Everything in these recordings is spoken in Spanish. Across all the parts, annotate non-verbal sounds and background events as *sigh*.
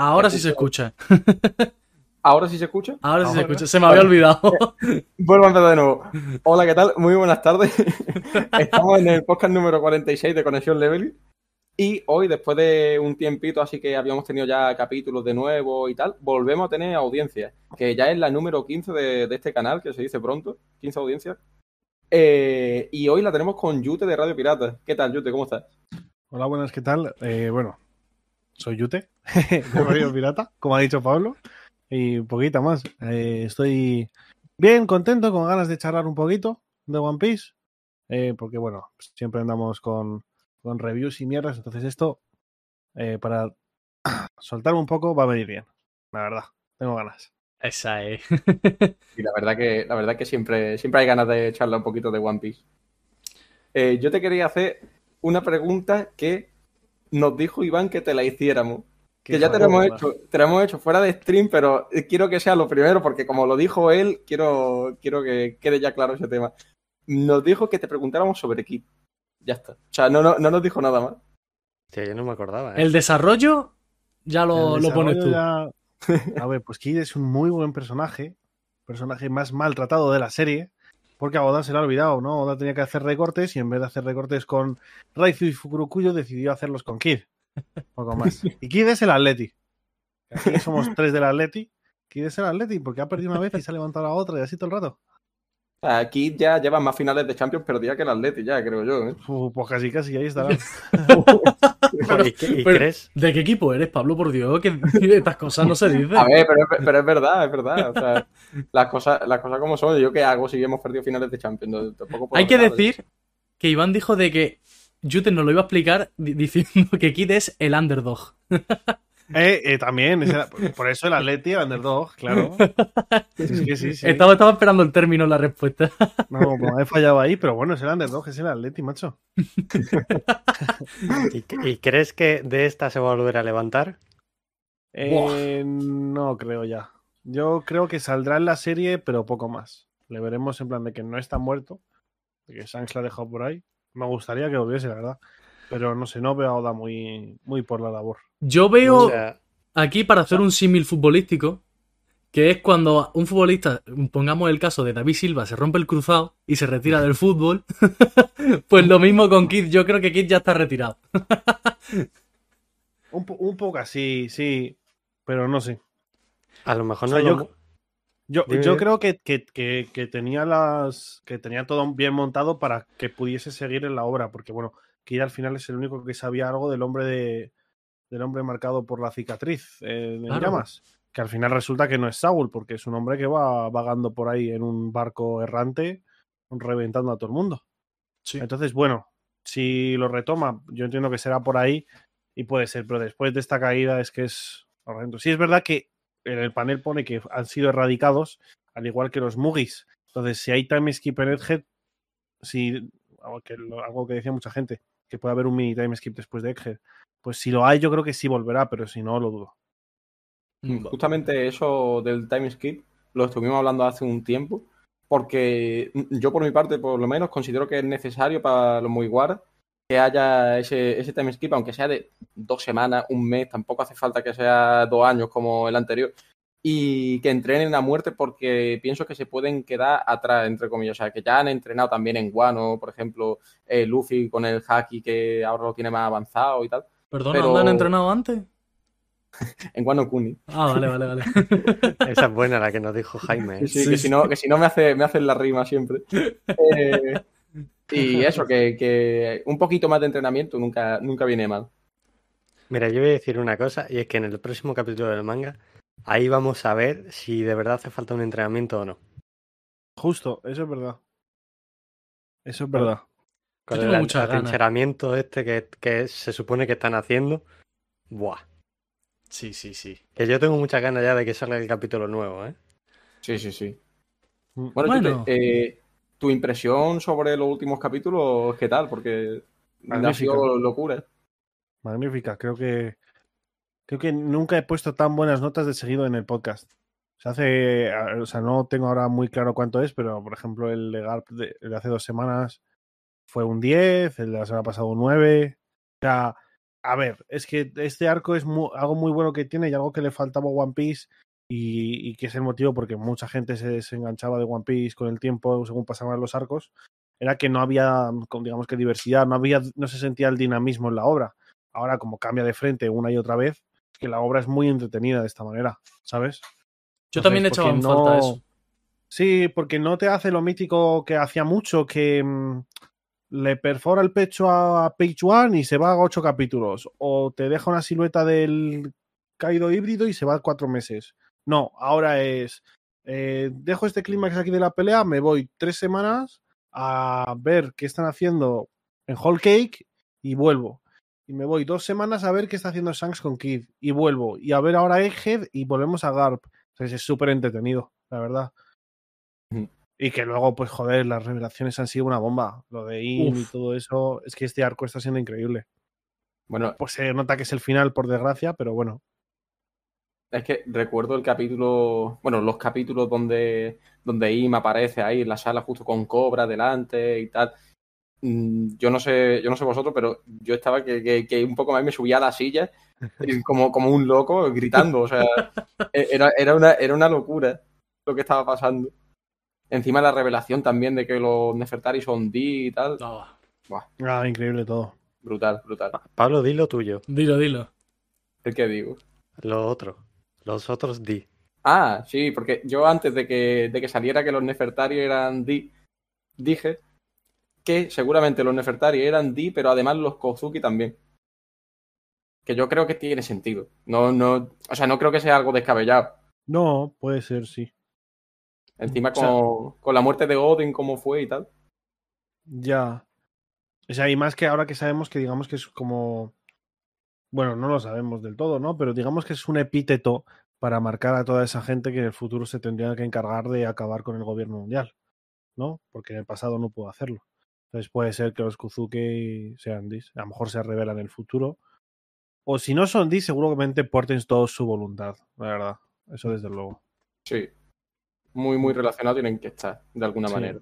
Ahora sí se escucha. ¿Ahora sí se escucha? Ahora sí se escucha. Se me había olvidado. *laughs* Vuelvo a empezar de nuevo. Hola, ¿qué tal? Muy buenas tardes. *laughs* Estamos en el podcast número 46 de Conexión Leveling. Y hoy, después de un tiempito, así que habíamos tenido ya capítulos de nuevo y tal, volvemos a tener audiencia, que ya es la número 15 de, de este canal, que se dice pronto, 15 audiencias. Eh, y hoy la tenemos con Yute de Radio Pirata. ¿Qué tal, Yute? ¿Cómo estás? Hola, buenas, ¿qué tal? Eh, bueno, soy Yute, *laughs* de Radio Pirata, como ha dicho Pablo, y un poquito más. Eh, estoy bien, contento, con ganas de charlar un poquito de One Piece, eh, porque bueno, siempre andamos con, con reviews y mierdas, entonces esto, eh, para *clears throat* soltar un poco, va a venir bien, la verdad, tengo ganas. Esa es. *laughs* Y la verdad que, la verdad que siempre, siempre hay ganas de charlar un poquito de One Piece. Eh, yo te quería hacer una pregunta que nos dijo Iván que te la hiciéramos. Que ya te la hemos hecho, te la hemos hecho fuera de stream, pero quiero que sea lo primero, porque como lo dijo él, quiero, quiero que quede ya claro ese tema. Nos dijo que te preguntáramos sobre Kid. Ya está. O sea, no, no, no nos dijo nada más. Sí, yo no me acordaba. ¿eh? El desarrollo ya lo, El lo pones tú. desarrollo ya- A ver, pues Kid es un muy buen personaje, personaje más maltratado de la serie, porque a Oda se le ha olvidado, ¿no? Oda tenía que hacer recortes y en vez de hacer recortes con Raizu y Fukurokuyo decidió hacerlos con Kid. Poco más. *laughs* Y Kid es el Atleti. Aquí *laughs* somos tres del Atleti. Kid es el Atleti porque ha perdido una vez y se ha levantado la otra y así todo el rato. O sea, Kid ya lleva más finales de Champions perdida que el Atleti, ya, creo yo. ¿eh? Pues casi casi ahí estará. *laughs* Pero- ¿Y, qué- y pero- crees? ¿De qué equipo eres, Pablo? Por Dios, que *laughs* estas cosas no se dicen. A ver, pero, es- pero es verdad, es verdad. O sea, las cosas, las cosas como son. Yo qué hago si hemos perdido finales de Champions. No, tampoco puedo Hay que decir que Iván dijo de que Yuten nos lo iba a explicar di- diciendo que Kid es el underdog. *laughs* Eh, eh, también, por eso el Atleti, el underdog, claro. *laughs* Es que sí, sí. Estaba, estaba esperando el término la respuesta. No, pues he fallado ahí, pero bueno, es el underdog, es el Atleti, macho. *laughs* ¿Y, y crees que de esta se va a volver a levantar? Eh, no creo ya. Yo creo que saldrá en la serie, pero poco más. Le veremos en plan de que no está muerto, de que Shanks la ha dejado por ahí. Me gustaría que volviese, la verdad. Pero no sé, no veo a Oda muy, muy por la labor. Yo veo O sea, aquí para hacer un símil futbolístico, que es cuando un futbolista, pongamos el caso de David Silva, se rompe el cruzado y se retira del fútbol, *laughs* pues lo mismo con Kid, yo creo que Kid ya está retirado. *laughs* Un, po- un poco así, sí, pero no sé. a lo mejor O sea, no yo- lo- Yo, creo que, que- que- que tenía las. que tenía todo bien montado para que pudiese seguir en la obra. Porque bueno, Kid al final es el único que sabía algo del hombre de. del hombre marcado por la cicatriz eh, de Claro. llamas. Que al final resulta que no es Saul, porque es un hombre que va vagando por ahí en un barco errante, reventando a todo el mundo. Sí. Entonces, bueno, si lo retoma, yo entiendo que será por ahí y puede ser, pero después de esta caída es que es horrendo. Sí, es verdad que en el panel pone que han sido erradicados, al igual que los Mugis. Entonces, si hay time skip en si, algo que, algo que decía mucha gente, que puede haber un mini time skip después de Egghead, pues si lo hay, yo creo que sí volverá, pero si no, lo dudo. Mm, Justamente eso del time skip lo estuvimos hablando hace un tiempo, porque yo por mi parte, por lo menos, considero que es necesario para los Mugiwara que haya ese, ese time skip, aunque sea de dos semanas, un mes, tampoco hace falta que sea dos años como el anterior, y que entrenen a muerte porque pienso que se pueden quedar atrás, entre comillas, o sea, que ya han entrenado también en Guano, por ejemplo, eh, Luffy con el haki que ahora lo tiene más avanzado y tal, Perdona, pero- ¿no han entrenado antes? *laughs* en Guano Kuni. Ah, vale, vale, vale. *laughs* Esa es buena la que nos dijo Jaime. Sí, Sí, que, sí. Si no, que si no me hace, me hacen la rima siempre. Eh, y eso, que, que un poquito más de entrenamiento nunca, nunca viene mal. Mira, yo voy a decir una cosa, y es que en el próximo capítulo del manga, ahí vamos a ver si de verdad hace falta un entrenamiento o no. Justo, eso es verdad. Eso es verdad. Con tengo el atrincheramiento este que, que se supone que están haciendo. Buah. Sí, sí, sí. Que yo tengo muchas ganas ya de que salga el capítulo nuevo, ¿eh? Sí, sí, sí. Mm. Bueno, Bueno. Chute, eh, tu impresión sobre los últimos capítulos, ¿qué tal? Porque ha Magnífica. sido locura. Magnífica, creo que creo que nunca he puesto tan buenas notas de seguido en el podcast. Se hace, o sea, no tengo ahora muy claro cuánto es, pero por ejemplo el de Garp de, hace dos semanas fue un 10, el de la semana pasada un 9. O sea, a ver, es que este arco es mu- algo muy bueno que tiene y algo que le faltaba a One Piece y, y que es el motivo porque mucha gente se desenganchaba de One Piece con el tiempo según pasaban los arcos, era que no había, digamos que diversidad, no había, no se sentía el dinamismo en la obra. Ahora, como cambia de frente una y otra vez, que la obra es muy entretenida de esta manera, ¿sabes? Yo Entonces, también he echado en no- falta eso. Sí, porque no te hace lo mítico que hacía mucho, que mm, le perfora el pecho a Page One y se va a ocho capítulos. O te deja una silueta del caído híbrido y se va a cuatro meses. No, ahora es. eh, dejo este clímax aquí de la pelea, me voy tres semanas a ver qué están haciendo en Whole Cake y vuelvo. Y me voy dos semanas a ver qué está haciendo Shanks con Kid y vuelvo. Y a ver ahora Egghead y volvemos a Garp. Entonces es súper entretenido, la verdad. Y que luego, pues joder, las revelaciones han sido una bomba. Lo de In y Uf. todo eso. Es que este arco está siendo increíble. Bueno, Pues se nota que es el final, por desgracia, pero bueno. es que recuerdo el capítulo, bueno, los capítulos donde, donde Im aparece ahí en la sala justo con Cobra delante y tal. Mm, Yo no sé, yo no sé vosotros, pero yo estaba que, que- que un poco más me subía a la silla como, como un loco gritando. O sea, e- era, era, una, era una locura lo que estaba pasando. Encima la revelación también de que los Nefertari son D y tal. No, Ah, increíble todo. Brutal, brutal. Pa- Pablo, di lo tuyo. dilo, dilo. ¿El que digo? Lo otro. Los otros di. Ah, sí, porque yo antes de que, de que saliera que los Nefertari eran D, dije que seguramente los Nefertari eran D, pero además los Kozuki también. Que yo creo que tiene sentido. No, no, o sea, no creo que sea algo descabellado. No, puede ser, sí. Encima O sea- con, con la muerte de Odin, cómo fue y tal. Ya. O sea, y más que ahora que sabemos que digamos que es como. Bueno, no lo sabemos del todo, ¿no? Pero digamos que es un epíteto para marcar a toda esa gente que en el futuro se tendría que encargar de acabar con el gobierno mundial, ¿no? Porque en el pasado no pudo hacerlo. Entonces puede ser que los Kuzuki sean Dis. A lo mejor se revelan en el futuro. O si no son Dis, seguramente porten todos su voluntad, la verdad. Eso desde luego. Sí. Muy, muy relacionado tienen que estar, de alguna Sí. manera.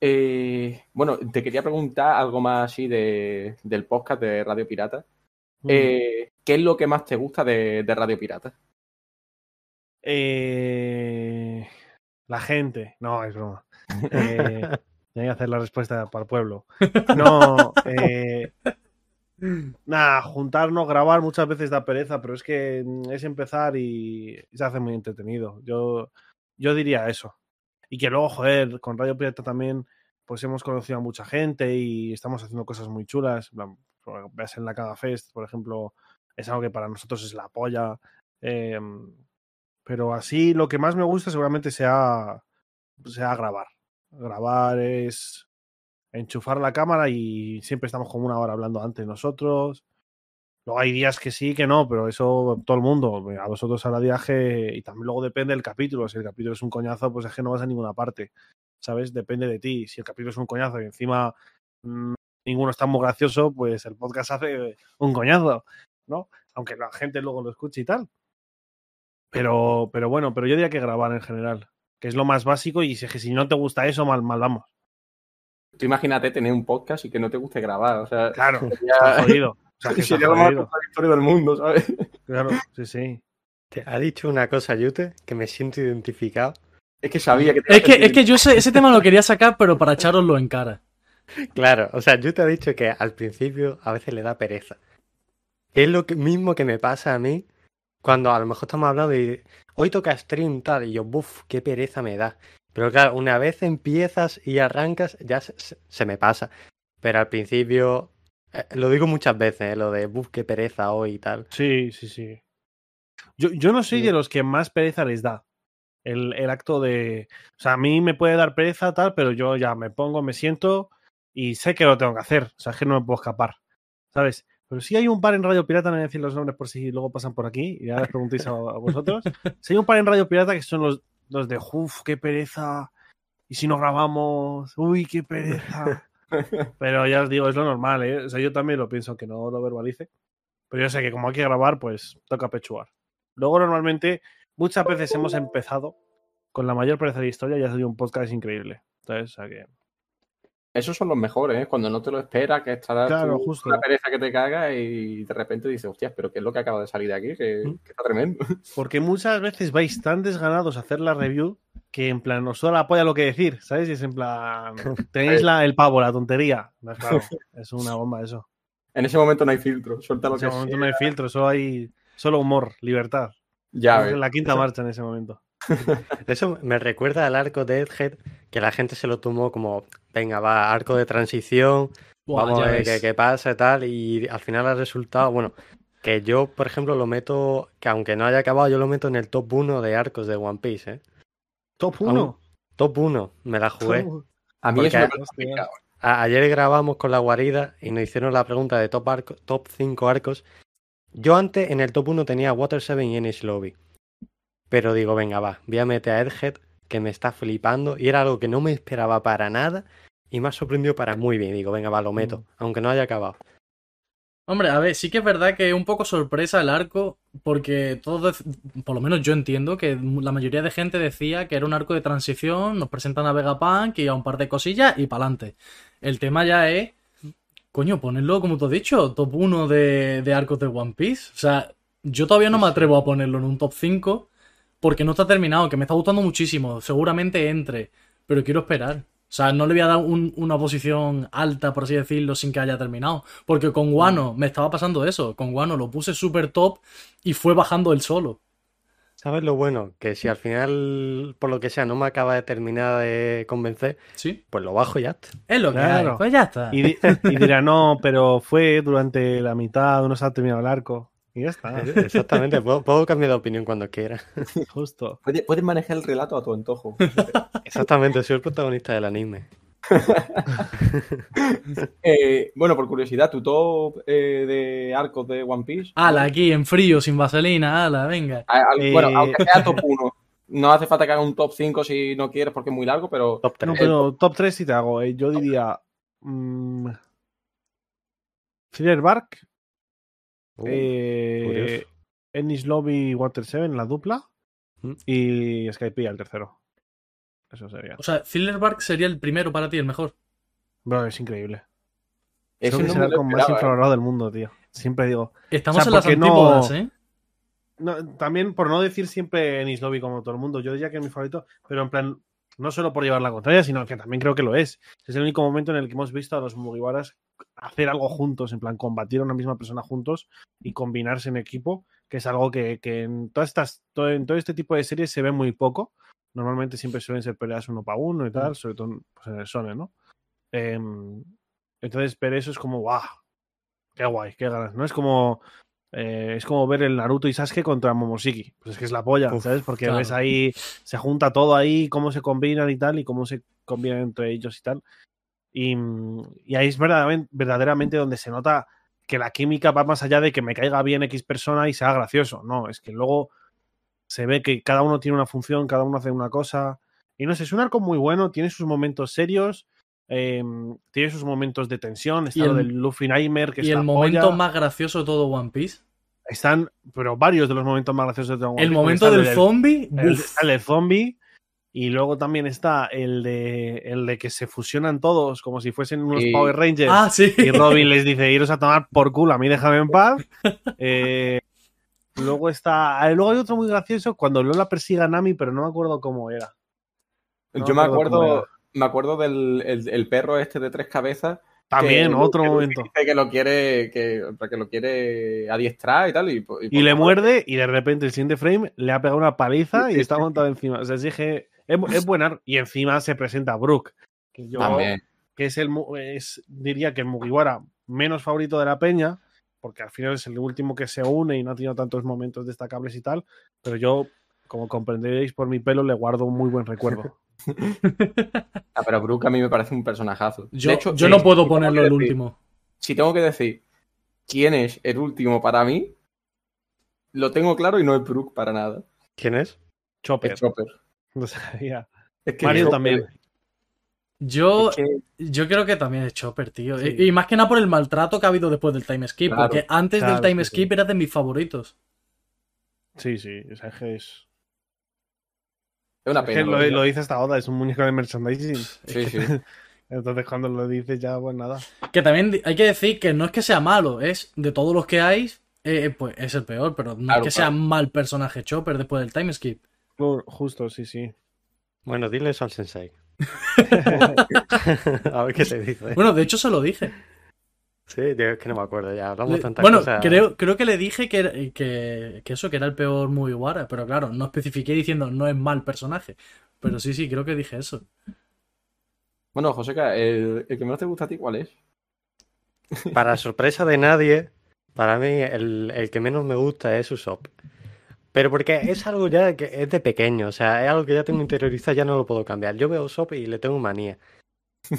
Eh, bueno, te quería preguntar algo más así de, del podcast de Radio Pirata. Eh, ¿Qué es lo que más te gusta de, de Radio Pirata? Eh, la gente. No, es broma. *laughs* Eh, tenía que hacer la respuesta para el pueblo. *laughs* No, eh, nada, juntarnos, grabar muchas veces da pereza, pero es que mm, es empezar y se hace muy entretenido. Yo, yo diría eso. Y que luego, joder, con Radio Pirata también, pues hemos conocido a mucha gente y estamos haciendo cosas muy chulas. Por- Ves en la Caga Fest, por ejemplo, es algo que para nosotros es la polla. Eh, pero así lo que más me gusta seguramente sea, sea grabar. Grabar es enchufar la cámara y siempre estamos como una hora hablando antes nosotros. Luego hay días que sí, que no, pero eso todo el mundo. A vosotros hará viaje y también luego depende del capítulo. Si el capítulo es un coñazo, pues es que no vas a ninguna parte. ¿Sabes? Depende de ti. Si el capítulo es un coñazo y encima mm, ninguno está muy gracioso, pues el podcast hace un coñazo, ¿no? Aunque la gente luego lo escuche y tal. Pero, pero bueno, pero yo diría que grabar en general, que es lo más básico y si, no te gusta eso, mal, mal vamos. Tú imagínate tener un podcast y que no te guste grabar. O sea, Claro, sería, está jodido. O sea, que *laughs* está sería lo más jodido. contradictorio del mundo, ¿sabes? Claro, sí, sí. Te ha dicho una cosa, Yute, que me siento identificado. Es que sabía que te Es que, es que yo ese, ese tema lo quería sacar, pero para echaroslo en cara. Claro, o sea, Yute ha dicho que al principio a veces le da pereza. Es lo que- mismo que me pasa a mí cuando a lo mejor estamos hablando y hoy toca stream tal, y yo, buf, qué pereza me da. Pero claro, una vez empiezas y arrancas, ya se, se- me pasa. Pero al principio, eh, lo digo muchas veces, eh, lo de, buf, qué pereza hoy y tal. Sí, sí, sí. Yo, yo no soy Sí. de los que más pereza les da. El, el acto de. O sea, a mí me puede dar pereza tal, pero yo ya me pongo, me siento y sé que lo tengo que hacer. O sea, es que no me puedo escapar. ¿Sabes? Pero si hay un par en Radio Pirata, no voy a decir los nombres por si luego pasan por aquí y ya les preguntéis a, vosotros. Si hay un par en Radio Pirata que son los, los de, uff, qué pereza. Y si no grabamos, uy, qué pereza. Pero ya os digo, es lo normal, ¿eh? O sea, yo también lo pienso, que no lo verbalice. Pero yo sé que como hay que grabar, pues toca pechugar. Luego, normalmente, muchas veces hemos empezado con la mayor pereza de historia y ha salido un podcast increíble. ¿Sabes? O sea que. Esos son los mejores, ¿eh? Cuando no te lo esperas, que estará Claro, tú justo. una pereza que te caga y de repente dices, hostias, pero ¿qué es lo que acaba de salir de aquí? Que, Mm. que está tremendo. *laughs* Porque muchas veces vais tan desganados a hacer la review que en plan os suda la polla lo que decir, ¿sabes? Y es en plan, *laughs* tenéis la, el pavo, la tontería. No, claro, *laughs* es una bomba eso. En ese momento no hay filtro, suelta lo En ese que momento sea. no hay filtro, solo hay solo humor, libertad. Ya en la quinta marcha en ese momento. Eso me recuerda al arco de Egghead, que la gente se lo tomó como, venga, va, arco de transición, Buah, vamos a ver qué, qué pasa y tal, y al final el resultado, bueno, que yo, por ejemplo, lo meto, que aunque no haya acabado, yo lo meto en el top 1 de arcos de One Piece, ¿eh? Top Aún- 1. Top 1, me la jugué. A mí. A- ayer grabamos con la guarida y nos hicieron la pregunta de top, arco- top 5 arcos. Yo antes en el top 1 tenía Water 7 y Enish Lobby. Pero digo, venga, va, voy a meter a Egghead, que me está flipando. Y era algo que no me esperaba para nada. Y me ha sorprendido para muy bien. Digo, venga, va, lo meto, Mm. aunque no haya acabado. Hombre, a ver, sí que es verdad que es un poco sorpresa el arco, porque todos, por lo menos yo entiendo que la mayoría de gente decía que era un arco de transición, nos presentan a Vegapunk y a un par de cosillas y pa'lante. El tema ya es, coño, ponerlo, como tú has dicho, top 1 de, de arcos de One Piece. O sea, yo todavía no me atrevo a ponerlo en un top 5 porque no está terminado, que me está gustando muchísimo, seguramente entre, pero quiero esperar. O sea, no le voy a dar un- una posición alta, por así decirlo, sin que haya terminado. Porque con Guano me estaba pasando eso. Con Guano lo puse súper top y fue bajando el solo. ¿Sabes lo bueno? Que si al final, por lo que sea, no me acaba de terminar de convencer, Sí. pues lo bajo y ya. está. Es lo que Claro. hay. Pues ya está. Y, di- *laughs* y dirá, no, pero fue durante la mitad, no se ha terminado el arco. Y ya está, Exactamente, puedo, puedo cambiar de opinión cuando quiera. *laughs* justo. Puedes, puedes manejar el relato a tu antojo. *laughs* Exactamente, soy el protagonista del anime. *laughs* Eh, bueno, por curiosidad, tu top eh, de arcos de One Piece. Ala, aquí en frío, sin vaselina, ala, venga. A- al- Eh, Bueno, aunque sea top 1. No hace falta que haga un top 5 si no quieres porque es muy largo, pero Top 3. No, pero top 3 sí te hago. eh. Yo diría. mm, Thriller Bark, Uh, eh. Ennis Lobby y Water 7, la dupla. Mm. Y Skype el tercero. Eso sería. O sea, Thriller Bark sería el primero para ti, el mejor. Bro, es increíble. es el arco más ¿eh? infravalorado del mundo, tío. Siempre digo. Estamos O sea, en las porque no- antípodas, ¿eh? No, también por no decir siempre Ennis Lobby como todo el mundo, yo diría que es mi favorito, pero en plan, no solo por llevar la contraria, sino que también creo que lo es. Es el único momento en el que hemos visto a los Mugiwaras hacer algo juntos, en plan, combatir a una misma persona juntos y combinarse en equipo, que es algo que, que en todas estas, todo, en todo este tipo de series se ve muy poco. Normalmente siempre suelen ser peleas uno para uno y tal, sobre todo pues, en el Sone, ¿no? Em, entonces, ver eso es como, ¡guau! ¡Qué guay! ¡Qué ganas! ¿No? Es como. Eh, es como ver el Naruto y Sasuke contra Momoshiki. Pues es que es la polla, Uf, ¿sabes? Porque claro. ves ahí, se junta todo ahí, cómo se combinan y tal, y cómo se combinan entre ellos y tal. Y, mm, y ahí es verdaderamente, verdaderamente donde se nota que la química va más allá de que me caiga bien X persona y sea gracioso. No, es que luego se ve que cada uno tiene una función, cada uno hace una cosa. Y no sé, es un arco muy bueno, tiene sus momentos serios, eh, tiene sus momentos de tensión. Está lo el- del Luffy Nightmare, que Y el momento polla. más gracioso de todo One Piece. Están, pero varios de los momentos más graciosos de Dragon El Ball, momento porque del zombie. el, el zombie. Y luego también está el de, el de que se fusionan todos como si fuesen unos Sí. Power Rangers. Ah, sí. Y Robin les dice, iros a tomar por culo, a mí déjame en paz. Eh, luego está. ah, Luego hay otro muy gracioso cuando Lola persigue a Nami, pero no me acuerdo cómo era. No Yo me acuerdo. Me acuerdo del el, el perro este de tres cabezas. También, que- otro que momento. Dice que lo quiere, que, que lo quiere adiestrar y tal. Y, pues, Y le muerde y de repente el siguiente frame le ha pegado una paliza y está montado encima. O sea, que es, es buena. Y encima se presenta Brooke. Que yo, También. que es el mu- es, diría que el Mugiwara menos favorito de la peña, porque al final es el último que se une y no ha tenido tantos momentos destacables y tal, pero yo, como comprenderéis por mi pelo, le guardo un muy buen recuerdo. *laughs* Ah, pero Brooke a mí me parece un personajazo. Yo, de hecho, yo eh, no puedo ponerlo el decir- último. Si tengo que decir quién es el último para mí, lo tengo claro y no es Brooke para nada. ¿Quién es? Chopper. Es Chopper. No sabía. Es que Mario Chopper- también. Yo, es que- yo creo que también es Chopper, tío. Sí. Y, y más que nada por el maltrato que ha habido después del time skip. Claro, porque antes claro, del time sí, sí. skip era de mis favoritos. Sí, sí. O sea, es que es. una es que pena. lo, dice esta Oda, es un muñeco de merchandising. Sí, sí. *laughs* Entonces cuando lo dices ya, pues nada. Que también hay que decir que no es que sea malo, es de todos los que hay, eh, pues es el peor, pero no Claro, es que sea mal personaje Chopper después del time skip. Ju- Justo, sí, sí. Bueno, dile eso al sensei. *laughs* *laughs* a ver qué te dice. Bueno, de hecho se lo dije. Sí, es que no me acuerdo ya. Hablamos tantas bueno, cosas. creo, creo que le dije que, que, que eso, que era el peor Mugiwara, pero claro, no especifiqué diciendo no es mal personaje. Pero sí, sí, creo que dije eso. Bueno, Joseca, el, el que menos te gusta a ti, ¿cuál es? Para sorpresa de nadie, para mí el, el que menos me gusta es Usopp. Pero porque es algo ya que es de pequeño, o sea, es algo que ya tengo interiorizado, ya no lo puedo cambiar. Yo veo Usopp y le tengo manía.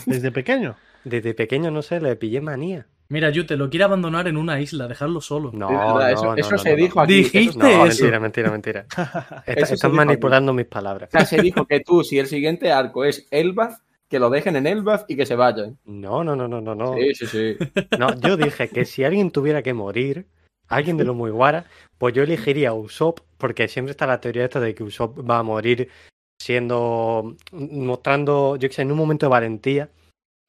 Desde pequeño. Desde pequeño, no sé, le pillé manía. Mira, Yute, lo quiere abandonar en una isla, dejarlo solo. No, eso, no, eso no, se no, dijo no. aquí. Dijiste eso- mentira, mentira, mentira. *laughs* Está- están aquí. manipulando mis palabras. O sea, se dijo que tú, si el siguiente arco es Elbaf, que lo dejen en Elbaf y que se vayan. No, no, no, no, no, no. Sí, sí, sí. *laughs* No, yo dije que si alguien tuviera que morir, alguien de los Mugiwara, pues yo elegiría a Usopp, porque siempre está la teoría esta de que Usopp va a morir siendo, mostrando, yo qué sé, en un momento de valentía,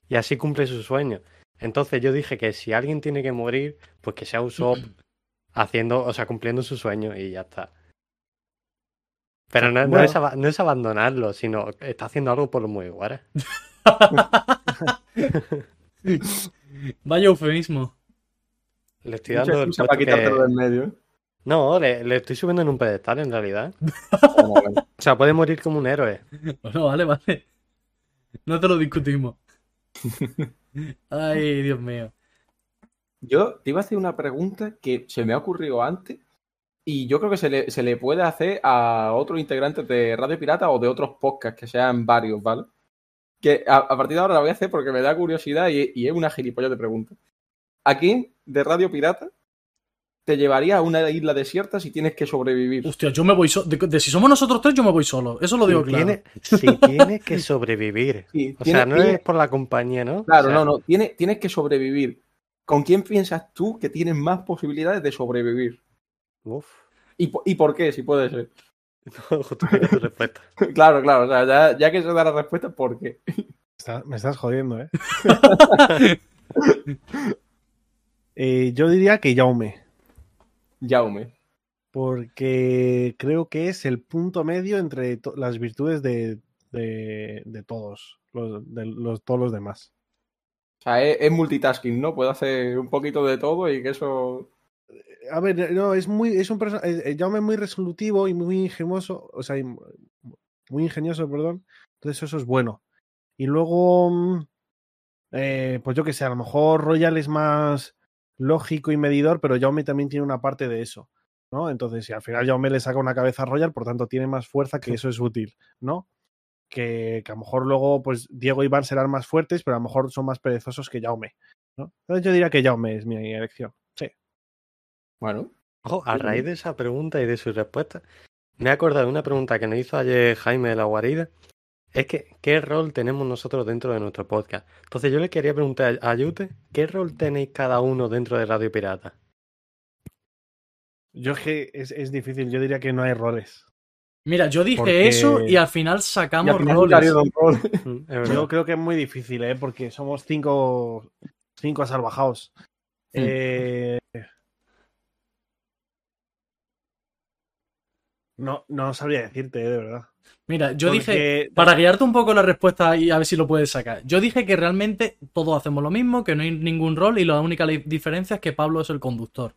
y así cumple su sueño. Entonces yo dije que si alguien tiene que morir, pues que sea Usopp *clears throat* haciendo, o sea, cumpliendo su sueño y ya está. Pero no, es, aba- no es abandonarlo, sino está haciendo algo por los Mugiwara. *laughs* *laughs* Vaya eufemismo. Le estoy dando el para quitártelo que... del medio. ¿eh? No, le, le estoy subiendo en un pedestal en realidad. *laughs* O sea, puede morir como un héroe. Bueno, vale, vale. No te lo discutimos. Ay, Dios mío. Yo te iba a hacer una pregunta que se me ha ocurrido antes y yo creo que se le, se le puede hacer a otros integrantes de Radio Pirata o de otros podcasts que sean varios, ¿vale? Que a, partir de ahora la voy a hacer porque me da curiosidad y, y es una gilipollas de pregunta. ¿A quién de Radio Pirata te llevaría a una isla desierta si tienes que sobrevivir? Hostia, yo me voy solo. De, de si somos nosotros tres, yo me voy solo. Eso lo digo Si claro. tiene, si *laughs* tiene que sobrevivir. Sí, O sea, no es por la compañía, ¿no? Claro, O sea, no, no. Tiene- tienes que sobrevivir. ¿Con quién piensas tú que tienes más posibilidades de sobrevivir? Uf. ¿Y, y por qué, si puede ser? *laughs* No, justifica tu respuesta. *laughs* claro, claro. O sea, ya, ya que se da la respuesta, ¿por qué? Está- me estás jodiendo, ¿eh? Eh, Yo diría que Jaume, Jaume. porque creo que es el punto medio entre las virtudes de, de- de todos, los, de los, todos los demás. O sea, es, es multitasking, ¿no? Puede hacer un poquito de todo y que eso. A ver, no, es muy, es un perso- eh, eh, Jaume es muy resolutivo y muy ingenioso, o sea, muy ingenioso, perdón. Entonces eso es bueno. Y luego, mm, eh, pues yo que sé, a lo mejor Royal es más lógico y medidor, pero Jaume también tiene una parte de eso, ¿no? Entonces, si al final Jaume le saca una cabeza a Royal, por tanto tiene más fuerza, que eso es útil, ¿no? Que, que a lo mejor luego, pues Diego y Iván serán más fuertes, pero a lo mejor son más perezosos que Jaume, ¿no? Entonces yo diría que Jaume es mi elección, sí. Bueno. Ojo, a raíz de esa pregunta y de su respuesta, me he acordado de una pregunta que nos hizo ayer Jaime de la Guarida. Es que, ¿qué rol tenemos nosotros dentro de nuestro podcast? Entonces yo le quería preguntar a Yute, ¿qué rol tenéis cada uno dentro de Radio Pirata? Yo es que es, es difícil, yo diría que no hay roles. Mira, yo dije Porque- eso y al final sacamos al final roles. *laughs* Mm. Yo creo que es muy difícil, ¿eh? Porque somos cinco, cinco asalvajados. Hmm. Eh, No, no sabría decirte, ¿eh? de verdad. Mira, yo dije, para guiarte un poco la respuesta y a ver si lo puedes sacar, yo dije que realmente todos hacemos lo mismo, que no hay ningún rol y la única diferencia es que Pablo es el conductor.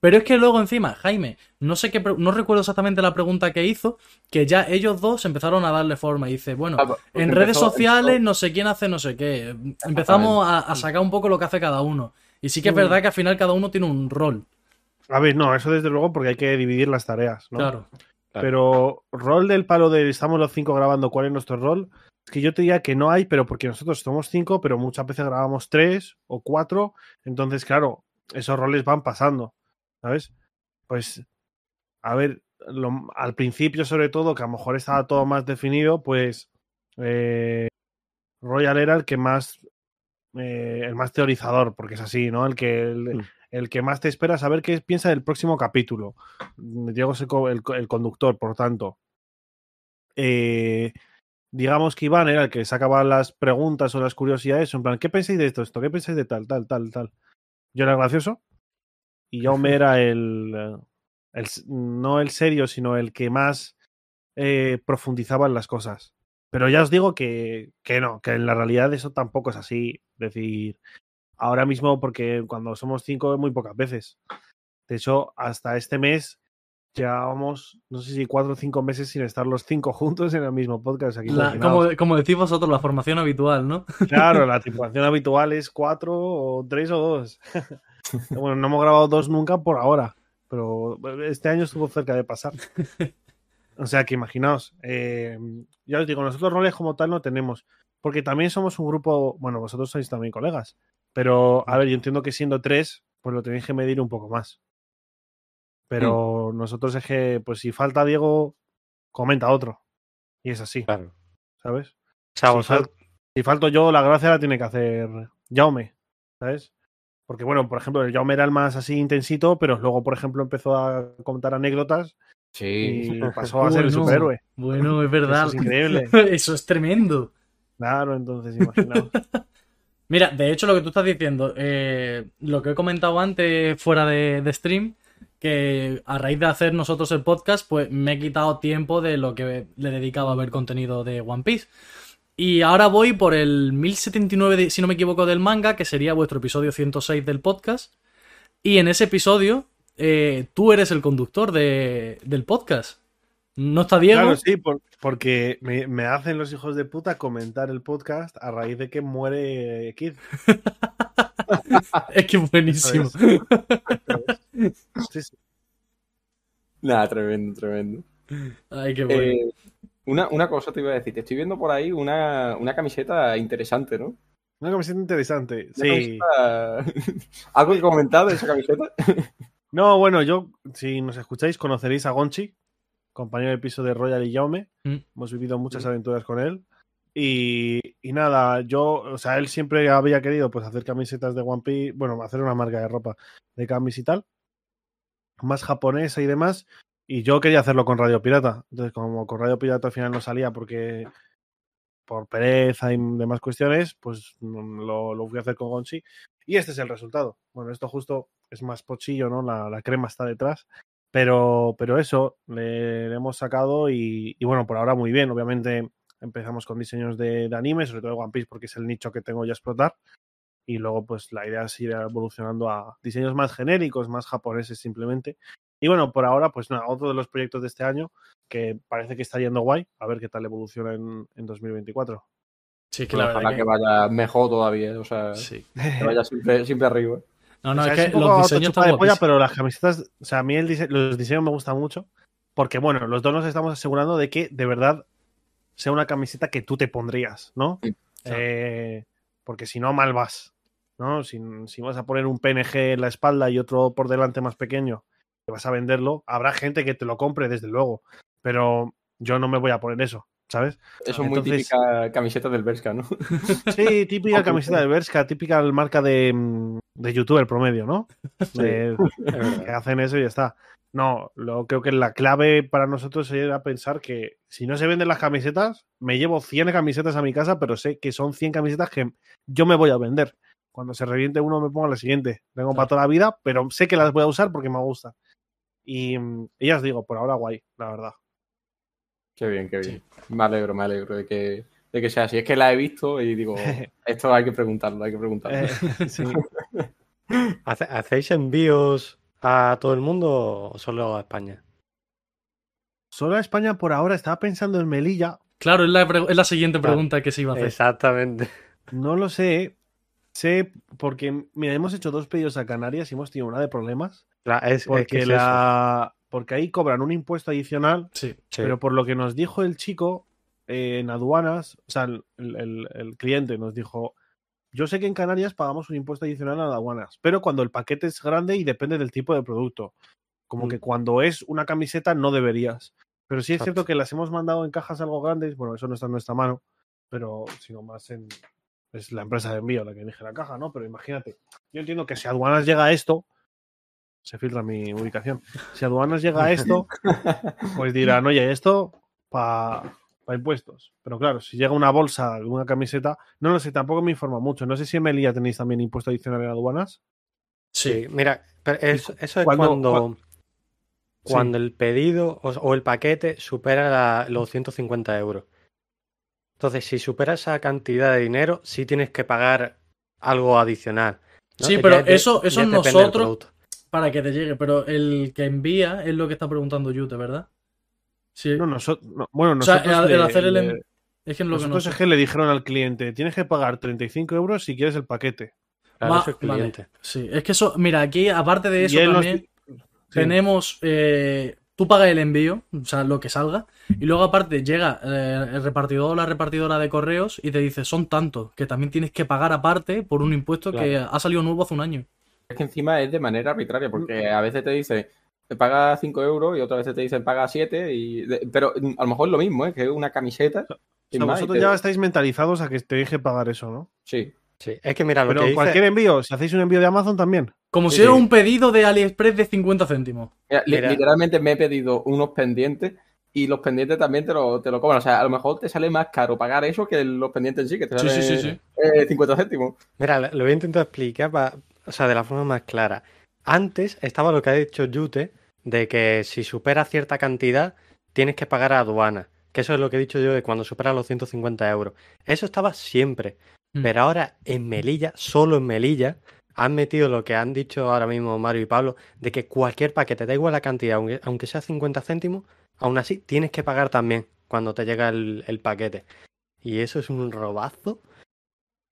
Pero es que luego encima, Jaime, no sé qué, no recuerdo exactamente la pregunta que hizo, que ya ellos dos empezaron a darle forma y dice, bueno, Ah, pues en empezó- redes sociales no sé quién hace no sé qué. Empezamos a, a sacar un poco lo que hace cada uno. Y sí que es verdad que al final cada uno tiene un rol. A ver, no, eso desde luego porque hay que dividir las tareas, ¿no? Claro. Pero rol del palo de estamos los cinco grabando, ¿cuál es nuestro rol? Es que yo te diría que no hay, pero porque nosotros somos cinco, pero muchas veces grabamos tres o cuatro. Entonces, claro, esos roles van pasando, ¿sabes? Pues, a ver, lo- al principio sobre todo, que a lo mejor estaba todo más definido, pues eh, Royal era el que más, eh, el más teorizador, porque es así, ¿no? El que, el, Mm. El que más te espera saber qué piensa del próximo capítulo. Diego es el, co- el co- el conductor, por tanto. Eh, digamos que Iván era el que sacaba las preguntas o las curiosidades, en plan, ¿qué pensáis de esto, esto? ¿Qué pensáis de tal, tal, tal, tal? Yo era gracioso y Jaume era el, no el serio, sino el que más eh, profundizaba en las cosas. Pero ya os digo que, que no, que en la realidad eso tampoco es así. Es decir, ahora mismo, porque cuando somos cinco es muy pocas veces. De hecho, hasta este mes llevábamos, no sé si cuatro o cinco meses sin estar los cinco *laughs* juntos en el mismo podcast. Aquí La- como, como decís vosotros, la formación habitual, ¿no? Claro, la *laughs* tripulación habitual es cuatro o tres o dos. *laughs* bueno, no hemos grabado dos nunca por ahora, pero este año estuvo cerca de pasar. O sea que imaginaos, eh, ya os digo, nosotros roles como tal no tenemos, porque también somos un grupo, bueno, vosotros sois también colegas, pero a ver, yo entiendo que siendo tres, pues lo tenéis que medir un poco más. Pero nosotros es que, pues si falta Diego, comenta otro. Y es así, Claro. ¿sabes? Si, vosotros- fal- si falto yo, la gracia la tiene que hacer Jaume, ¿sabes? Porque, bueno, por ejemplo, el Jaume era el más así intensito, pero luego, por ejemplo, empezó a contar anécdotas Sí. y *laughs* pasó a ser el Bueno, superhéroe. Bueno, es verdad. Eso es increíble. *laughs* Eso es tremendo. Claro, entonces, imaginaos. *laughs* Mira, de hecho, lo que tú estás diciendo, eh, lo que he comentado antes fuera de, stream, que a raíz de hacer nosotros el podcast, pues me he quitado tiempo de lo que le dedicaba a ver contenido de One Piece. Y ahora voy por el 1079, de- si no me equivoco, del manga, que sería vuestro episodio 106 del podcast. Y en ese episodio, eh, tú eres el conductor de- del podcast. No está Diego. Claro, sí, por- porque me, me hacen los hijos de puta comentar el podcast a raíz de que muere Kid. *laughs* Es que buenísimo. *laughs* Sí, sí. Nada, tremendo, tremendo. Ay, qué bueno. Eh, una, una cosa te iba a decir, te estoy viendo por ahí una, una camiseta interesante, ¿no? Una camiseta interesante. Una Sí. camiseta- *laughs* ¿Algo que comentar de esa camiseta? No, bueno, yo, si nos escucháis, conoceréis a Gonchi, compañero de piso de Royal y Jaume. Mm. Hemos vivido muchas aventuras con él. Y, y nada, yo, o sea, él siempre había querido pues hacer camisetas de One Piece, bueno, hacer una marca de ropa de camis y tal, más japonesa y demás. Y yo quería hacerlo con Radio Pirata. Entonces, como con Radio Pirata al final no salía porque por pereza y demás cuestiones, pues mm, lo, lo fui a hacer con Gonchi. Y este es el resultado. Bueno, esto justo es más pochillo, ¿no? La, la crema está detrás. Pero, pero eso, le, le hemos sacado y, y bueno, por ahora muy bien. Obviamente empezamos con diseños de, de anime, sobre todo de One Piece, porque es el nicho que tengo ya a explotar. Y luego, pues la idea es ir evolucionando a diseños más genéricos, más japoneses simplemente. Y bueno, por ahora, pues nada, otro de los proyectos de este año que parece que está yendo guay. A ver qué tal evoluciona en, en 2024. Sí, que la verdad que vaya mejor todavía, o sea. Sí. que vaya siempre, siempre arriba. No, no, O sea, es es que un poco los diseños están de polla, guapísimos. pero las camisetas, o sea, a mí el dise- los diseños me gustan mucho, porque bueno, los dos nos estamos asegurando de que de verdad sea una camiseta que tú te pondrías, ¿no? Sí, claro. Eh, porque si no, mal vas, ¿no? Si, si vas a poner un PNG en la espalda y otro por delante más pequeño, que vas a venderlo, habrá gente que te lo compre, desde luego, pero yo no me voy a poner eso, ¿sabes? Eso es muy Entonces- típica camiseta del Berska, ¿no? *laughs* Sí, típica camiseta de Berska, típica marca de, mm, de youtuber promedio, ¿no? De- *laughs* que hacen eso y ya está. No, lo, creo que la clave para nosotros era pensar que si no se venden las camisetas, me llevo 100 camisetas a mi casa, pero sé que son 100 camisetas que yo me voy a vender. Cuando se reviente uno me pongo la siguiente. Tengo para toda la vida, pero sé que las voy a usar porque me gustan. Y, mm, y ya os digo, por ahora guay, la verdad. Qué bien, qué bien. Me alegro, me alegro de que, de que sea así. Es que la he visto y digo, *laughs* esto hay que preguntarlo, hay que preguntarlo. Eh, *laughs* sí. *laughs* ¿Hace- ¿Hacéis envíos a todo el mundo o solo a España? Solo a España por ahora estaba pensando en Melilla. Claro, es la, es la siguiente pregunta que se iba a hacer. Exactamente. No lo sé. Sé porque, mira, hemos hecho dos pedidos a Canarias y hemos tenido una de problemas. La- es, es que Porque, es eso. la... porque ahí cobran un impuesto adicional, Sí. Sí. pero por lo que nos dijo el chico eh, en aduanas, o sea, el, el- el cliente nos dijo, yo sé que en Canarias pagamos un impuesto adicional a aduanas, pero cuando el paquete es grande y depende del tipo de producto. Como Mm. que cuando es una camiseta no deberías. Pero sí es cierto que las hemos mandado en cajas algo grandes, bueno, eso no está en nuestra mano, pero sino más en... Es la empresa de envío la que elige la caja, ¿no? Pero imagínate, yo entiendo que si aduanas llega a esto, se filtra mi ubicación. Si aduanas llega a esto, pues dirán, oye, esto para para impuestos. Pero claro, si llega una bolsa, una camiseta, no lo sé, tampoco me informa mucho. No sé si en Melilla tenéis también impuesto adicional en aduanas. Sí, mira, pero eso, eso es Cuando- cuando, cua- cuando el pedido o, o el paquete supera la- los 150 euros. Entonces, si supera esa cantidad de dinero, sí tienes que pagar algo adicional. ¿no? Sí, Ya pero de- eso- eso ya nosotros-. Para que te llegue, pero el que envía es lo que está preguntando Yute, ¿verdad? Sí. No, nosotros, bueno, o sea, nosotros. el, hacer el... Es que lo que no nosotros sé. es que le dijeron al cliente, tienes que pagar 35 euros si quieres el paquete. Claro, eso es vale. cliente. Sí, es que eso, mira, aquí aparte de eso nos- también Sí. tenemos, eh, tú pagas el envío, o sea, lo que salga, y luego aparte llega eh, el repartidor o la repartidora de correos y te dice, son tantos, que también tienes que pagar aparte por un impuesto que ha salido nuevo hace un año. Es que encima es de manera arbitraria, porque a veces te dice paga 5 euros y otras veces te dicen paga 7, y pero mm, a lo mejor es lo mismo, ¿eh? que es una camiseta. O sea, vosotros te- ya estáis mentalizados a que tenéis que pagar eso, ¿no? Sí. Sí, es que mira, lo Pero que dice... cualquier envío, si hacéis un envío de Amazon también. Como Sí, si era sí. un pedido de AliExpress de 50 céntimos. Mira, li- Mira. Literalmente me he pedido unos pendientes y los pendientes también te lo, te lo cobran. O sea, a lo mejor te sale más caro pagar eso que los pendientes en sí, que te Sí, sale sí, sí, sí. eh, 50 céntimos. Mira, lo voy a intentar explicar pa- o sea, de la forma más clara. Antes estaba lo que ha dicho Yute, de que si supera cierta cantidad, tienes que pagar a aduana. Que eso es lo que he dicho yo de cuando supera los 150 euros. Eso estaba siempre. Mm. Pero ahora en Melilla, solo en Melilla, han metido lo que han dicho ahora mismo Mario y Pablo, de que cualquier paquete, da igual la cantidad, aunque, aunque sea 50 céntimos, aún así tienes que pagar también cuando te llega el, el paquete. Y eso es un robazo.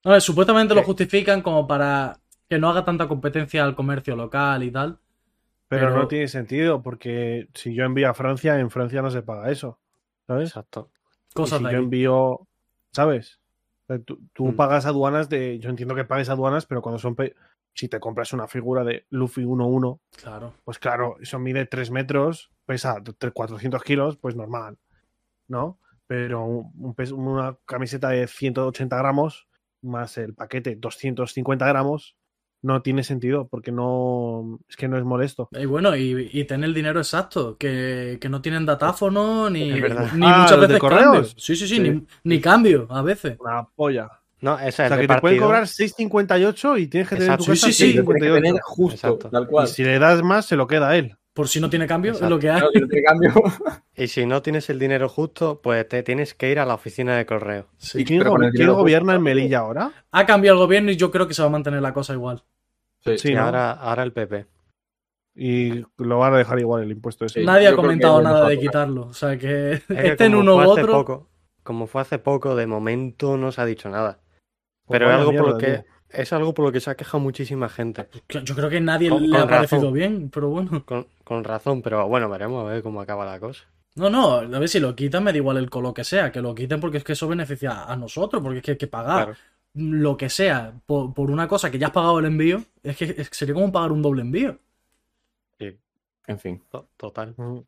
A ver, supuestamente lo justifican como para que no haga tanta competencia al comercio local y tal. Pero, Pero- no tiene sentido, porque si yo envío a Francia, en Francia no se paga eso. ¿Sabes? Exacto. Y Cosas si de yo ahí. envío, ¿sabes? Tú, tú Mm. pagas aduanas de. Yo entiendo que pagues aduanas, pero cuando son. pe- Si te compras una figura de Luffy 1-1, Claro. pues claro, eso mide 3 metros, pesa tre- 400 kilos, pues normal, ¿no? Pero un- un una camiseta de 180 gramos más el paquete 250 gramos no tiene sentido porque no es que no es molesto. Y bueno, y, y tener el dinero exacto, que, que no tienen datáfono ni, ni Ah, muchas ¿los de veces correos? Sí, sí, sí, Sí. Ni, ni cambio a veces. Una polla. No, ese O es sea, el que te pueden cobrar 6.58 y tienes que tener en tu casa Sí, sí, sí. Tienes que 6.58. tener justo, Exacto. tal Y cual. si le das más, se lo queda a él. Por si no tiene cambio, es lo que hay. Claro, si no tiene cambio. *laughs* Y si no tienes el dinero justo, pues te tienes que ir a la oficina de correo. Sí. ¿Y quién, go- quién dinero gobierna justo- en Melilla ahora? Ha cambiado el gobierno y yo creo que se va a mantener la cosa igual. Sí. Sí, y ¿no? ahora, ahora el PP. Y lo van a dejar igual el impuesto ese. Sí. Nadie ha comentado nada de quitarlo. O sea que Es *laughs* que estén como uno u otro. poco, como fue hace poco, de momento no se ha dicho nada. Pues Pero es algo por lo que tío. es algo por lo que se ha quejado muchísima gente. Yo creo que nadie Con- le ha parecido razón. bien, pero bueno. Con, con razón, pero bueno, veremos a ver cómo acaba la cosa. No, no, a ver si lo quitan, me da igual el color que sea, que lo quiten porque es que eso beneficia a nosotros, porque es que hay que pagar Claro. Lo que sea por, por una cosa que ya has pagado el envío, es que es que sería como pagar un doble envío. Sí, En fin. to- total. Mm.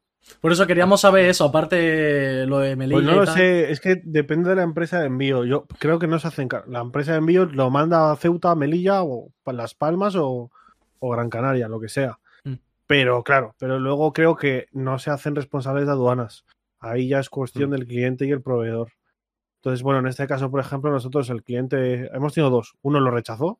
Por eso queríamos saber eso, aparte lo de Melilla Pues no y lo tal. sé, es que depende de la empresa de envío. Yo creo que no se hacen. La empresa de envío lo manda a Ceuta, Melilla o Las Palmas o, o Gran Canaria, lo que sea. Mm. Pero claro, pero luego creo que no se hacen responsables de aduanas. Ahí ya es cuestión Mm. del cliente y el proveedor. Entonces, bueno, en este caso, por ejemplo, nosotros el cliente, hemos tenido dos. Uno lo rechazó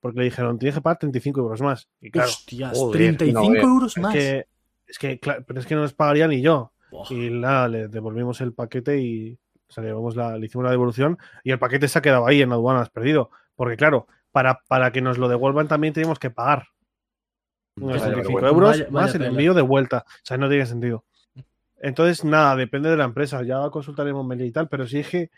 porque le dijeron, tienes que pagar 35 euros más. Y claro, Hostias, joder, 35 no, eh, euros es más. que, es que, claro, pero es que no les pagaría ni yo. Y nada, le devolvimos el paquete y o sea, le, llevamos la, le hicimos la devolución y el paquete se ha quedado ahí en aduanas perdido. Porque claro, para, para que nos lo devuelvan también tenemos que pagar unos Vaya 65 vergüenza. euros Vaya- vaya más el envío de vuelta. O sea, no tiene sentido. Entonces, nada, depende de la empresa. Ya consultaremos Meli y tal, pero sí es que.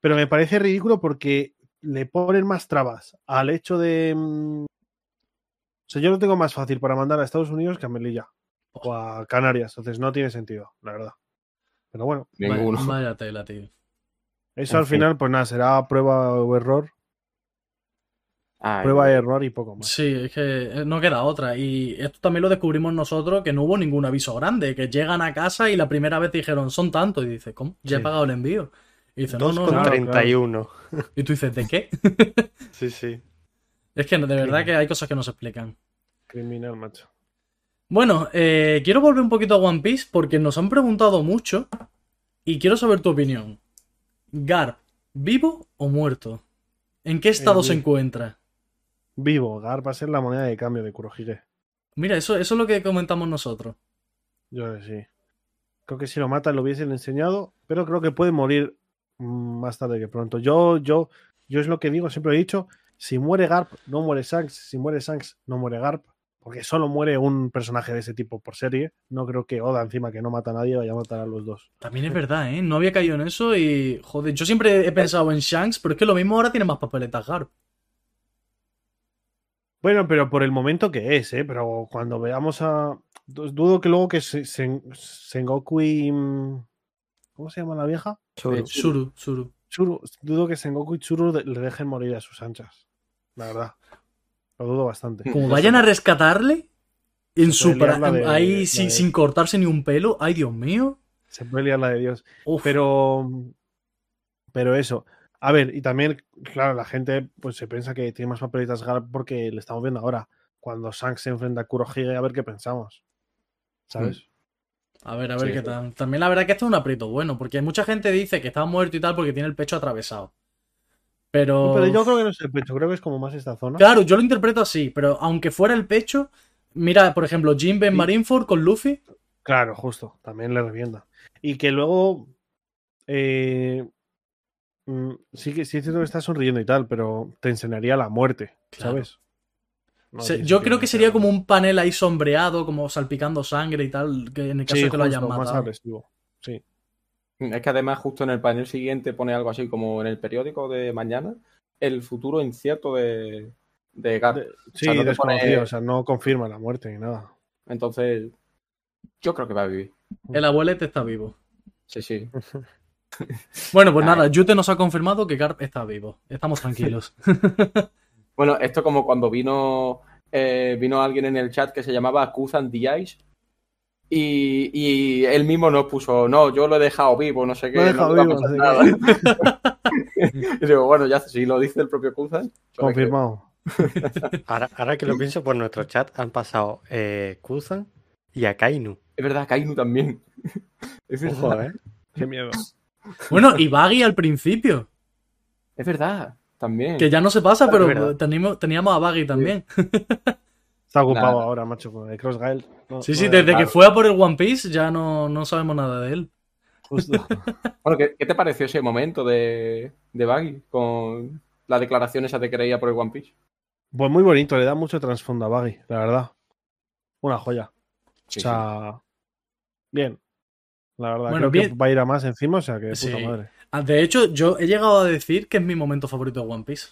Pero me parece ridículo porque le ponen más trabas al hecho de. mm, O sea, yo lo tengo más fácil para mandar a Estados Unidos que a Melilla o a Canarias. Entonces no tiene sentido, la verdad. Pero bueno, Vaya- Ninguno. Vaya, tela, tío. eso En al fin. final, pues nada, será prueba o error. Ay, Prueba Dios. error y poco más. Sí, es que no queda otra. Y esto también lo descubrimos nosotros, que no hubo ningún aviso grande, que llegan a casa y la primera vez te dijeron, son tantos. Y dices, ¿cómo? Ya he pagado el envío. Y dices, no, no, no. 2,31. Y tú dices, ¿de qué? *laughs* Sí, sí. Es que de verdad que hay cosas que no se explican. Criminal, macho. Bueno, eh, quiero volver un poquito a One Piece porque nos han preguntado mucho Y quiero saber tu opinión. Garp, ¿vivo o muerto? ¿En qué estado Eh, se encuentra? Vivo, Gar va a ser la moneda de cambio de Kurohige. Mira, eso, eso es lo que comentamos nosotros. Yo creo que sí. Creo que si lo matan lo hubiesen enseñado, pero creo que puede morir mm, más tarde que pronto. Yo, yo, yo es lo que digo, siempre he dicho, si muere Garp, no muere Shanks, si muere Shanks, no muere Garp, porque solo muere un personaje de ese tipo por serie. No creo que Oda, encima que no mata a nadie, vaya a matar a los dos. También es verdad, ¿eh? No había caído en eso y. Joder, yo siempre he pensado en Shanks, pero es que lo mismo ahora tiene más papeletas Garp. Bueno, pero por el momento que es, ¿eh? Pero cuando veamos a... du- Dudo que luego que se- Sen- Sengoku y... mm, ¿Cómo se llama la vieja? Churu. Suru, Suru. Tsuru, dudo que Sengoku y de- le dejen morir a sus anchas. La verdad. Lo dudo bastante. Como vayan a rescatarle en su. de- ahí sin, de- sin cortarse ni un pelo. Ay, Dios mío. Se puede liar la de Dios. Uf. Pero. Pero eso. A ver, y también, claro, la gente pues se piensa que tiene más papelitas Garp porque le estamos viendo ahora. Cuando Shanks se enfrenta a Kurohige, a ver qué pensamos. ¿Sabes? A ver, a ver Sí, qué sí. tal. También la verdad que esto es un aprieto bueno, porque mucha gente dice que está muerto y tal porque tiene el pecho atravesado. Pero. Pero yo creo que no es el pecho, creo que es como más esta zona. Claro, yo lo interpreto así, pero aunque fuera el pecho, mira, por ejemplo, Jinbe en Sí. Marineford con Luffy. Claro, justo. También le revienta. Y que luego. eh, mm, sí que sí es cierto que está sonriendo y tal, pero te enseñaría la muerte, Claro. ¿sabes? No Se- tiene yo creo que sería como un panel ahí sombreado, como salpicando sangre y tal, que en el caso Sí, de que lo hayan más matado. agresivo. Sí. Es que además justo en el panel siguiente pone algo así como en el periódico de mañana, el futuro incierto de, de Garp. De- sí, sea, no desconocido, pone- o sea, no confirma la muerte ni nada. Entonces, yo creo que va a vivir. El abuelete está vivo. Sí, sí. *laughs* Bueno, pues nada, Yute nos ha confirmado que Garp está vivo. Estamos tranquilos. *laughs* Bueno, esto como cuando vino eh, vino alguien en el chat que se llamaba Kuzan Ice y, y él mismo nos puso, no, yo lo he dejado vivo, no sé qué. Lo he dejado no vivo, no sé nada". *laughs* y digo, bueno, ya si lo dice el propio Kuzan. pues Confirmado. *laughs* Ahora, ahora que lo pienso, por nuestro chat han pasado eh, Kuzan y Akainu. Es verdad, Kainu también. Es verdad. Ojo, ¿eh? Qué miedo. Bueno, y Baggy al principio, Es verdad, también. que ya no se pasa, pero teníamos, teníamos a Baggy también. *laughs* Está ocupado Nada. ahora, macho, con el Crossgail. No- Sí, sí, desde que fue a por el One Piece ya no, no sabemos nada de él. justo. *laughs* Bueno, ¿qué, qué te pareció ese momento de, de Baggy con la declaración esa de que creía por el One Piece? Pues muy bonito, le da mucho trasfondo a Baggy, la verdad. Una joya. Sí, o sea, bien. La verdad, Bueno, creo bien. que va a ir a más encima, o sea que puta madre. Ah, De hecho, yo he llegado a decir que es mi momento favorito de One Piece.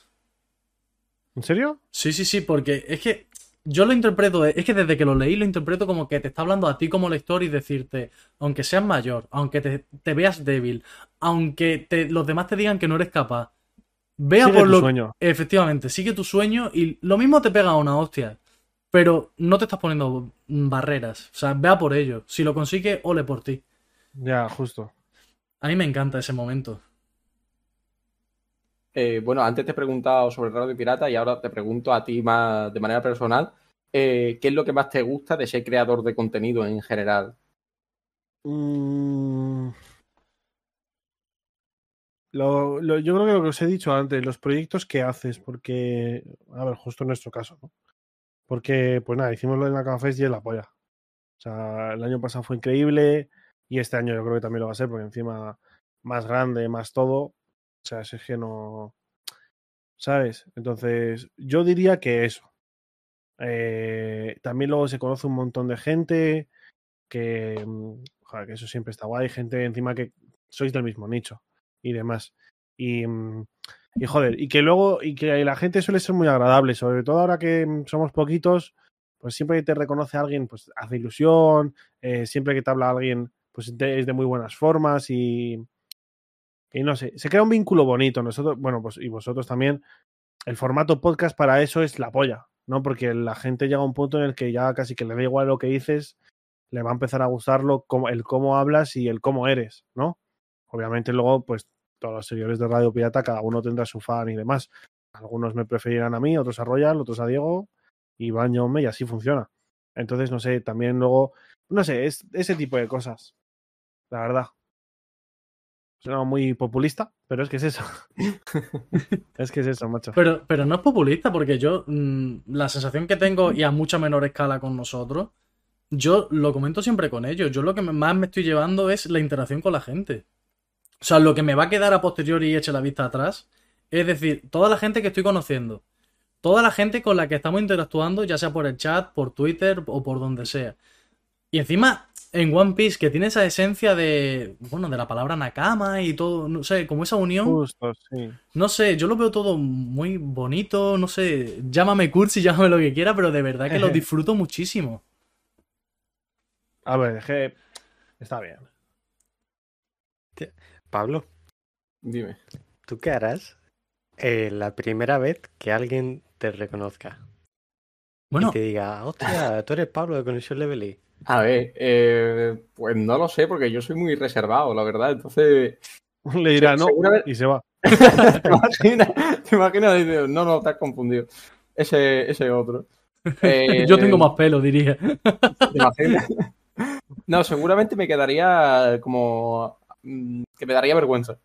¿En serio? Sí, sí, sí, porque es que yo lo interpreto, es que desde que lo leí lo interpreto como que te está hablando a ti como lector y decirte, aunque seas mayor, aunque te, te veas débil, aunque te- los demás te digan que no eres capaz, vea Sigue por tu lo sueño. Efectivamente, sigue tu sueño y lo mismo te pega una hostia, pero no te estás poniendo barreras, o sea, vea por ello. Si lo consigue, ole por ti. Ya, justo. A mí me encanta ese momento. Eh, bueno, antes te he preguntado sobre Radio Pirata y ahora te pregunto a ti más de manera personal. eh, ¿Qué es lo que más te gusta de ser creador de contenido en general? Mm. Lo- lo- yo creo que lo que os he dicho antes, los proyectos que haces, porque, a ver, justo en nuestro caso, ¿no? Porque, pues nada, hicimos lo de la Fest y es la polla. O sea, el año pasado fue increíble y este año yo creo que también lo va a ser, porque encima más grande, más todo. O sea, es que no. ¿Sabes? Entonces, yo diría que eso. Eh, también luego se conoce un montón de gente que, mm, joder, que eso siempre está guay, gente encima que sois del mismo nicho y demás. Y, mm, y joder, y que luego, y que la gente suele ser muy agradable, sobre todo ahora que mm, somos poquitos, pues siempre que te reconoce alguien, pues hace ilusión, eh, siempre que te habla alguien, pues es de muy buenas formas y, y no sé, se crea un vínculo bonito. Nosotros, bueno, pues y vosotros también, el formato podcast para eso es la polla, ¿no? Porque la gente llega a un punto en el que ya casi que le da igual lo que dices, le va a empezar a gustarlo como, el cómo hablas y el cómo eres, ¿no? Obviamente luego, pues todos los seguidores de Radio Pirata, cada uno tendrá su fan y demás. Algunos me preferirán a mí, otros a Royal, otros a Diego, Iván, Jaume, y así funciona. Entonces, no sé, también luego, no sé, es ese tipo de cosas. La verdad. Suena muy populista, pero es que es eso. *laughs* es que es eso, macho. Pero, pero no es populista, porque yo, mm, la sensación que tengo, y a mucha menor escala con nosotros, yo lo comento siempre con ellos. Yo lo que más me estoy llevando es la interacción con la gente. O sea, lo que me va a quedar a posteriori y eche la vista atrás, es decir, toda la gente que estoy conociendo, toda la gente con la que estamos interactuando, ya sea por el chat, por Twitter o por donde sea. Y encima, en One Piece, que tiene esa esencia de, bueno, de la palabra Nakama y todo, no sé, como esa unión. Justo, sí. No sé, yo lo veo todo muy bonito, no sé, llámame cursi, *laughs* llámame lo que quiera, pero de verdad que lo *laughs* disfruto muchísimo. A ver, es que está bien. Pablo, Dime. ¿tú qué harás eh, la primera vez que alguien te reconozca? Bueno, Y te diga, hostia, tú eres Pablo de Conexión Level E". A ver, eh, pues no lo sé, porque yo soy muy reservado, la verdad. Entonces, *laughs* Le dirá no y se va. *laughs* ¿te imaginas? ¿Te No, no, estás confundido. Ese, ese otro. Eh, *laughs* yo tengo más pelo, diría. ¿Te imaginas? No, seguramente me quedaría como. mm, que me daría vergüenza.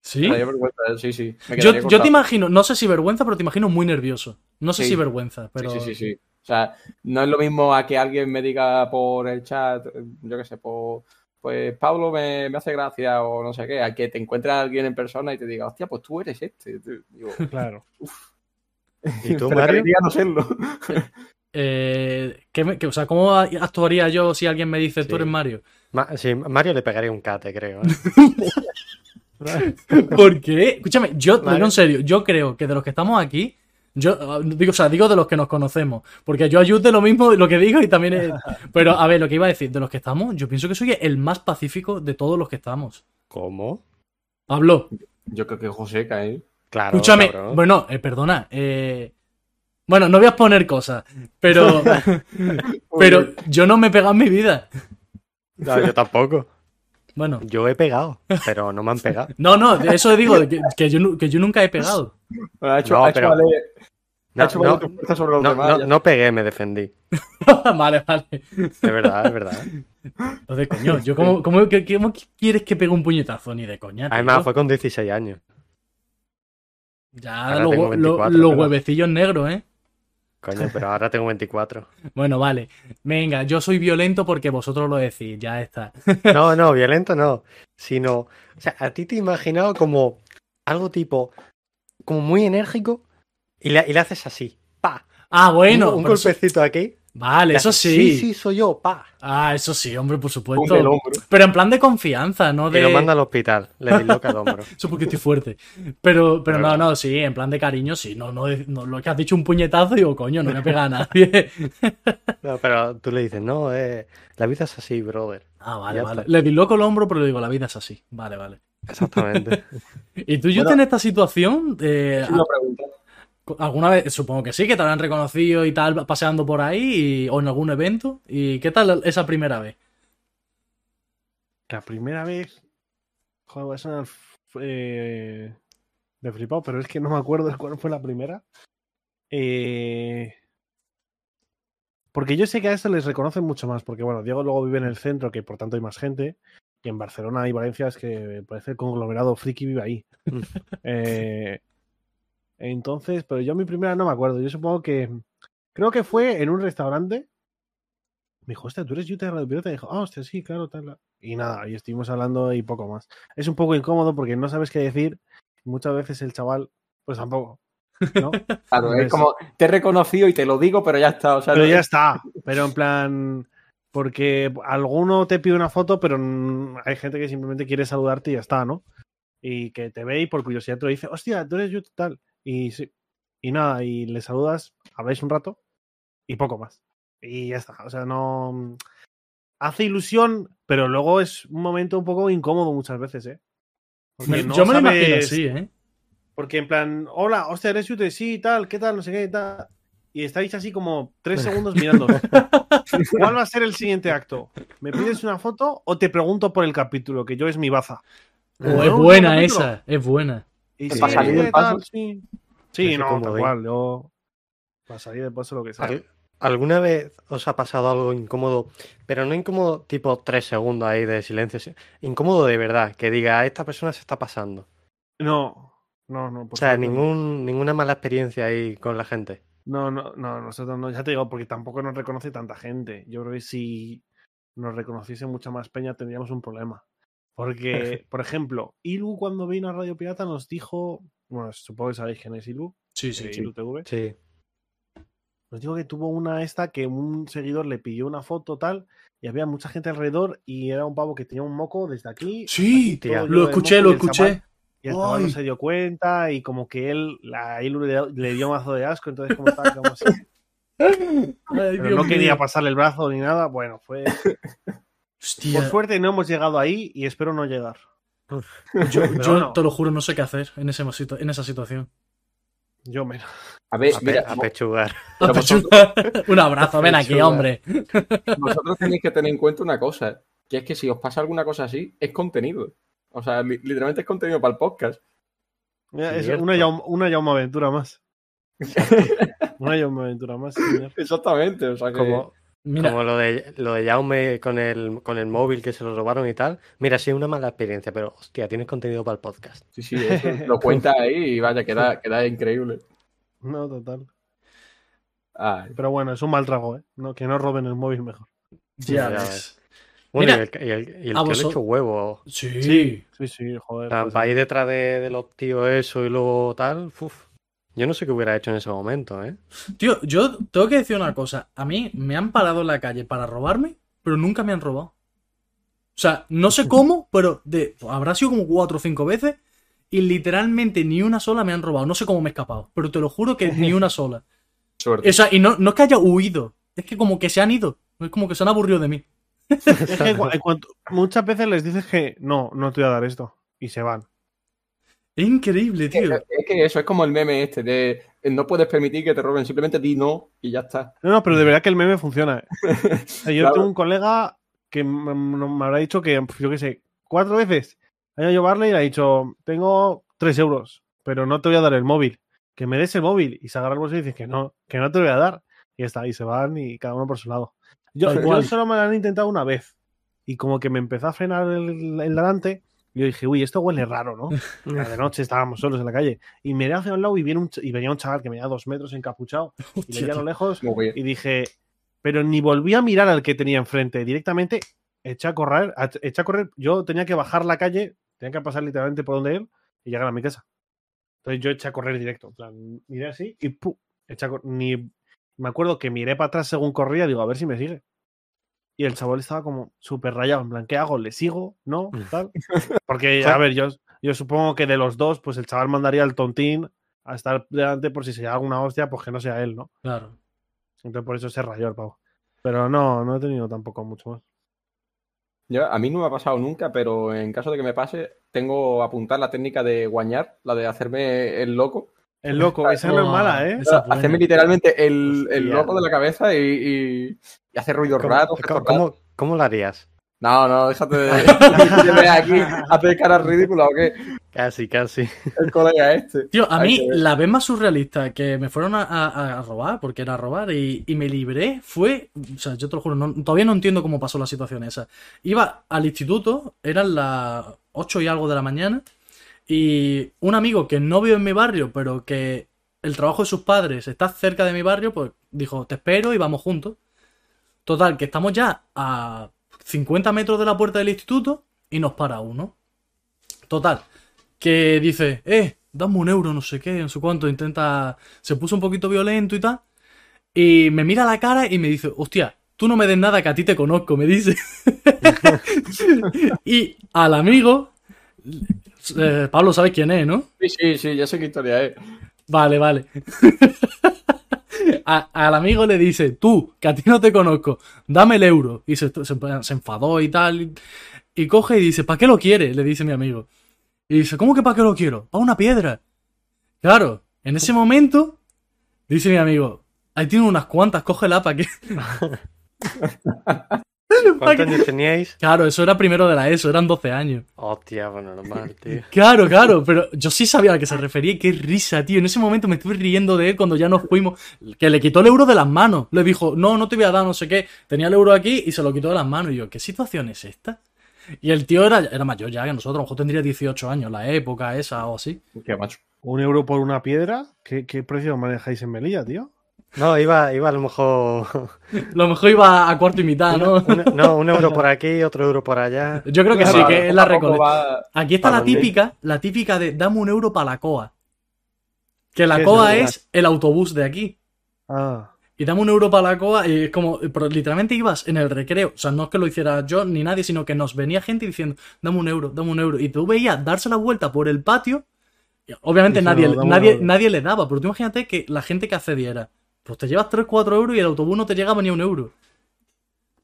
¿Sí? Me daría vergüenza, sí, sí. Me Yo, yo te imagino, no sé si vergüenza, pero te imagino muy nervioso. No sé Sí. si vergüenza, pero... Sí, sí, sí, sí. O sea, no es lo mismo a que alguien me diga por el chat, yo qué sé, por, pues Pablo me, me hace gracia o no sé qué, a que te encuentres a alguien en persona y te diga, hostia, pues tú eres este. Digo, *laughs* Claro. ¿Y tú, *laughs* Mario? no serlo. *laughs* Eh, ¿qué me- qué- o sea, ¿cómo actuaría yo si alguien me dice tú eres Mario? Ma- sí, Mario le pegaría un cate, creo. ¿eh? ¿Por qué? Escúchame, yo, en serio, yo creo que de los que estamos aquí, yo ah, digo, o sea, digo de los que nos conocemos, porque yo ayude lo mismo de lo que digo y también es... *laughs* Pero, a ver, lo que iba a decir, de los que estamos, yo pienso que soy el más pacífico de todos los que estamos. ¿Cómo? Hablo. Yo creo que Joseca, ¿eh? Claro, Escúchame, cabrón. bueno, eh, perdona, eh, bueno, no voy a exponer cosas, pero, *laughs* pero yo no me he pegado en mi vida. No, yo tampoco. Bueno, Yo he pegado, pero no me han pegado. *laughs* no, no, eso digo, que, que yo, que yo nunca he pegado. Ha hecho, No, ha hecho pero- ha No, hecho fuerza sobre los no, demás. pegué, me defendí. *laughs* vale, vale. Es verdad, es verdad. Entonces, coño, yo cómo, cómo, que- cómo quieres que pegue un puñetazo? Ni de coña. tío. Además, fue con 16 años. Ya los, tengo hue- lo- 24, los pero- huevecillos negros, ¿eh? Coño, pero ahora tengo 24. *laughs* Bueno, vale. Venga, yo soy violento porque vosotros lo decís, ya está. *laughs* No, no, violento no. Sino, o sea, a ti te he imaginado como algo tipo, como muy enérgico y le, y le haces así, pa. Ah, bueno. un, un pero eso- golpecito aquí. Vale, le eso sí. Sí, sí, soy yo, pa. Ah, eso sí, hombre, por supuesto. del hombro. Pero en plan de confianza, no Y de. lo manda al hospital, le disloca el hombro. *laughs* Eso porque estoy fuerte. Pero, pero no, no, sí, en plan de cariño, sí. No, no, no, lo que has dicho un puñetazo, digo, coño, no me pega a nadie. *laughs* No, pero tú le dices, no, eh, la vida es así, brother. Ah, vale, Ya vale. está. Le disloco el hombro, pero le digo, la vida es así. Vale, vale. Exactamente. *laughs* ¿Y tú, yo Bueno. en esta situación? eh, Es una pregunta. ¿Alguna vez? Supongo que sí, que te habrán reconocido y tal, paseando por ahí y- o en algún evento. ¿Y qué tal esa primera vez? La primera vez. Joder, voy a sonar eh, de flipado, pero es que no me acuerdo de cuál fue la primera. Eh, porque yo sé que a esto les reconocen mucho más, porque bueno, Diego luego vive en el centro, que por tanto hay más gente, y en Barcelona y Valencia es que parece el conglomerado friki vive ahí. *laughs* Eh, entonces, pero yo mi primera no me acuerdo. Yo supongo que. Creo que fue en un restaurante. Me dijo, hostia, tú eres Utah de Radio Pirata. Y dijo, ah, hostia, sí, claro, tal. Y nada, y estuvimos hablando y poco más. Es un poco incómodo porque no sabes qué decir. Muchas veces el chaval, pues tampoco. ¿no? *laughs* Claro, es como, te he reconocido y te lo digo, pero ya está. O sea, Pero no- ya está. Pero en plan. Porque alguno te pide una foto, pero hay gente que simplemente quiere saludarte y ya está, ¿no? Y que te ve y por curiosidad te lo dice, hostia, tú eres YouTube tal. Y. Y nada, y le saludas, habláis un rato y poco más. Y ya está. O sea, no. Hace ilusión, pero luego es un momento un poco incómodo muchas veces, ¿eh? Porque Me- no yo me lo imagino así, ¿eh? porque en plan, hola, hostia, eres Yute, sí, tal, ¿qué tal? No sé qué, tal. Y estáis así como tres segundos mirando. *laughs* ¿Cuál va a ser el siguiente acto? ¿Me pides una foto o te pregunto por el capítulo? Que yo es mi baza. O ¿No? es ¿Un buena esa, es buena. Y ¿Te sí, va a salir ¿qué del paso? tal? Sí, sí no, tal cual. Yo. Para salir de paso lo que sea. Al- ¿alguna vez os ha pasado algo incómodo? Pero no incómodo tipo tres segundos ahí de silencio. Incómodo de verdad, que diga, esta persona se está pasando. No, no, no. por O sea, ningún, ninguna mala experiencia ahí con la gente. No, no, no, nosotros no, ya te digo, porque tampoco nos reconoce tanta gente. Yo creo que si nos reconociese mucha más peña tendríamos un problema. Porque, *laughs* por ejemplo, Ilu cuando vino a Radio Pirata nos dijo, bueno, supongo que sabéis quién es Ilu, Sí, sí, de sí. Ilu TV, Sí. nos dijo que tuvo una esta que un seguidor le pidió una foto tal y había mucha gente alrededor y era un pavo que tenía un moco desde aquí. Sí, lo escuché, moco lo y el chaval- escuché. Y el chaval no se dio cuenta y como que él, la Ilu le, le dio mazo de asco, entonces como estaba como así. *laughs* Ay, Pero no quería pasarle el brazo ni nada. Bueno, fue. *laughs* Hostia, Por suerte no hemos llegado ahí y espero no llegar. yo, *laughs* no. te lo juro, no sé qué hacer en, ese en esa situación. Yo me. A ver, A, pe- mira, a pechugar. *laughs* Un abrazo, ven aquí, hombre. *laughs* vosotros tenéis que tener en cuenta una cosa, que es que si os pasa alguna cosa así, es contenido. O sea, li- literalmente es contenido para el podcast. Mira, es una, Yauma- una Yauma aventura más. Una Yauma aventura más. señor. Exactamente, o sea que... Como, Mira, como lo de lo de Jaume con el, con el móvil que se lo robaron y tal. Mira, sí, una mala experiencia, pero hostia, tienes contenido para el podcast. Sí, sí, eso *laughs* lo cuenta ahí y vaya, queda, queda increíble. No, total. Ay, Pero bueno, es un mal trago, ¿eh? No, que no roben el móvil mejor. ya ya ves. Bueno, Mira, y el, y el- y el tío le echó huevo. Sí. Sí, sí, joder. O sea, pues, para ir detrás de, de los tíos eso y luego tal, uf. Yo no sé qué hubiera hecho en ese momento, ¿eh? Tío, yo tengo que decir una cosa. A mí me han parado en la calle para robarme, pero nunca me han robado. O sea, no sé *laughs* cómo, pero de, habrá sido como cuatro o cinco veces y literalmente ni una sola me han robado. No sé cómo me he escapado, pero te lo juro que ni una sola. suerte. O sea, y no, no es que haya huido, es que como que se han ido. Es como que se han aburrido de mí. *laughs* es que muchas veces les dices que no, no te voy a dar esto. Y se van. Increíble, tío. Es que eso es como el meme este de eh, no puedes permitir que te roben, simplemente di no y ya está. No, no, pero de verdad que el meme funciona. *laughs* O sea, yo Claro. tengo un colega que me, me- habrá dicho que, yo qué sé, cuatro veces ha ido a llevarle y le ha dicho, tengo tres euros, pero no te voy a dar el móvil. Que me des el móvil. Y se agarra el bolso y dice que no, que no te voy a dar. Y ya está, y se van y cada uno por su lado. Yo, yo solo me lo han intentado una vez. Y como que me empezó a frenar el, el delante. Yo dije, uy, esto huele raro, ¿no? *laughs* Era de noche estábamos solos en la calle. Y miré hacia un lado y, viene un, y venía un chaval que medía dos metros encapuchado. Y *laughs* veía a lo lejos y dije, pero ni volví a mirar al que tenía enfrente, directamente eché a correr, eché a correr, yo tenía que bajar la calle, tenía que pasar literalmente por donde él y llegar a mi casa. Entonces yo eché a correr directo, en plan, miré así y ¡pum! Eché a ni me acuerdo que miré para atrás según corría, digo, a ver si me sigue. Y el chaval estaba como súper rayado, en plan, ¿qué hago? ¿Le sigo? ¿No? Tal. *laughs* Porque, a ver, yo, yo supongo que de los dos, pues el chaval mandaría al tontín a estar delante por si se da alguna hostia, pues que no sea él, ¿no? Claro. Entonces por eso se rayó el pavo. Pero no, no he tenido tampoco mucho más. Yo, a mí no me ha pasado nunca, pero en caso de que me pase, tengo apuntar la técnica de guañar, la de hacerme el loco. El loco, esa no es mala, ¿eh? Hacerme literalmente el, el Hostia. loco de la cabeza y, y- y hacer ruidos ¿Cómo, raros. cómo- cómo- cómo lo harías? No, no, déjate de, *laughs* de ver aquí hacer caras ridículas o qué. Casi, casi. El colega este. Tío, a Hay mí la vez más surrealista que me fueron a, a- a robar, porque era robar, y, y me libré, fue. O sea, yo te lo juro, no- todavía no entiendo cómo pasó la situación esa. Iba al instituto, eran las 8 y algo de la mañana, y un amigo que no vive en mi barrio, pero que el trabajo de sus padres está cerca de mi barrio, pues dijo: Te espero y vamos juntos. Total, que estamos ya a 50 metros de la puerta del instituto y nos para uno. Total, que dice, eh, dame un euro, no sé qué, no sé cuánto, intenta, se puso un poquito violento y tal, y me mira a la cara y me dice, hostia, tú no me des nada que a ti te conozco, me dice. *laughs* *laughs* y al amigo, eh, Pablo, ¿sabes quién es, no? Sí, sí, sí, ya sé qué historia es. Vale, vale. *laughs* A- al amigo le dice, tú, que a ti no te conozco, dame el euro. Y se, se- se enfadó y tal. Y, y coge y dice, ¿para qué lo quiere? Le dice mi amigo. Y dice, ¿cómo que para qué lo quiero? Para una piedra. Claro, en ese momento, dice mi amigo, ahí tiene unas cuantas, cógela para que... *laughs* *laughs* ¿Cuántos años teníais? Claro, eso era primero de la ESO, eran 12 años. Hostia, bueno, normal, tío. *laughs* Claro, claro, pero yo sí sabía a qué se refería y qué risa, tío. En ese momento me estuve riendo de él cuando ya nos fuimos. Que le quitó el euro de las manos. Le dijo, no, no te voy a dar no sé qué. Tenía el euro aquí y se lo quitó de las manos. Y yo, ¿qué situación es esta? Y el tío era, era mayor ya que nosotros, a lo mejor tendría 18 años, la época esa o así. Qué macho. Un euro por una piedra. ¿Qué, qué precio manejáis en Melilla, tío? No, iba, iba a lo mejor. *laughs* Lo mejor iba a cuarto y mitad, ¿no? un- no, un euro por aquí, *laughs* otro euro por allá. Yo creo que sí, que es la va- Aquí está ¿Para la dónde? típica, la típica de dame un euro para la coa. Que la ¿Qué es coa es el autobús de aquí. Ah, Y dame un euro para la coa y es como, pero literalmente ibas en el recreo. O sea, no es que lo hiciera yo ni nadie, sino que nos venía gente diciendo, dame un euro, dame un euro. Y tú veías darse la vuelta por el patio. y Obviamente nadie, "Dame un nadie, euro". nadie le daba, pero tú imagínate que la gente que accediera, pues te llevas 3, 4 euros y el autobús no te llegaba ni a un euro.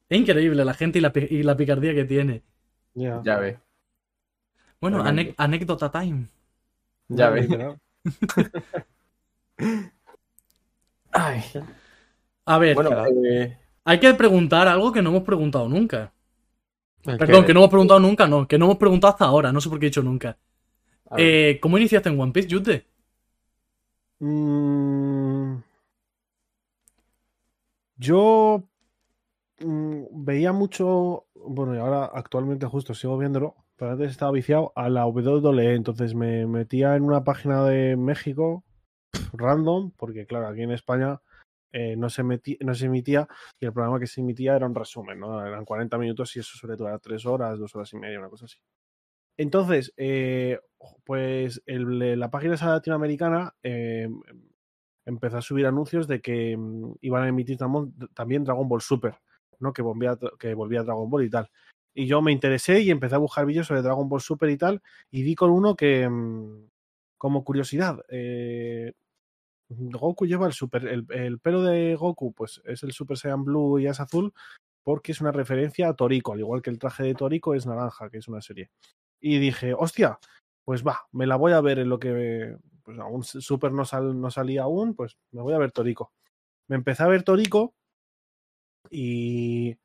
Es increíble la gente y la, pi- y la picardía que tiene. ya. Ya ves. Bueno, anécdota time. Ya ves. literal. *laughs* Ay. A ver, Bueno, eh, hay que preguntar algo que no hemos preguntado nunca. Perdón, que- no hemos preguntado nunca, no, que no hemos preguntado hasta ahora, no sé por qué he dicho nunca. Eh, ¿Cómo iniciaste en One Piece, Yute? Mm, yo mm, veía mucho, bueno, y ahora actualmente justo sigo viéndolo, pero antes estaba viciado a la WWE, entonces me metía en una página de México random, porque claro, aquí en España eh, no, se no se emitía y el programa que se emitía era un resumen, ¿no? Eran 40 minutos y eso suele durar 3 horas, 2 horas y media, una cosa así. Entonces, eh, pues la página esa latinoamericana eh, empezó a subir anuncios de que mm, iban a emitir también Dragon Ball Super, ¿no? Que volvía, que volvía Dragon Ball y tal. Y yo me interesé y empecé a buscar vídeos sobre Dragon Ball Super y tal, y di con uno que, mm, como curiosidad, eh, Goku lleva el super, el, el pelo de Goku, pues es el Super Saiyan Blue y es azul, porque es una referencia a Toriko, al igual que el traje de Toriko es naranja, que es una serie. Y dije, hostia, pues va, me la voy a ver en lo que pues aún Super no, sal- no salía aún, pues me voy a ver Toriko. Me empecé a ver Toriko y,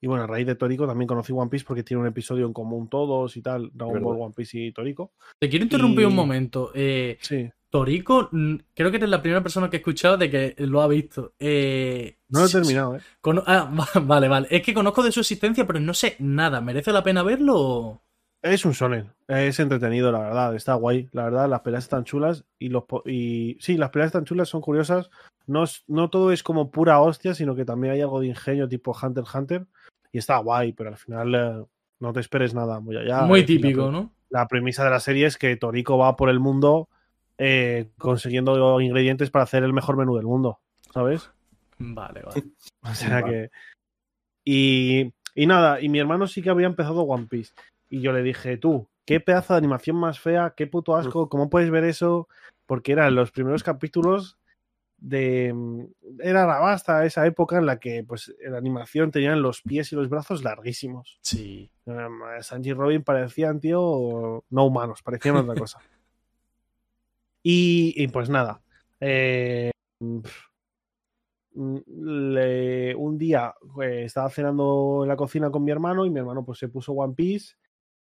y bueno, a raíz de Toriko también conocí One Piece porque tiene un episodio en común todos y tal, Dragon. Ball, One Piece y Toriko. Te quiero interrumpir un momento. Eh, Sí, Torico, creo que eres la primera persona que he escuchado de que lo ha visto. Eh, no lo he terminado, ¿eh? ah, *laughs* va- vale, vale. Es que conozco de su existencia, pero no sé nada. ¿Merece la pena verlo? Es un shonen, es entretenido, la verdad, está guay, la verdad, las peleas están chulas y los po- y sí, las peleas están chulas, son curiosas, no, es- no todo es como pura hostia, sino que también hay algo de ingenio tipo Hunter x Hunter y está guay, pero al final eh, no te esperes nada muy allá. Muy Es la típico, ¿no? La premisa de la serie es que Toriko va por el mundo eh, consiguiendo ingredientes para hacer el mejor menú del mundo, ¿sabes? Vale, vale. *laughs* O sea Vale. que. Y, y nada, y mi hermano sí que había empezado One Piece. Y yo le dije, tú, qué pedazo de animación más fea, qué puto asco, ¿cómo puedes ver eso? Porque eran los primeros capítulos de. mm, Era la basta esa época en la que pues la animación tenían los pies y los brazos larguísimos. Sí. Um, Sanji y Robin parecían, tío, no humanos, parecían otra cosa. *laughs* Y, y pues nada. eh, mm, le- un día eh, estaba cenando en la cocina con mi hermano y mi hermano pues se puso One Piece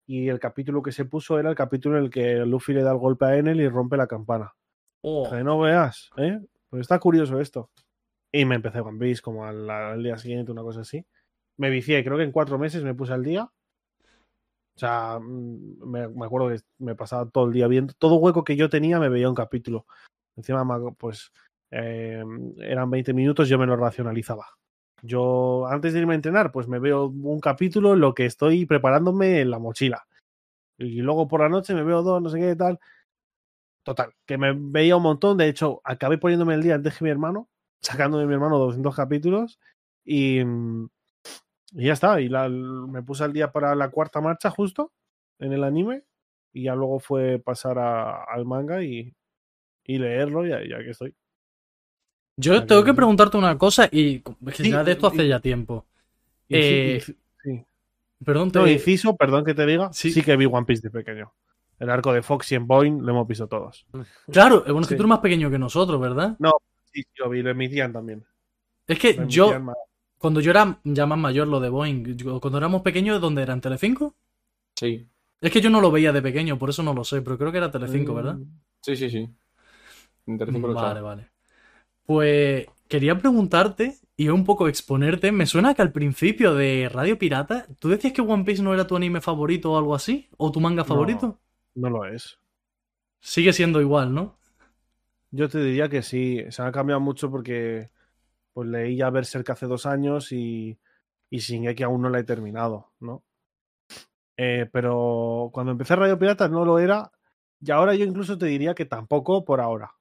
y el capítulo que se puso era el capítulo en el que Luffy le da el golpe a Enel y rompe la campana. Oh, Que no veas, ¿eh? Pues está curioso esto. Y me empecé One Piece como al, al día siguiente, una cosa así. Me vicié, creo que en cuatro meses me puse al día. O sea, mm, me, me acuerdo que me pasaba todo el día viendo. Todo hueco que yo tenía me veía un capítulo. Encima, pues, eh, eran 20 minutos, yo me lo racionalizaba. Yo, antes de irme a entrenar, pues me veo un capítulo lo que estoy preparándome en la mochila. Y luego por la noche me veo dos, no sé qué tal. Total, que me veía un montón. De hecho, acabé poniéndome el día antes que mi hermano, sacando de mi hermano 200 capítulos. Y, mm, y ya está. Y me puse al día para la cuarta marcha justo en el anime. Y ya luego fue pasar al manga y, y leerlo. Y ya, ya que estoy. Yo tengo que preguntarte una cosa y es que Sí, ya de esto hace y- ya tiempo. Y- Eh, y- sí. Perdón, te... No, inciso, perdón que te diga. Sí. Sí. que vi One Piece de pequeño. El arco de Foxy en Boeing lo hemos visto todos. Claro, bueno, es que tú eres más pequeño que nosotros, ¿verdad? Sí, sí, lo vi, lo emitían también. Es que Lo yo, más. Cuando yo era ya más mayor, lo de Boeing, yo- cuando éramos pequeños, ¿dónde era? ¿En Telecinco? Sí, Es que yo no lo veía de pequeño, por eso no lo sé, pero creo que era Telecinco, ¿verdad? sí, sí, sí. En Telecinco lo Vale, vale. Pues quería preguntarte y un poco exponerte. Me suena que al principio de Radio Pirata, ¿tú decías que One Piece no era tu anime favorito o algo así? ¿O tu manga favorito? No lo es. Sigue siendo igual, ¿no? Yo te diría que sí, se ha cambiado mucho porque pues leí ya Berserk hace dos años y, y Shingeki aún no la he terminado, ¿no? Eh, pero cuando empecé Radio Pirata no lo era y ahora yo incluso te diría que tampoco por ahora.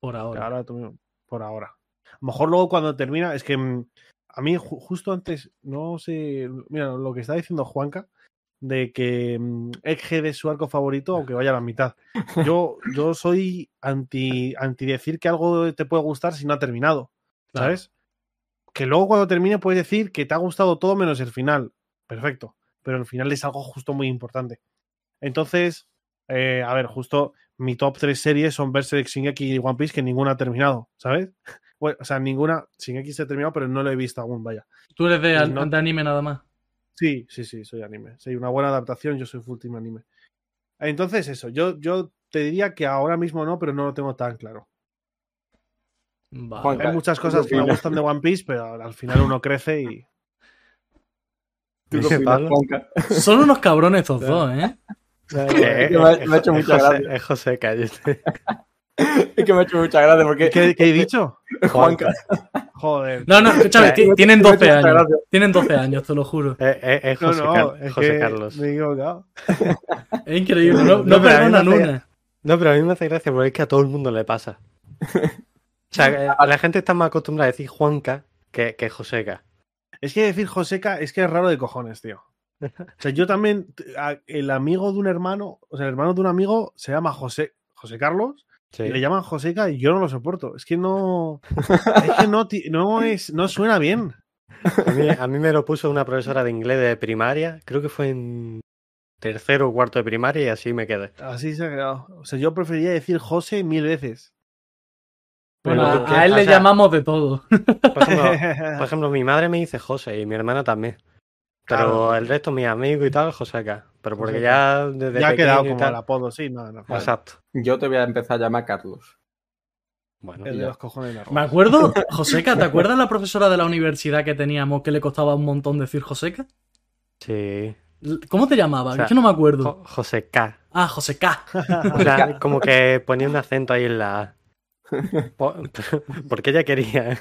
Por que ahora. ahora tú- por ahora. A lo mejor luego cuando termina, es que mm, a mí ju- justo antes, no sé, mira, lo que está diciendo Juanca, de que mm, Egghead es su arco favorito, aunque vaya a la mitad. Yo, *laughs* yo soy anti, anti decir que algo te puede gustar si no ha terminado, Claro. ¿sabes? Que luego cuando termine puedes decir que te ha gustado todo menos el final. Perfecto. Pero el final es algo justo muy importante. Entonces, eh, a ver, justo mi top 3 series son Berserk, Shingeki y One Piece, que ninguna ha terminado, ¿sabes? *laughs* Bueno, o sea, ninguna, Shingeki se ha terminado, pero no lo he visto aún, vaya. Tú eres de, an- no- de anime nada más. Sí, sí, sí, soy anime. Soy una buena adaptación, yo soy full team anime. Entonces, eso, yo, yo te diría que ahora mismo no, pero no lo tengo tan claro. Vale. Hay muchas ¿tú cosas que me gustan de One Piece, pero al final uno crece y. *laughs* *laughs* Son unos cabrones estos dos, ¿eh? Que me ha- me ha hecho es mucha José- gracia. Es José Calle. *laughs* Es que me ha hecho mucha gracia porque ¿Qué, qué he dicho? Juanca. Joder. No, no, escúchame, ti- me- tienen me ha 12 hecho mucha años. Tienen 12 años, te lo juro. Eh, eh, es No, José, no, Car- es José que Carlos. me he equivocado. *laughs* Es increíble, no, no, No, pero a mí me perdonan hace- una. No, pero a mí me hace gracia porque es que a todo el mundo le pasa. O sea, eh, la gente está más acostumbrada a decir Juanca que, que Joseca. Es que decir Joseca es que es raro de cojones, tío. O sea, yo también, el amigo de un hermano, o sea, el hermano de un amigo se llama José, José Carlos, Sí. y le llaman Joseca y yo no lo soporto. Es que no, *laughs* es que no, es, no suena bien. A mí, a mí me lo puso una profesora de inglés de primaria, creo que fue en tercero o cuarto de primaria y así me quedé. Así se ha quedado. O sea, yo preferiría decir José mil veces. Bueno, a, ¿qué a él le llamamos de todo. Por ejemplo, *laughs* por ejemplo, mi madre me dice José y mi hermana también. Pero Claro. el resto, mis amigos y tal, Joseca. Pero porque ya desde ya ha quedado como el apodo, sí, no, no. Exacto. Yo te voy a empezar a llamar Carlos. Bueno, El de los cojones largos. Me acuerdo, *laughs* Joseca, ¿te acuerdas la profesora de la universidad que teníamos que le costaba un montón decir Joseca? sí. ¿Cómo te llamaba? O sea, es que no me acuerdo. Jo- Joseca. Ah, Joseca. O sea, como que ponía un acento ahí en la A. Por- *laughs* Porque ella quería.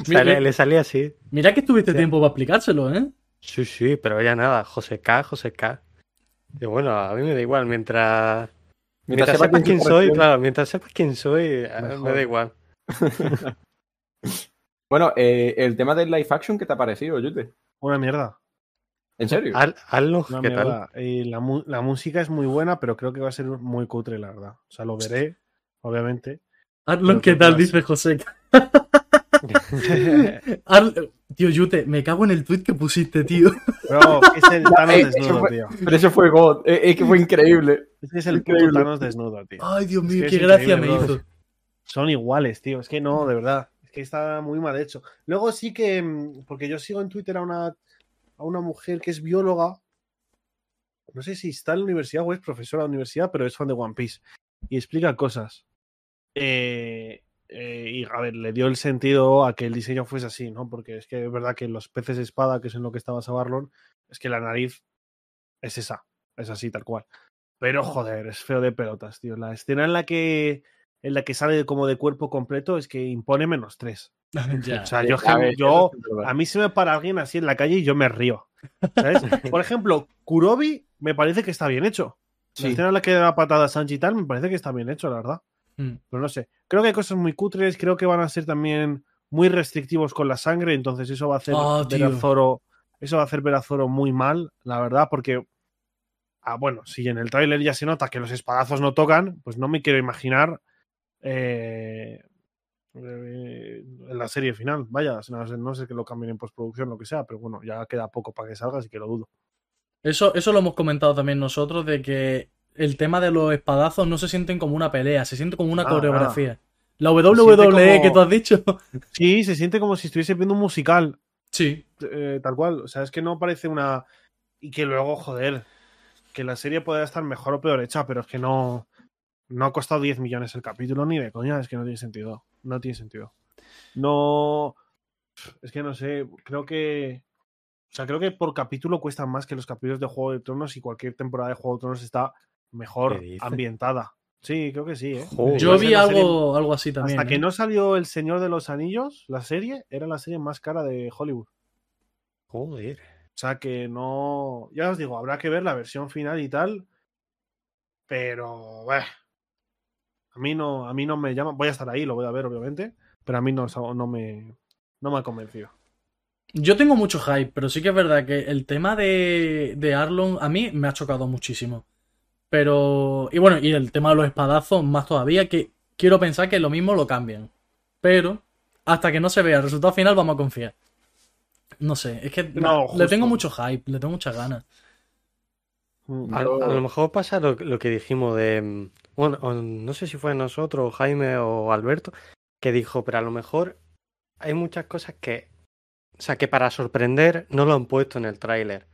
O sea, le, le salía así. Mira que tuviste Sí. tiempo para explicárselo, ¿eh? Sí, sí, pero ella nada. José K, José K. Y bueno, a mí me da igual. Mientras, mientras, sepa sepas quién soy, claro, mientras sepas quién soy, eh, me da igual. *laughs* Bueno, eh, el tema del live action, ¿qué te ha parecido, Yute? Una mierda. ¿En serio? Haz- Hazlo, Una ¿qué tal? la, mu- la música es muy buena, pero creo que va a ser muy cutre, la verdad. O sea, lo veré, obviamente. Hazlo, ¿qué tal? Dice Joseca. *laughs* Tío, Yute, me cago en el tweet que pusiste, tío. Bro, es el *laughs* Thanos eh, desnudo, eso fue- tío. Pero eso fue God. Eh, Es que fue increíble. Es que es el puto increíble. Thanos desnudo, tío. Ay, Dios Es mío, que qué gracia me bro. hizo. Son iguales, tío. Es que no, de verdad. Es que está muy mal hecho. Luego sí que, mm, porque yo sigo en Twitter a una, a una mujer que es bióloga. No sé si está en la universidad o es profesora de la universidad, pero es fan de One Piece. Y explica cosas. Eh, eh, y a ver, le dio el sentido a que el diseño fuese así, ¿no? Porque es que es verdad que los peces espada, que es en lo que estaba Sabarlon, es que la nariz es esa. Es así, tal cual. Pero joder, es feo de pelotas, tío. La escena en la que en la que sale como de cuerpo completo es que impone menos tres. *laughs* Ya. O sea, yo, A ver, yo- mí se me para alguien así en la calle y yo me río. ¿Sabes? *laughs* Por ejemplo, Kurobi me parece que está bien hecho. La Sí. escena en la que da patada a Sanji y tal me parece que está bien hecho, la verdad. Mm. Pero no sé. Creo que hay cosas muy cutres, creo que van a ser también muy restrictivos con la sangre, entonces eso va a hacer Ah, ver a. Zoro, eso va a hacer ver a Zoro muy mal, la verdad, porque ah, bueno, si en el tráiler ya se nota que los espadazos no tocan, pues no me quiero imaginar eh, eh, en la serie final. Vaya, no sé, no sé que lo cambien en postproducción, lo que sea, pero bueno, ya queda poco para que salga, así que lo dudo. Eso, eso lo hemos comentado también nosotros, de que el tema de los espadazos no se sienten como una pelea, se siente como una Nada, coreografía. La siente WWE como- que tú has dicho. *laughs* Sí, se siente como si estuviese viendo un musical. Sí. eh, tal cual. O sea, es que no parece una. Y que luego, joder, que la serie pueda estar mejor o peor hecha, pero es que no. No ha costado 10 millones el capítulo ni de coña, es que no tiene sentido. No tiene sentido. No. Es que no sé, creo que. O sea, creo que por capítulo cuestan más que los capítulos de Juego de Tronos y cualquier temporada de Juego de Tronos está mejor ambientada. Sí, creo que sí, ¿eh? Joder. Yo vi serie- algo, algo así también. Hasta que ¿eh? no salió El Señor de los Anillos, la serie, era la serie más cara de Hollywood. Joder. O sea que no. Ya os digo, habrá que ver la versión final y tal. Pero. bah, a mí no, a mí no me llama. Voy a estar ahí, lo voy a ver, obviamente. Pero a mí no, no me. No me ha convencido. Yo tengo mucho hype, pero sí que es verdad que el tema de, de Arlon a mí me ha chocado muchísimo. Pero. Y bueno, y el tema de los espadazos, más todavía, que quiero pensar que lo mismo lo cambian. Pero, hasta que no se vea el resultado final, vamos a confiar. No sé, es que No, le tengo mucho hype, le tengo muchas ganas. Mm. A, lo mejor pasa lo, lo que dijimos de. mm, Bueno, o no sé si fue nosotros, Jaime o Alberto, que dijo, pero a lo mejor hay muchas cosas que. O sea, que para sorprender no lo han puesto en el tráiler.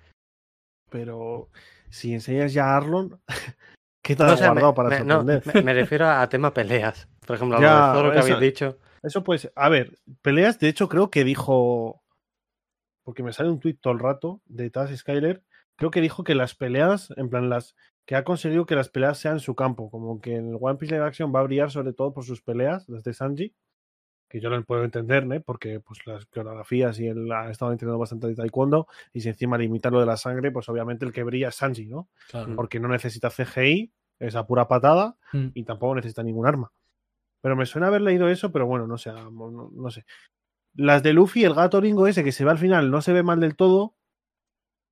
Pero si enseñas ya a Arlon, *laughs* ¿qué te has o sea, me- guardado para me, no, me, me refiero a tema peleas. Por ejemplo, a lo Ya, de Zoro que eso- habéis dicho. Eso pues, a ver, peleas, de hecho creo que dijo, porque me sale un tuit todo el rato de Taz Skyler, creo que dijo que las peleas, en plan las, que ha conseguido que las peleas sean su campo, como que en el One Piece Live Action va a brillar sobre todo por sus peleas, las de Sanji, que yo no puedo entender, ¿eh? porque pues las coreografías y él ha estado entrenando bastante de taekwondo, y si encima limita lo de la sangre, pues obviamente el que brilla es Sanji, ¿no? Claro. Porque no necesita CGI, es a pura patada, Mm. y tampoco necesita ningún arma. Pero me suena haber leído eso, pero bueno, no sé, no, no- no sé. Las de Luffy, el gato ringo ese que se ve al final, no se ve mal del todo.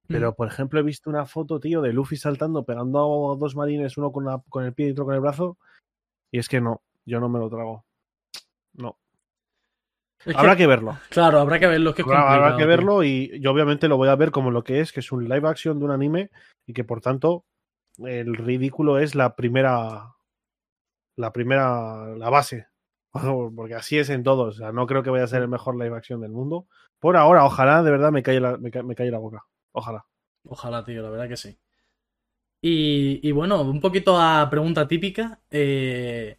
Pero, por ejemplo, he visto una foto, tío, de Luffy saltando, pegando a dos marines, uno con, la- con el pie y otro con el brazo. Y es que no, yo no me lo trago. No. Es Habrá que verlo. Claro, habrá que verlo, es que es Habrá, que tío. verlo y yo obviamente lo voy a ver como lo que es, que es un live action de un anime y que por tanto el ridículo es la primera, la primera, la base. *laughs* Porque así es en todos. O sea, no creo que vaya a ser el mejor live action del mundo. Por ahora, ojalá de verdad me calle la, me ca- me calle la boca. Ojalá. Ojalá, tío, la verdad que sí. Y, y bueno, un poquito a pregunta típica. eh,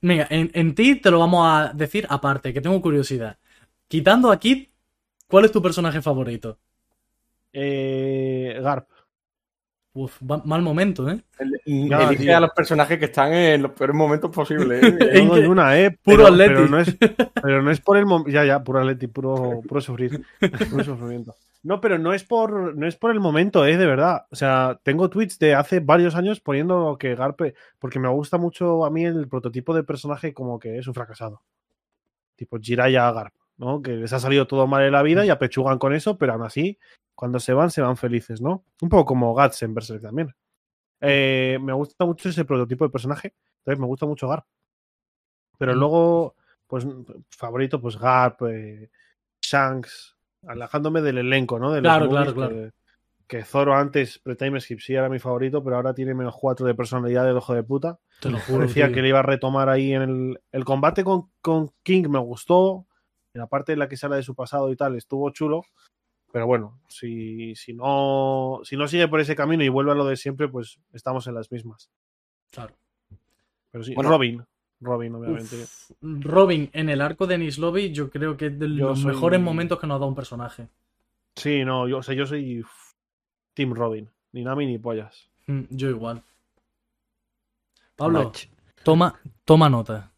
venga, en, en ti te lo vamos a decir aparte, que tengo curiosidad. Quitando a Kid, ¿cuál es tu personaje favorito? Eh, Garp. Uf, mal momento, ¿eh? Elige tío. a los personajes que están en los peores momentos posibles. *laughs* ¿eh? ¿En No, en una, eh. Puro pero, Atleti. pero no es, *laughs* pero no es por el momento. Ya, ya, puro Atleti, puro, puro sufrir. *laughs* Puro sufrimiento. No, pero no es por no es por el momento, eh, de verdad. O sea, tengo tweets de hace varios años poniendo que Garpe, porque me gusta mucho a mí el prototipo de personaje como que es un fracasado. Tipo Jiraiya Garp, ¿no? Que les ha salido todo mal en la vida y apechugan con eso, pero aún así, cuando se van, se van felices, ¿no? Un poco como Guts en Berserk también. Eh, me gusta mucho ese prototipo de personaje, entonces me gusta mucho Garp. Pero Mm. luego, pues, favorito, pues Garp, eh, Shanks, alejándome del elenco, ¿no? De los Claro, movies, claro, que, que Zoro antes, pre-time skip, sí era mi favorito, pero ahora tiene menos 4 de personalidad del ojo de puta. Te lo *laughs* juro. Tío. que le iba a retomar ahí en el, el combate con, con King, me gustó. En la parte en la que sale de su pasado y tal, estuvo chulo. Pero bueno, si, si, no, si no sigue por ese camino y vuelve a lo de siempre, pues estamos en las mismas. Claro. Pero sí, Bueno. Robin. Robin, obviamente. Uf, Robin en el arco de Nice Lobby, yo creo que es de Yo los soy- mejores momentos que nos ha dado un personaje. Sí, no, yo, o sea, yo soy Team Robin. Ni Nami ni pollas. Mm, Yo igual. Pablo, Match. toma, toma nota.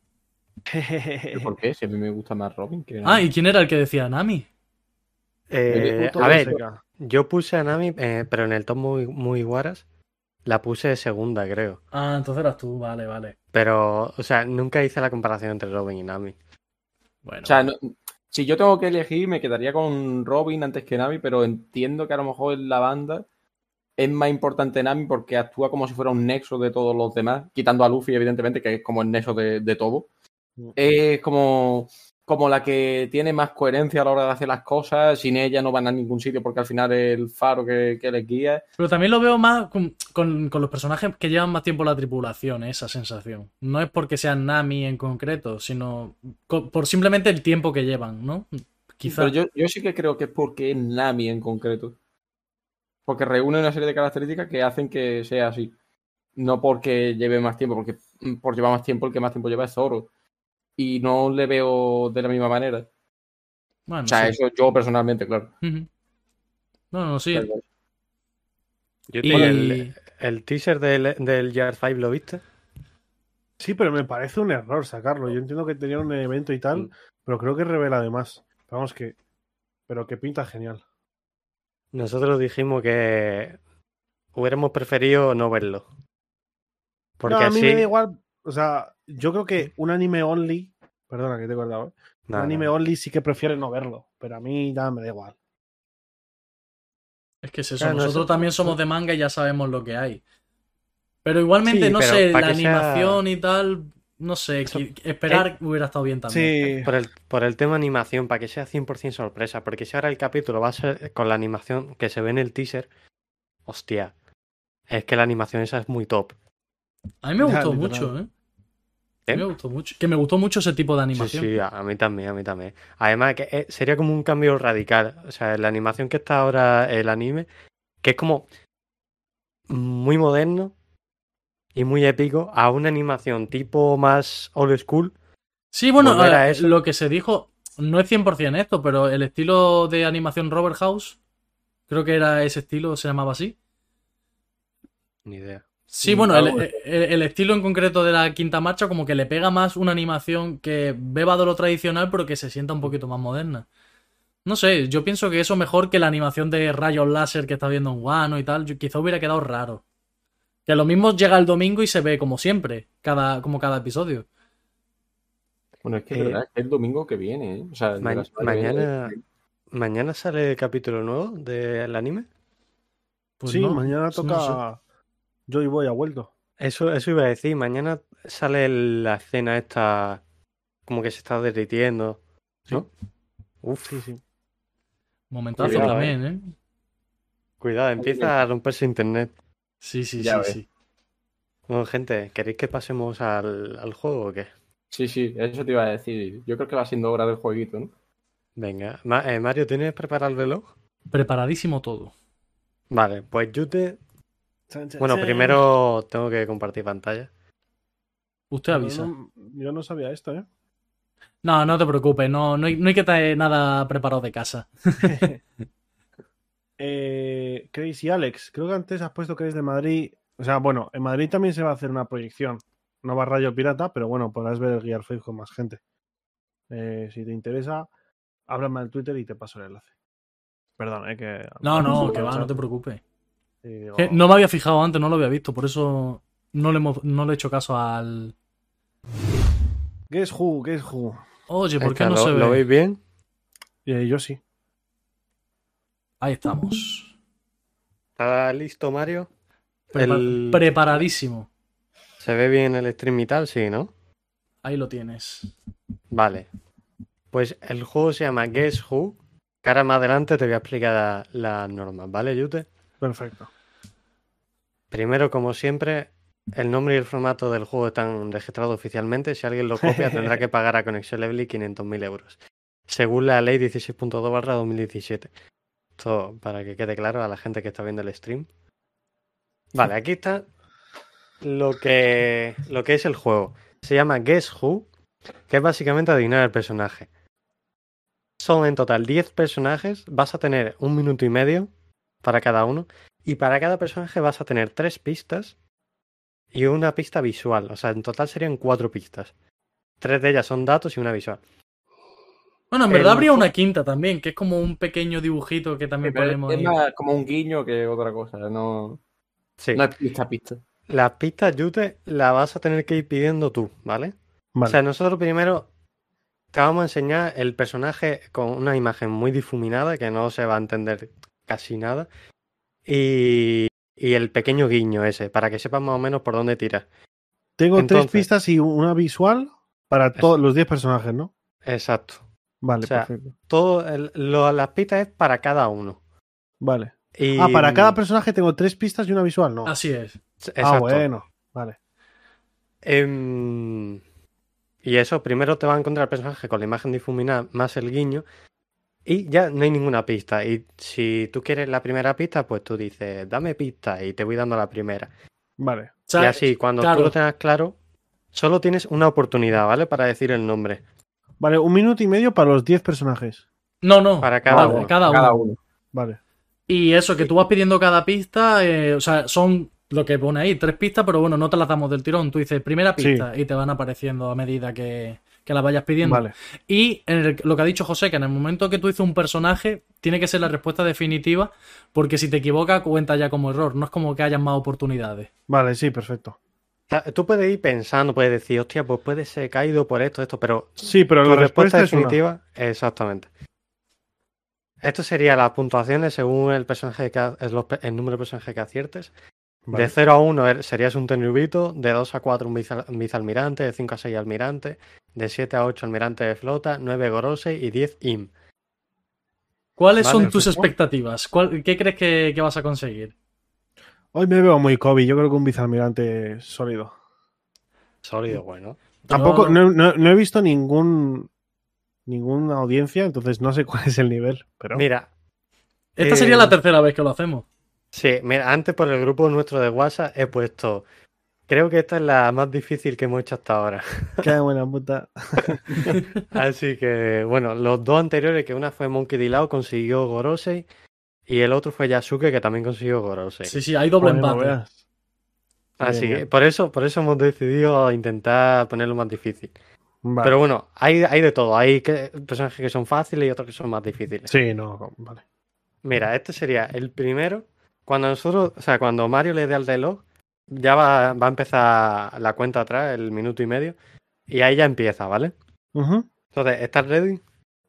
¿Pero ¿Por qué? Si a mí me gusta más Robin que Ah, ¿y quién era el que decía Nami? Eh, Puto a ver, yo puse a Nami, eh, pero en el top muy, muy guaras la puse de segunda, creo. Ah, entonces eras tú, vale, vale. Pero, o sea, nunca hice la comparación entre Robin y Nami. Bueno, O sea, no- si yo tengo que elegir, me quedaría con Robin antes que Nami, pero entiendo que a lo mejor en la banda es más importante Nami porque actúa como si fuera un nexo de todos los demás, quitando a Luffy, evidentemente, que es como el nexo de, de todo. Mm. Es como, como la que tiene más coherencia a la hora de hacer las cosas. Sin ella no van a ningún sitio porque al final es el faro que, que les guía. pero también lo veo más con, con- con los personajes que llevan más tiempo en la tripulación, esa sensación. No es porque sean Nami en concreto, sino por simplemente el tiempo que llevan, ¿no? Quizá. Pero yo, yo sí que creo que es porque es Nami en concreto. Porque reúne una serie de características que hacen que sea así. No porque lleve más tiempo, porque mm, por llevar más tiempo, el que más tiempo lleva es Zoro. Y no le veo de la misma manera. Bueno, O sea, sí. eso yo personalmente, claro. No, no, sí. Yo Y- el, el teaser del, del Gear 5 lo viste. Sí, pero me parece un error sacarlo. Yo entiendo que tenía un evento y tal, Mm. pero creo que revela además. Vamos que. Pero que pinta genial. Nosotros dijimos que hubiéramos preferido no verlo. Porque no, a mí así. me da igual. O sea, yo creo que un anime only. Perdona que te he acordado. ¿eh? Un anime only sí que prefiere no verlo. Pero a mí ya me da igual. Es que es eso. Claro, no, Nosotros también somos de manga y ya sabemos lo que hay. Pero igualmente, Sí, no pero sé, la sea- animación y tal, no sé, Eso- esperar hubiera estado bien también. Sí. Por el, por el tema animación, para que sea 100% sorpresa. Porque si ahora el capítulo va a ser con la animación que se ve en el teaser, hostia. Es que la animación esa es muy top. A mí me gustó mucho, ¿eh? ¿Eh? mí me gustó mucho. Que me gustó mucho ese tipo de animación. sí, a a mí también, a mí también. Además, que eh, sería como un cambio radical. O sea, la animación que está ahora el anime, que es como muy moderno y muy épico, a una animación tipo más old school. Sí, bueno, eh, lo que se dijo, no es 100% esto, pero el estilo de animación Robert House, creo que era ese estilo, se llamaba así. Ni idea. Sí, bueno, el, algo. el- el estilo en concreto de la quinta marcha como que le pega más una animación que beba de lo tradicional, pero que se sienta un poquito más moderna. No sé, yo pienso que eso mejor que la animación de rayos láser que está viendo en Wano y tal, yo- quizá hubiera quedado raro. Que lo mismo llega el domingo y se ve como siempre, cada, como cada episodio. Bueno, es que es Eh, verdad, es que el domingo que viene, ¿eh? O sea, de Ma- que viene. mañana, mañana sale el capítulo nuevo del anime. Pues sí, no, mañana no toca. Yo y voy a vuelto. Eso, eso iba a decir. Mañana sale la escena esta como que se está derritiendo. ¿No? Uf, Sí, sí. Momentazo Cuidado, también, ¿eh? cuidado, empieza a romperse internet. Sí, sí, Ya sí, ves. sí. Bueno, gente, ¿queréis que pasemos al, al juego o qué? Sí, sí, eso te iba a decir. Yo creo que va siendo hora del jueguito, ¿no? Venga, Ma- eh, Mario, ¿tienes preparado el reloj? Preparadísimo todo. Vale, pues yo te... Bueno, primero tengo que compartir pantalla. Usted avisa. no- yo no sabía esto, ¿eh? No, no te preocupes, no, no, hay, no hay que traer nada preparado de casa. *laughs* Eh, Crazy Alex, creo que antes has puesto que eres de Madrid. O sea, bueno, en Madrid también se va a hacer una proyección. No va Rayo Pirata, pero bueno, podrás ver el Gear 5 con más gente. Eh, si te interesa, háblame al Twitter y te paso el enlace. Perdón, eh, que. No, no, *laughs* que va, no te preocupes. Sí, Que no me había fijado antes, no lo había visto, por eso no le, hemos- no le he hecho caso al... Guess who, guess who. Oye, ¿por qué no ¿lo, se ¿Lo ve? veis bien? Eh, yo sí. Ahí estamos. ¿Está listo, Mario? Prepa- El- Preparadísimo. ¿Se ve bien el stream y tal? Sí, ¿no? Ahí lo tienes. Vale. Pues el juego se llama Guess Who. Que ahora más adelante te voy a explicar las normas, ¿vale, Yute? Perfecto. Primero, como siempre, el nombre y el formato del juego están registrados oficialmente. Si alguien lo copia, *laughs* tendrá que pagar a Conexión Lebly 500.000 euros. Según la ley 16.2 barra 2017. Esto para que quede claro a la gente que está viendo el stream. Vale, aquí está lo que, lo que es el juego. Se llama Guess Who, que es básicamente adivinar el personaje. Son en total 10 personajes. Vas a tener un minuto y medio para cada uno. Y para cada personaje vas a tener tres pistas y una pista visual. O sea, en total serían cuatro pistas. Tres de ellas son datos y una visual. Bueno, en El verdad habría una quinta también, que es como un pequeño dibujito que también Pero podemos es ir. más como un guiño que otra cosa. No, Sí. no es pista a pista. Las pistas, Yute, las vas a tener que ir pidiendo tú, ¿vale? Vale. O sea, nosotros primero te vamos a enseñar el personaje con una imagen muy difuminada que no se va a entender casi nada. Y, y el pequeño guiño ese, para que sepas más o menos por dónde tirar. Tengo entonces- tres pistas y una visual para todos los 10 personajes, ¿no? Exacto. Vale, O sea, perfecto. Todo el- lo- las pistas es para cada uno. Vale. Y, Ah, para cada personaje tengo tres pistas y una visual, ¿no? Así es. Exacto. Ah, bueno. Vale. Em, y eso, primero te va a encontrar el personaje con la imagen difuminada más el guiño. Y ya no hay ninguna pista. Y si tú quieres la primera pista, pues tú dices, dame pista y te voy dando la primera. Vale. O sea, y así, cuando claro. tú lo tengas claro, solo tienes una oportunidad, ¿vale? Para decir el nombre. Vale, un minuto y medio para los 10 personajes. No, no. Para cada vale, uno. cada uno. Cada uno. Vale. Y eso, que tú vas pidiendo cada pista, eh, o sea, son lo que pone ahí, tres pistas, pero bueno, no te las damos del tirón. Tú dices primera Sí. pista y te van apareciendo a medida que, que las vayas pidiendo. Vale. Y en el- lo que ha dicho José, que en el momento que tú dices un personaje, tiene que ser la respuesta definitiva, porque si te equivocas, cuenta ya como error. No es como que hayan más oportunidades. Vale, sí, perfecto. Tú puedes ir pensando, puedes decir, hostia, pues puede ser caído por esto, esto, pero Sí, pero la respuesta respuesta es una. definitiva, exactamente. Esto sería las puntuaciones según el personaje que ha- es los pe- el número de personajes que aciertes. Vale. De 0 a 1 er- serías un tenubito, de 2 a 4 un vice- un vicealmirante, de 5 a 6 almirante, de 7 a 8 almirante de flota, 9 gorosei y 10 im. ¿Cuáles Vale, son tus expectativas? ¿Cuál- ¿Qué crees que, que vas a conseguir? Hoy me veo muy Kobe. Yo creo que un vicealmirante sólido. Sólido, bueno. Tampoco, no- no, no- no he visto ningún ninguna audiencia, entonces no sé *laughs* cuál es el nivel. Pero Mira, Esta Eh, sería la tercera vez que lo hacemos. sí, mira, antes por el grupo nuestro de WhatsApp he puesto. Creo que esta es la más difícil que hemos hecho hasta ahora. *laughs* qué buena puta. *laughs* Así que, bueno, los dos anteriores, que una fue Monkey D. Lao, consiguió Gorosei. Y el otro fue Yasuke, que también consiguió Gorosei. Sí, sí, hay doble Joder, no empate. veas. Así Bien, que, bien. por eso, por eso hemos decidido intentar ponerlo más difícil. Vale. Pero bueno, hay, hay de todo. Hay que- personajes que son fáciles y otros que son más difíciles. Sí, no, vale. Mira, este sería el primero. Cuando nosotros, o sea, cuando Mario le dé al reloj, ya va, va a empezar la cuenta atrás, el minuto y medio. Y ahí ya empieza, ¿vale? Entonces, ¿estás ready?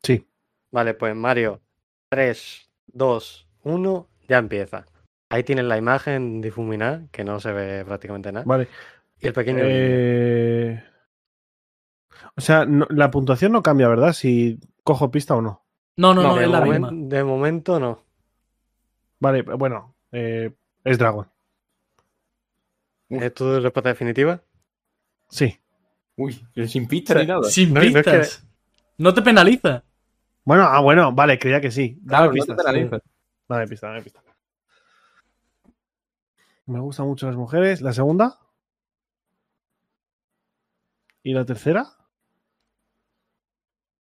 Sí. Vale, pues Mario, 3, 2, 1, ya empieza. Ahí tienes la imagen difuminada, que no se ve prácticamente nada. Vale. Y el pequeño. Eh, O sea, no- la puntuación no cambia, ¿verdad? Si cojo pista o no. No, no, no, de, es la misma. de momento no. Vale, bueno, eh, es Dragon. ¿Es tu respuesta definitiva? Sí. Uy, sin pista ni nada. Sin No, no es que- pistas. No te penaliza. Bueno, ah, bueno, vale, creía que sí. Dame Claro, no te pistas. penalizas. Dame pista, dame pista. Me gustan mucho las mujeres. ¿La segunda? ¿Y la tercera?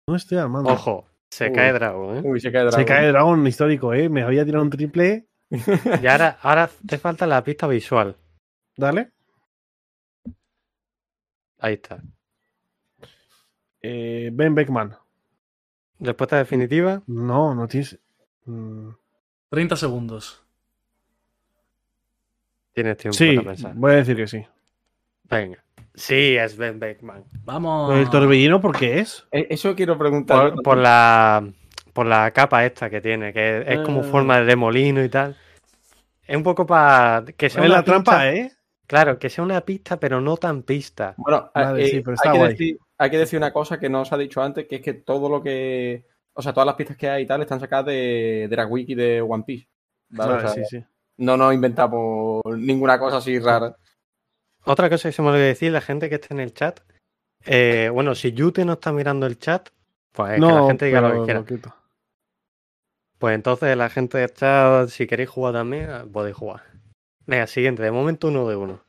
No estoy armando. Ojo, se Uy. cae Dragon, ¿eh? Uy, se cae Se Dragon. cae Dragon histórico, ¿eh? Me había tirado un triple. Y ahora, ahora te falta la pista visual. Dale. Ahí está. Eh, ben Beckman. Respuesta definitiva. No, no tienes. Mm, 30 segundos. Tienes tiempo Sí, para pensar. voy a decir que sí. Venga. Sí, es Ben Beckman. Vamos. ¿El torbellino por qué es? Eh, Eso quiero preguntar. Por, por la, por la capa esta que tiene, que es como Ah. forma de remolino y tal. Es un poco para que sea Es la trampa, ¿eh? Claro, que sea una pista, pero no tan pista. Bueno, Vale, eh, sí, pero hay, que guay. decir, hay que decir una cosa que no os ha dicho antes, que es que todo lo que. O sea, todas las pistas que hay y tal están sacadas de, de la wiki de One Piece. ¿vale? Vale, O sea, sí, sí. No nos inventamos ninguna cosa así rara. Otra cosa que se me olvidó decir, la gente que esté en el chat. eh, bueno, si Yute no está mirando el chat, pues que la No, gente diga lo que quiera. lo. Pues entonces la gente del chat, si queréis jugar también, eh, podéis jugar. Venga, siguiente, de momento uno de uno.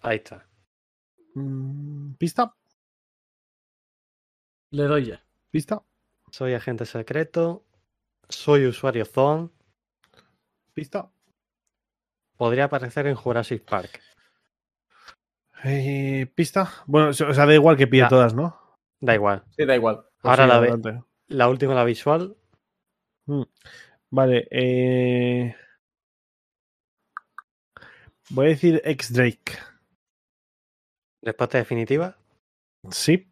Ahí está. Mm, ¿Pista? Le doy ya. ¿Pista? Soy agente secreto. Soy usuario Zone. ¿Pista? Podría aparecer en Jurassic Park. Eh, ¿Pista? Bueno, o sea, da igual que pille Ya. todas, ¿no? Da igual. Sí, da igual. Pues Ahora la ve-. La última, la visual. Vale, eh... Voy a decir ex Drake. Respuesta definitiva. Sí.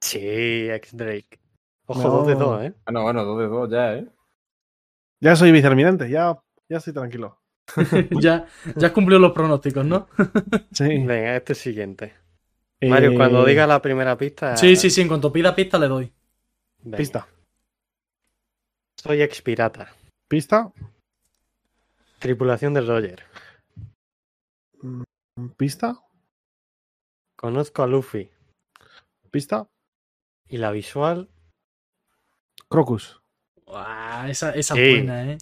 Sí, ex Drake. Ojo, No. dos de dos, ¿eh? Bueno, bueno, dos de dos ya, ¿eh? Ya soy vicealmirante, ya, ya estoy tranquilo. *laughs* ya, ya has cumplido los pronósticos, ¿no? *laughs* Sí. Venga, este siguiente. Mario, Eh, cuando diga la primera pista. Sí, sí, sí. En cuanto pida pista, le doy. venga. Pista. Soy ex pirata. Pista. Tripulación de Roger. Pista. Conozco a Luffy. Pista. Y la visual. Crocus. Uah, esa esa Sí. es buena, ¿eh?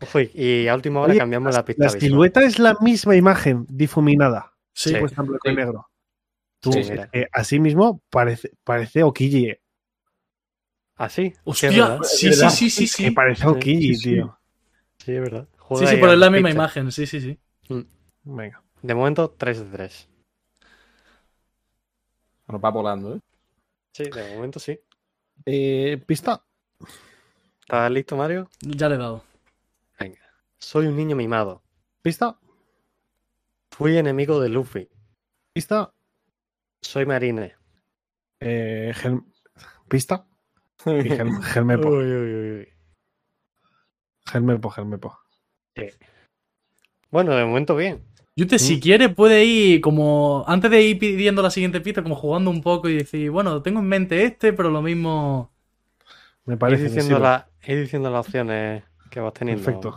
Ojo, y- a última hora Oye, cambiamos la pista La visual. silueta es la misma imagen difuminada, Sí. Sí. puesta en blanco y negro. Tú, Sí, así mismo parece, parece Okiji. eh, ¿Ah, sí? Sí, es Hostia, verdad. sí, sí, sí, sí, Que sí. parece Sí, Okiji, sí, sí. tío. Sí, es verdad. Sí, Juega sí, pero es la misma pizza. imagen, sí, sí, sí. Venga. De momento, 3 de 3. Bueno, va volando, ¿eh? Sí, de momento sí. Eh, pista. ¿Estás listo, Mario? Ya le he dado. Venga. Soy un niño mimado. Pista. Fui enemigo de Luffy. Pista. Soy marine. Eh, Gel- Pista. Y Gel- *laughs* Gelmepo. Uy, uy, uy, uy. Gelmepo, Gelmepo. Bueno, de momento bien. Yute, si quiere, puede ir como. Antes de ir pidiendo la siguiente pista, como jugando un poco y decir, bueno, tengo en mente este, pero lo mismo. Me Ir parece que diciendo, la- ir diciendo las opciones que vas teniendo. Perfecto.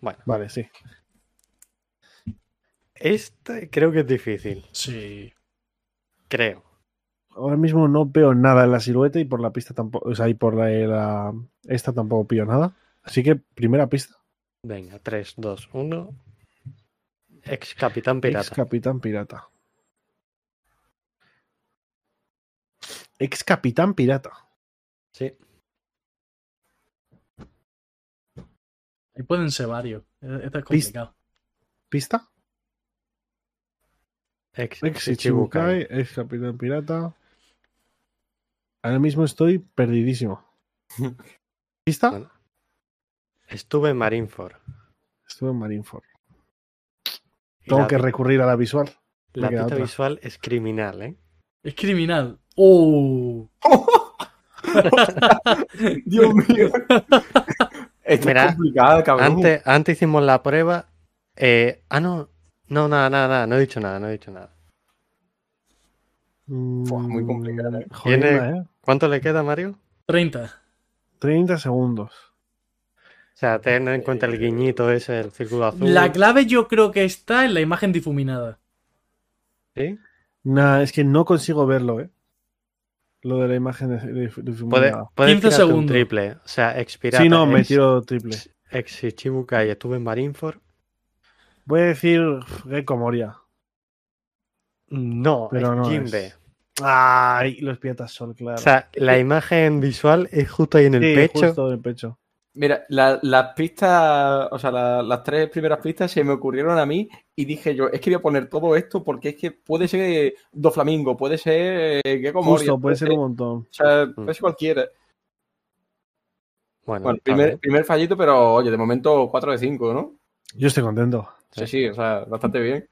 Bueno, Vale, sí. este creo que es difícil. Sí. Creo. Ahora mismo no veo nada en la silueta y por la pista tampoco. O sea, y por la, la- esta tampoco pillo nada. Así que, primera pista. Venga, 3, 2, 1. Ex capitán Ex pirata. Capitán Pirata. Ex Capitán Pirata. Sí. Ahí pueden ser varios. Eh, Esto es complicado. ¿Pista? Ex, Ex Ichibukai. Ichibukai, ex Capitán Pirata. Ahora mismo estoy perdidísimo. *laughs* ¿Pista? Bueno. Estuve en Marineford. Estuve en Marineford. Tengo la que recurrir a la visual. La pista otra. visual es criminal, ¿eh? Es criminal. ¡Oh! *laughs* *laughs* Dios mío. Esto Mira, es complicado, cabrón. Antes, antes hicimos la prueba. eh, ah, no. No, nada, nada, nada. No he dicho nada, no he dicho nada. Fua, muy complicada, ¿eh? Mm, Tiene- ¿eh? ¿Cuánto le queda, Mario? 30. 30 segundos. O sea, ten en cuenta el guiñito ese, el círculo azul. La clave yo creo que está en la imagen difuminada. ¿Sí? Nah, es que no consigo verlo, ¿eh? Lo de la imagen difuminada. puede 15 tirarte un segundos. triple. O sea, expirata. Sí, no, me ex, tiro triple. ex Ichibukai estuve en Marineford. Voy a decir Gecko Moria. No, Pero es no Jinbe. es. Ay, los piratas son, claro. O sea, la imagen visual es justo ahí en el Sí, pecho. justo en el pecho. Mira, la- las pistas, o sea, la- las tres primeras pistas se me ocurrieron a mí y dije yo, es que voy a poner todo esto porque es que puede ser Do Flamingo, puede ser eh, Gecko Moria, Justo, puede ser un montón. o sea, puede ser cualquiera. Bueno, primer, primer fallito, pero oye, de momento 4 de 5, ¿no? Yo estoy contento. Sí, sí, o sea, bastante bien.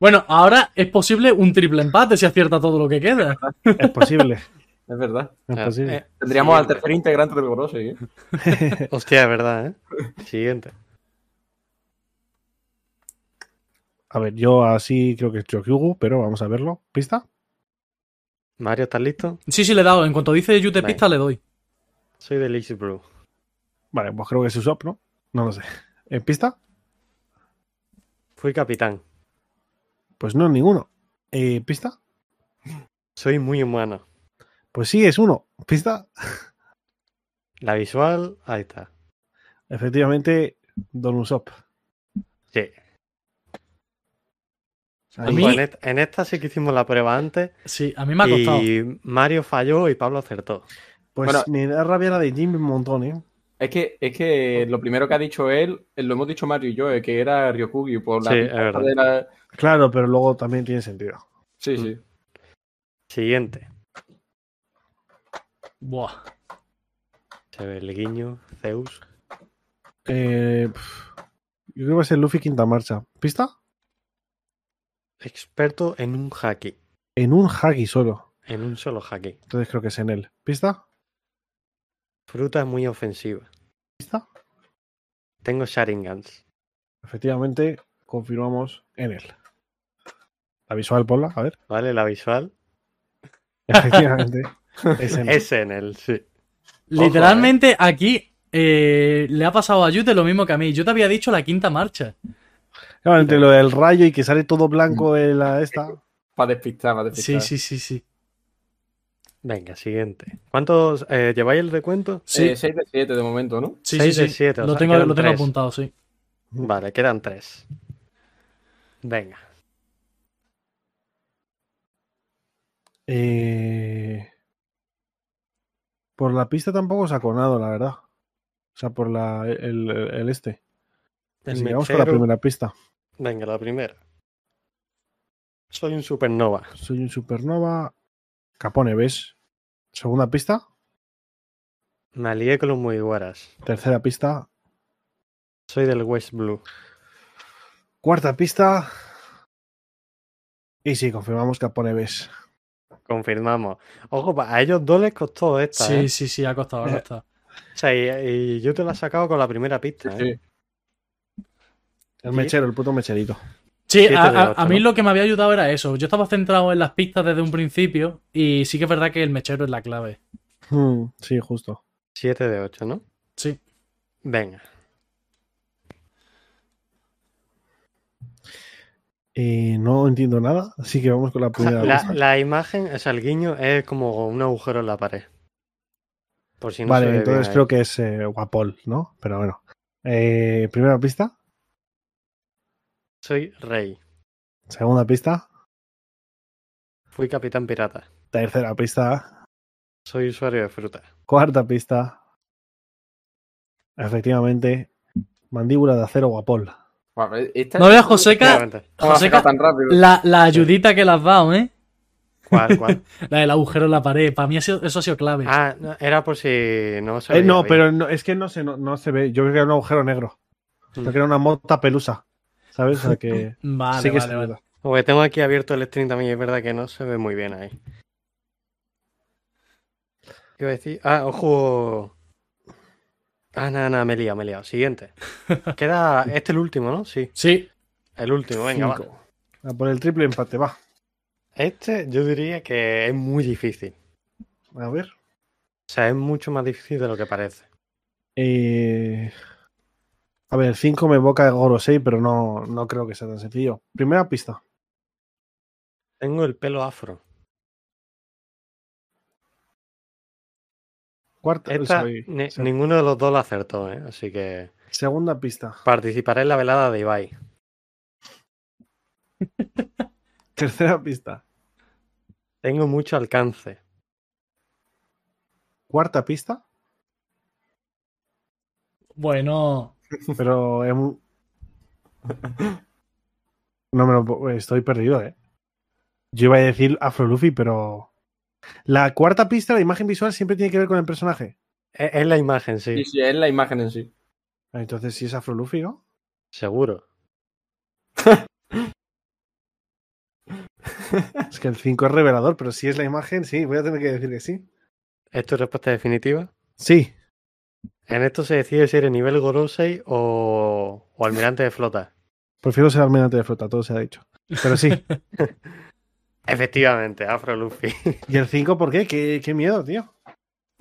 Bueno, ahora es posible un triple empate si acierta todo lo que queda. Es posible. *laughs* Es verdad. Es Ah, posible. eh, Tendríamos al tercer integrante del Gorose, ¿eh? *laughs* Hostia, es verdad, ¿eh? Siguiente. A ver, yo así creo que es Chokyugu, pero vamos a verlo. ¿Pista? Mario, ¿estás listo? Sí, sí, le he dado. En cuanto dice Yute pista, le doy. Soy de Lizzie Brew. Vale, pues creo que es Usopp, ¿no? No lo sé. *laughs* ¿En pista? Fui capitán. Pues no, ninguno. Eh, ¿Pista? Soy muy humano. Pues sí, es uno. ¿Pista? *laughs* La visual, ahí está. Efectivamente, Don Usopp. Sí. A mí- en, esta sí que hicimos la prueba antes. Sí, a mí me ha costado. Y Mario falló y Pablo acertó. Pues Bueno. me da rabia la de Jimmy un montón, ¿eh? Es que, es que lo primero que ha dicho él, eh, lo hemos dicho Mario y yo, es que era Ryokugi por la Sí, de la- Claro, pero luego también tiene sentido. Sí, sí. Siguiente. Buah. Se ve el guiño, Zeus. Eh, yo creo que va a ser Luffy quinta marcha. ¿Pista? Experto en un haki. En un haki solo. En un solo haki. Entonces creo que es en él. ¿Pista? Fruta muy ofensiva. ¿Pista? Tengo Sharingans. Efectivamente, confirmamos en él. La visual, ponla, a ver. ¿Vale? La visual. Efectivamente, *laughs* es en *laughs* él. Sí. Literalmente aquí eh, le ha pasado a Yute lo mismo que a mí. Yo te había dicho la quinta marcha. Entre lo del rayo y que sale todo blanco en la esta. Para despistar, para Sí, despistar. sí, sí, sí. Venga, siguiente. ¿Cuántos eh, lleváis el recuento? Sí, 6 de 7 de momento, ¿no? sí, seis sí, de sí. siete, o lo sea, tengo, lo tengo apuntado, sí. Vale, quedan tres. Venga. Eh, Por la pista tampoco sacó nada, la verdad. O sea, por la, el, el este. El vamos con la primera pista. Venga, la primera. Soy un supernova. Soy un supernova. Capone, ¿ves? Segunda pista. Me alié con los Mugiwaras. Tercera pista. Soy del West Blue. Cuarta pista. Y sí, confirmamos Capone, ¿ves? Confirmamos. Ojo, a ellos dos les costó esta, Sí, ¿eh? sí, sí, ha costado, ha Eh, *laughs* costado. O sea, y, y yo te la he sacado con la primera pista, ¿eh? Sí. El Sí. mechero, el puto mecherito. Sí, a, mí lo que me había ayudado era eso. Yo estaba centrado en las pistas desde un principio y sí que es verdad que el mechero es la clave. Hmm, sí, justo. 7 de 8, ¿no? Sí. Venga. Eh, no entiendo nada, así que vamos con la primera la, pista. la imagen, o sea, el guiño es como un agujero en la pared. Por si no vale, entonces ahí. creo que es eh, Guapol, ¿no? Pero bueno. Eh, primera pista. Soy rey. Segunda pista. Fui capitán pirata. Tercera pista. Soy usuario de fruta. Cuarta pista. Efectivamente. Mandíbula de acero Guapol. Bueno, esta No veas, Joseca, Joseca, tan rápido. la, la ayudita que le has dado, ¿eh? ¿Cuál, cuál? *laughs* La del agujero en la pared. Para mí sido- eso ha sido clave. Ah, no, era por si no se Eh, no, bien. pero no- es que no se, no, no se ve. Yo creo que era un agujero negro. Mm. Creo que era una mota pelusa. ¿Sabes? O sea que. *laughs* Vale, sí que vale, vale. Porque tengo aquí abierto el stream también y es verdad que no se ve muy bien ahí. ¿Qué iba a decir? Ah, ojo. Ah, nada, nada, me he liado, me he liado. Siguiente. *laughs* Queda. Este es el último, ¿no? Sí, Sí. el último, venga, va. Cinco. A por el triple empate, va. Este yo diría que es muy difícil. A ver. O sea, es mucho más difícil de lo que parece. Eh, A ver, 5 me evoca de Gorosei, pero no, no creo que sea tan sencillo. Primera pista. Tengo el pelo afro. Cuarta. Esta, soy- ni- se- ninguno de los dos lo acertó, ¿eh? Así que Segunda pista. participaré en la velada de Ibai. *laughs* Tercera pista. Tengo mucho alcance. Cuarta pista. Bueno. *laughs* Pero *laughs* No me lo puedo- Estoy perdido, eh. Yo iba a decir Afro Luffy, pero. La cuarta pista, la imagen visual, siempre tiene que ver con el personaje. Es, es la imagen, sí, Sí, sí, es la imagen en sí. Entonces, si es Afro Luffy, ¿no? seguro. Es que el 5 es revelador, pero si es la imagen, sí, voy a tener que decir que sí. ¿Es tu respuesta definitiva? Sí. En esto se decide si eres nivel Gorosei o, o almirante de flota. Prefiero ser almirante de flota, todo se ha dicho. Pero sí. *laughs* Efectivamente, Afro Luffy. *laughs* ¿Y el 5 por qué? ¿Qué, qué miedo, tío.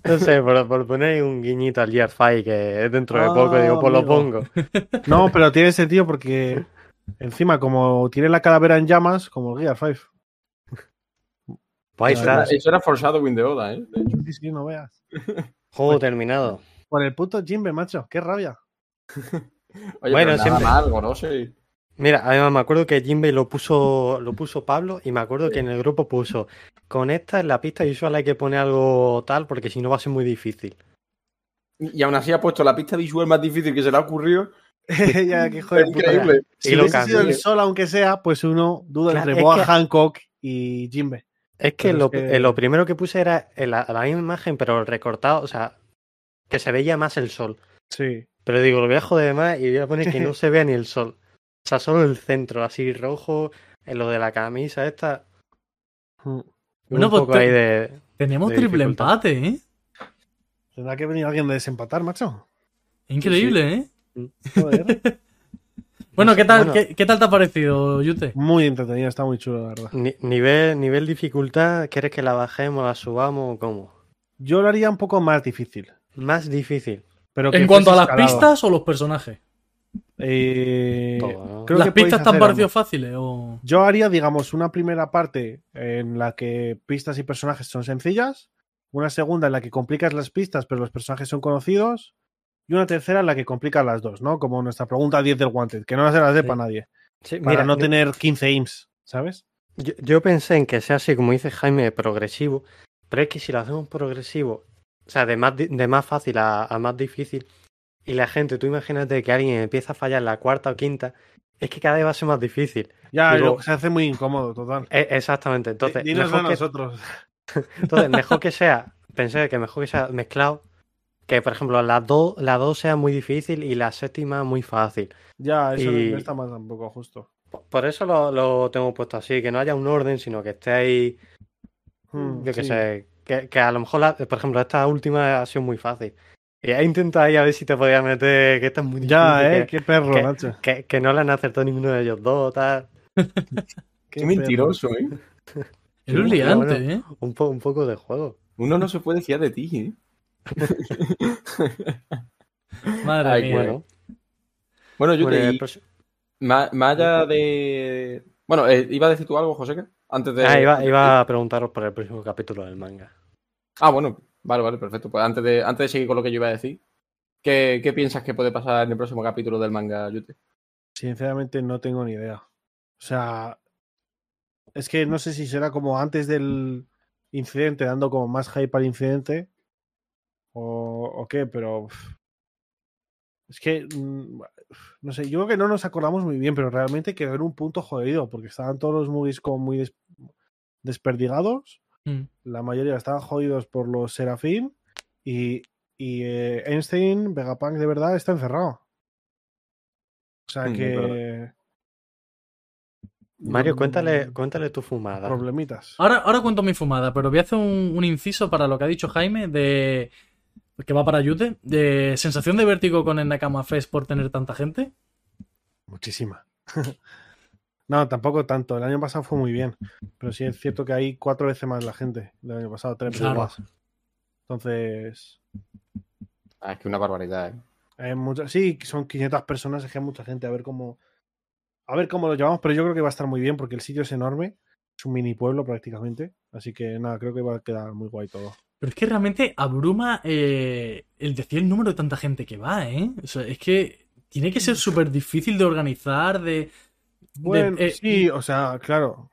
No sé, por, por poner un guiñito al Gear 5 que es dentro de poco, Ah, digo, pues lo amigo. pongo. No, pero tiene sentido porque encima, como tiene la calavera en llamas, como el Gear 5. Pues ya. Eso era forzado Win de Oda, ¿eh? De hecho. Sí, sí, no veas. juego terminado. Por el puto Jimbe, macho. Qué rabia. *laughs* Oye, Bueno, pero nada siempre- mal, Gorosei. Mira, además me acuerdo que Jinbei lo puso, *laughs* lo puso Pablo y me acuerdo que en el grupo puso con esta en la pista visual hay que poner algo tal porque si no va a ser muy difícil. Y aún así ha puesto la pista visual más difícil que se le ha ocurrido. *laughs* ya, *laughs* qué hijo de Es puta. increíble. Si lo hubiese sido el sol, aunque sea, pues uno duda Claro, entre Boa que- Hancock y Jimbe. Es que, Pero lo, es que- eh, lo primero que puse era la, la misma imagen pero recortado, o sea, que se veía más el sol. Sí. Pero digo, lo voy a joder más y voy a poner que no se vea ni el sol. O sea, solo el centro, así rojo, en lo de la camisa esta. Mm. Bueno, un pues poco te- ahí de... Tenemos de triple dificultad. empate, ¿eh? Tendrá que venir alguien de desempatar, macho. Increíble, ¿eh? Joder. *laughs* Bueno, ¿qué tal, Bueno. qué, qué tal te ha parecido, Yute? muy entretenido, está muy chulo, la verdad. Ni- nivel, nivel dificultad, ¿quieres que la bajemos, la subamos o cómo? Yo lo haría un poco más difícil. Más difícil. Pero ¿En cuanto a las escalado. pistas o los personajes? Eh, Todo, ¿no? creo ¿Las que pistas te han hacer parecido fáciles? O... Yo haría, digamos, una primera parte en la que pistas y personajes son sencillas, una segunda en la que complicas las pistas pero los personajes son conocidos, y una tercera en la que complicas las dos, ¿no? Como nuestra pregunta 10 del Wanted, que no se la sepa Sí. nadie, Sí, para mira, no yo- tener 15 IMS, ¿sabes? Yo, yo pensé en que sea así, como dice Jaime, progresivo, pero es que si lo hacemos progresivo, o sea, de más, de más fácil a, a más difícil, y la gente, tú imagínate que alguien empieza a fallar la cuarta o quinta, es que cada vez va a ser más difícil. Ya, Digo- lo que se hace muy incómodo, total. E- exactamente, entonces, a mejor que, nosotros. *laughs* entonces, mejor que sea, pensé que mejor que sea mezclado, que por ejemplo la 2 la dos sea muy difícil y la séptima muy fácil. Ya, eso no- Y- no está mal tampoco, justo. Por- Por eso lo, lo tengo puesto así, que no haya un orden, sino que esté ahí Hmm, Yo qué sí. sé, que, que a lo mejor, la- por ejemplo, esta última ha sido muy fácil. Y he intentado ahí a ver si te podía meter, que esta es muy difícil, Ya, eh, que, qué perro, que- macho. que, que no le han acertado ninguno de ellos dos, tal. *laughs* Qué mentiroso, ¿eh? Es un liante, bueno. ¿eh? Un, po- un poco de juego. Uno no se puede fiar de ti, ¿eh? *laughs* Madre Ay, mía. Bueno, Bueno, yo pues, te... y pues- Más, más allá de... Bueno, eh, ¿iba a decir tú algo, José? Antes de... ah, iba, iba a preguntaros por el próximo capítulo del manga. Ah, bueno, vale, vale, perfecto. Pues antes de, antes de seguir con lo que yo iba a decir, ¿qué, qué piensas que puede pasar en el próximo capítulo del manga, Yute? Sinceramente no tengo ni idea. O sea, es que no sé si será como antes del incidente, dando como más hype al incidente o, qué, pero es que mm, no sé, yo creo que no nos acordamos muy bien, pero realmente quedó en un punto jodido porque estaban todos los movies como muy des- desperdigados, Mm. la mayoría estaban jodidos por los Serafín y, y eh, Einstein, Vegapunk de verdad está encerrado. O sea Mm, que... Mario, cuéntale, cuéntale tu fumada. Problemitas. Ahora, ahora cuento mi fumada, pero voy a hacer un, un inciso para lo que ha dicho Jaime de que va para Yute. De sensación de vértigo con el Nakama Fest por tener tanta gente. Muchísima. *laughs* no, tampoco tanto. El año pasado fue muy bien. Pero sí es cierto que hay cuatro veces más la gente del año pasado, tres veces Claro. más. Entonces, Ah, es que una barbaridad, ¿eh? sí, son 500 personas, es que hay mucha gente. A ver cómo. A ver cómo lo llevamos, pero yo creo que va a estar muy bien porque el sitio es enorme. Es un mini pueblo prácticamente. Así que nada, creo que va a quedar muy guay todo. Pero es que realmente abruma eh, el decir el número de tanta gente que va, ¿eh? O sea, es que tiene que ser súper difícil de organizar, de... Bueno, eh, sí, o sea, claro,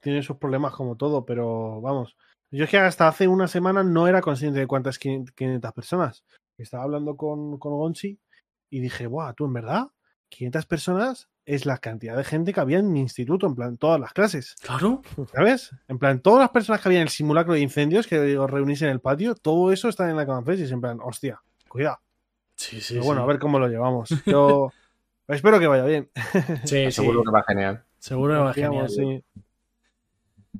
tiene sus problemas como todo, pero vamos. Yo es que hasta hace una semana no era consciente de cuántas 500 personas. Estaba hablando con, con Gonchi y dije, ¡buah, tú en verdad! 500 personas es la cantidad de gente que había en mi instituto, en plan, todas las clases, Claro. ¿sabes? En plan, todas las personas que había en el simulacro de incendios que os reunís en el patio, todo eso está en la es en plan, hostia, cuidado. Sí, sí, Pero bueno, sí. a ver cómo lo llevamos. Yo espero que vaya bien. Sí, *laughs* sí. Seguro que va genial. Seguro que va genial. Sí.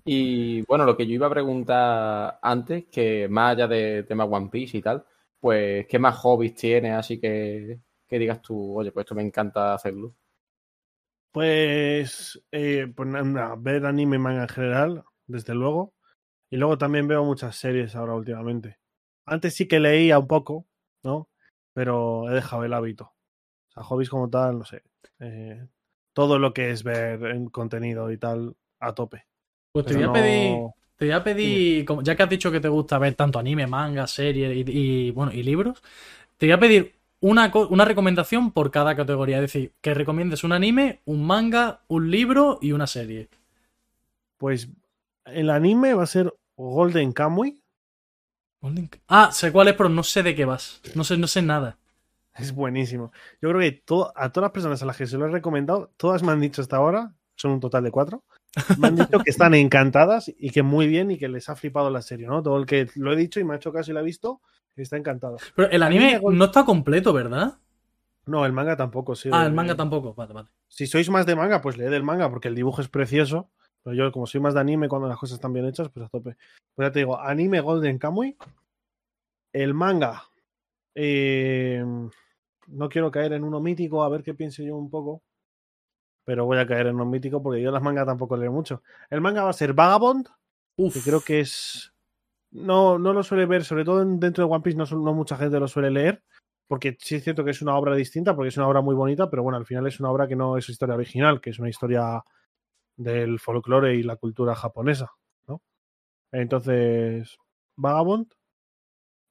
Y bueno, lo que yo iba a preguntar antes, que más allá de tema One Piece y tal, pues, ¿qué más hobbies tienes? Así que, que digas tú, oye, pues esto me encanta hacerlo. Pues, eh, pues na- na, ver anime y manga en general, desde luego. Y luego también veo muchas series ahora últimamente. Antes sí que leía un poco, ¿no? Pero he dejado el hábito. O sea, hobbies como tal, no sé. eh, todo lo que es ver en contenido y tal, a tope. Pues te voy a no- pedir, te voy a pedir, como- ya que has dicho que te gusta ver tanto anime, manga, series y, y, bueno, y libros, te voy a pedir una, una recomendación por cada categoría. Es decir, que recomiendes un anime, un manga, un libro y una serie. Pues el anime va a ser Golden Kamuy. Golden- Ah, sé cuál es, pero no sé de qué vas. No sé, no sé nada. Es buenísimo. Yo creo que a todas las personas a las que se lo he recomendado, todas me han dicho hasta ahora, son un total de cuatro, me han dicho que están *laughs* encantadas y que muy bien y que les ha flipado la serie, ¿no? Todo el que lo he dicho y me ha hecho caso y lo ha visto, está encantado. Pero el anime no está completo, ¿verdad? No, el manga tampoco, sí. Ah, el manga tampoco. Vale, vale. Si sois más de manga, pues leed el manga porque el dibujo es precioso. Pero yo, como soy más de anime, cuando las cosas están bien hechas, pues a tope. Pues ya te digo, anime Golden Kamuy. El manga. eh, no quiero caer en uno mítico, a ver qué pienso yo un poco. Pero voy a caer en uno mítico porque yo las mangas tampoco leo mucho. El manga va a ser Vagabond, Uf. que creo que es. No, no lo suele ver, sobre todo en- dentro de One Piece, no, no mucha gente lo suele leer. porque sí es cierto que es una obra distinta, porque es una obra muy bonita, pero bueno, al final es una obra que no es historia original, que es una historia del folclore y la cultura japonesa, ¿no? Entonces, Vagabond.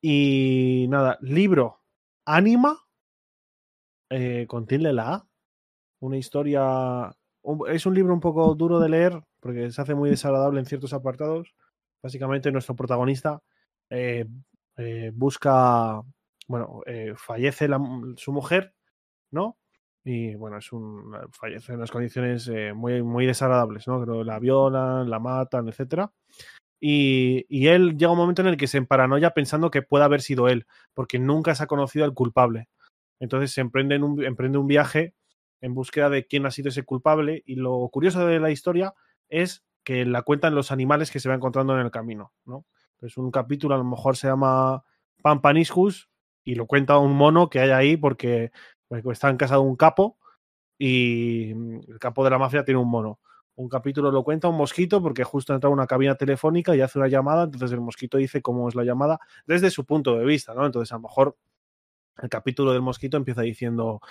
Y nada, libro Anima, eh, con tilde la A. Una historia. Es un libro un poco duro de leer, porque se hace muy desagradable en ciertos apartados. Básicamente, nuestro protagonista eh, eh, busca. Bueno, eh, fallece su mujer, ¿no? Y bueno, es un. fallece en unas condiciones muy, muy desagradables, ¿no? Que la violan, la matan, etcétera. Y, y él llega un momento en el que se emparanoia pensando que puede haber sido él, porque nunca se ha conocido al culpable. Entonces se emprende, en un, emprende un viaje en búsqueda de quién ha sido ese culpable. Y lo curioso de la historia es que la cuentan los animales que se va encontrando en el camino. ¿no? Entonces un capítulo a lo mejor se llama Pampaniscus y lo cuenta un mono que hay ahí porque, porque está en casa de un capo y el capo de la mafia tiene un mono. Un capítulo lo cuenta un mosquito porque justo entra una cabina telefónica y hace una llamada, entonces el mosquito dice cómo es la llamada desde su punto de vista, ¿no? Entonces a lo mejor el capítulo del mosquito empieza diciendo,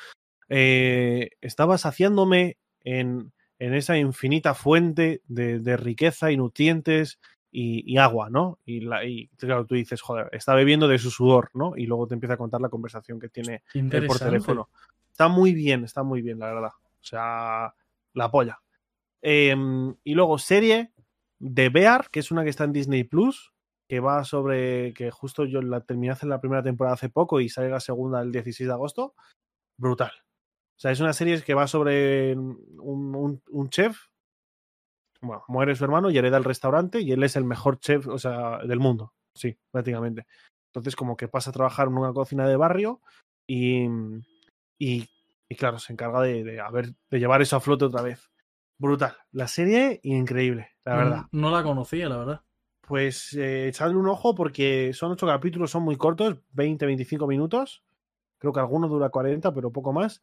eh, estaba saciándome en, en esa infinita fuente de, de riqueza y nutrientes y, y agua, ¿no? Y, la, y claro, tú dices, joder, está bebiendo de su sudor, ¿no? Y luego te empieza a contar la conversación que tiene él por teléfono. Está muy bien, está muy bien, la verdad. O sea, la polla. Eh, y luego serie de Bear, que es una que está en Disney Plus, que va sobre. que justo yo la terminé hace la primera temporada hace poco y sale la segunda el 16 de agosto. Brutal. O sea, es una serie que va sobre un, un- chef. Bueno, muere su hermano y hereda el restaurante y él es el mejor chef, o sea, del mundo. Sí, prácticamente. Entonces, como que pasa a trabajar en una cocina de barrio y, y, y claro, se encarga de, de, de llevar eso a flote otra vez. Brutal. La serie, increíble, la verdad. No, no la conocía, la verdad. Pues eh, echadle un ojo porque son ocho capítulos, son muy cortos, 20-25 minutos. Creo que alguno dura 40, pero poco más.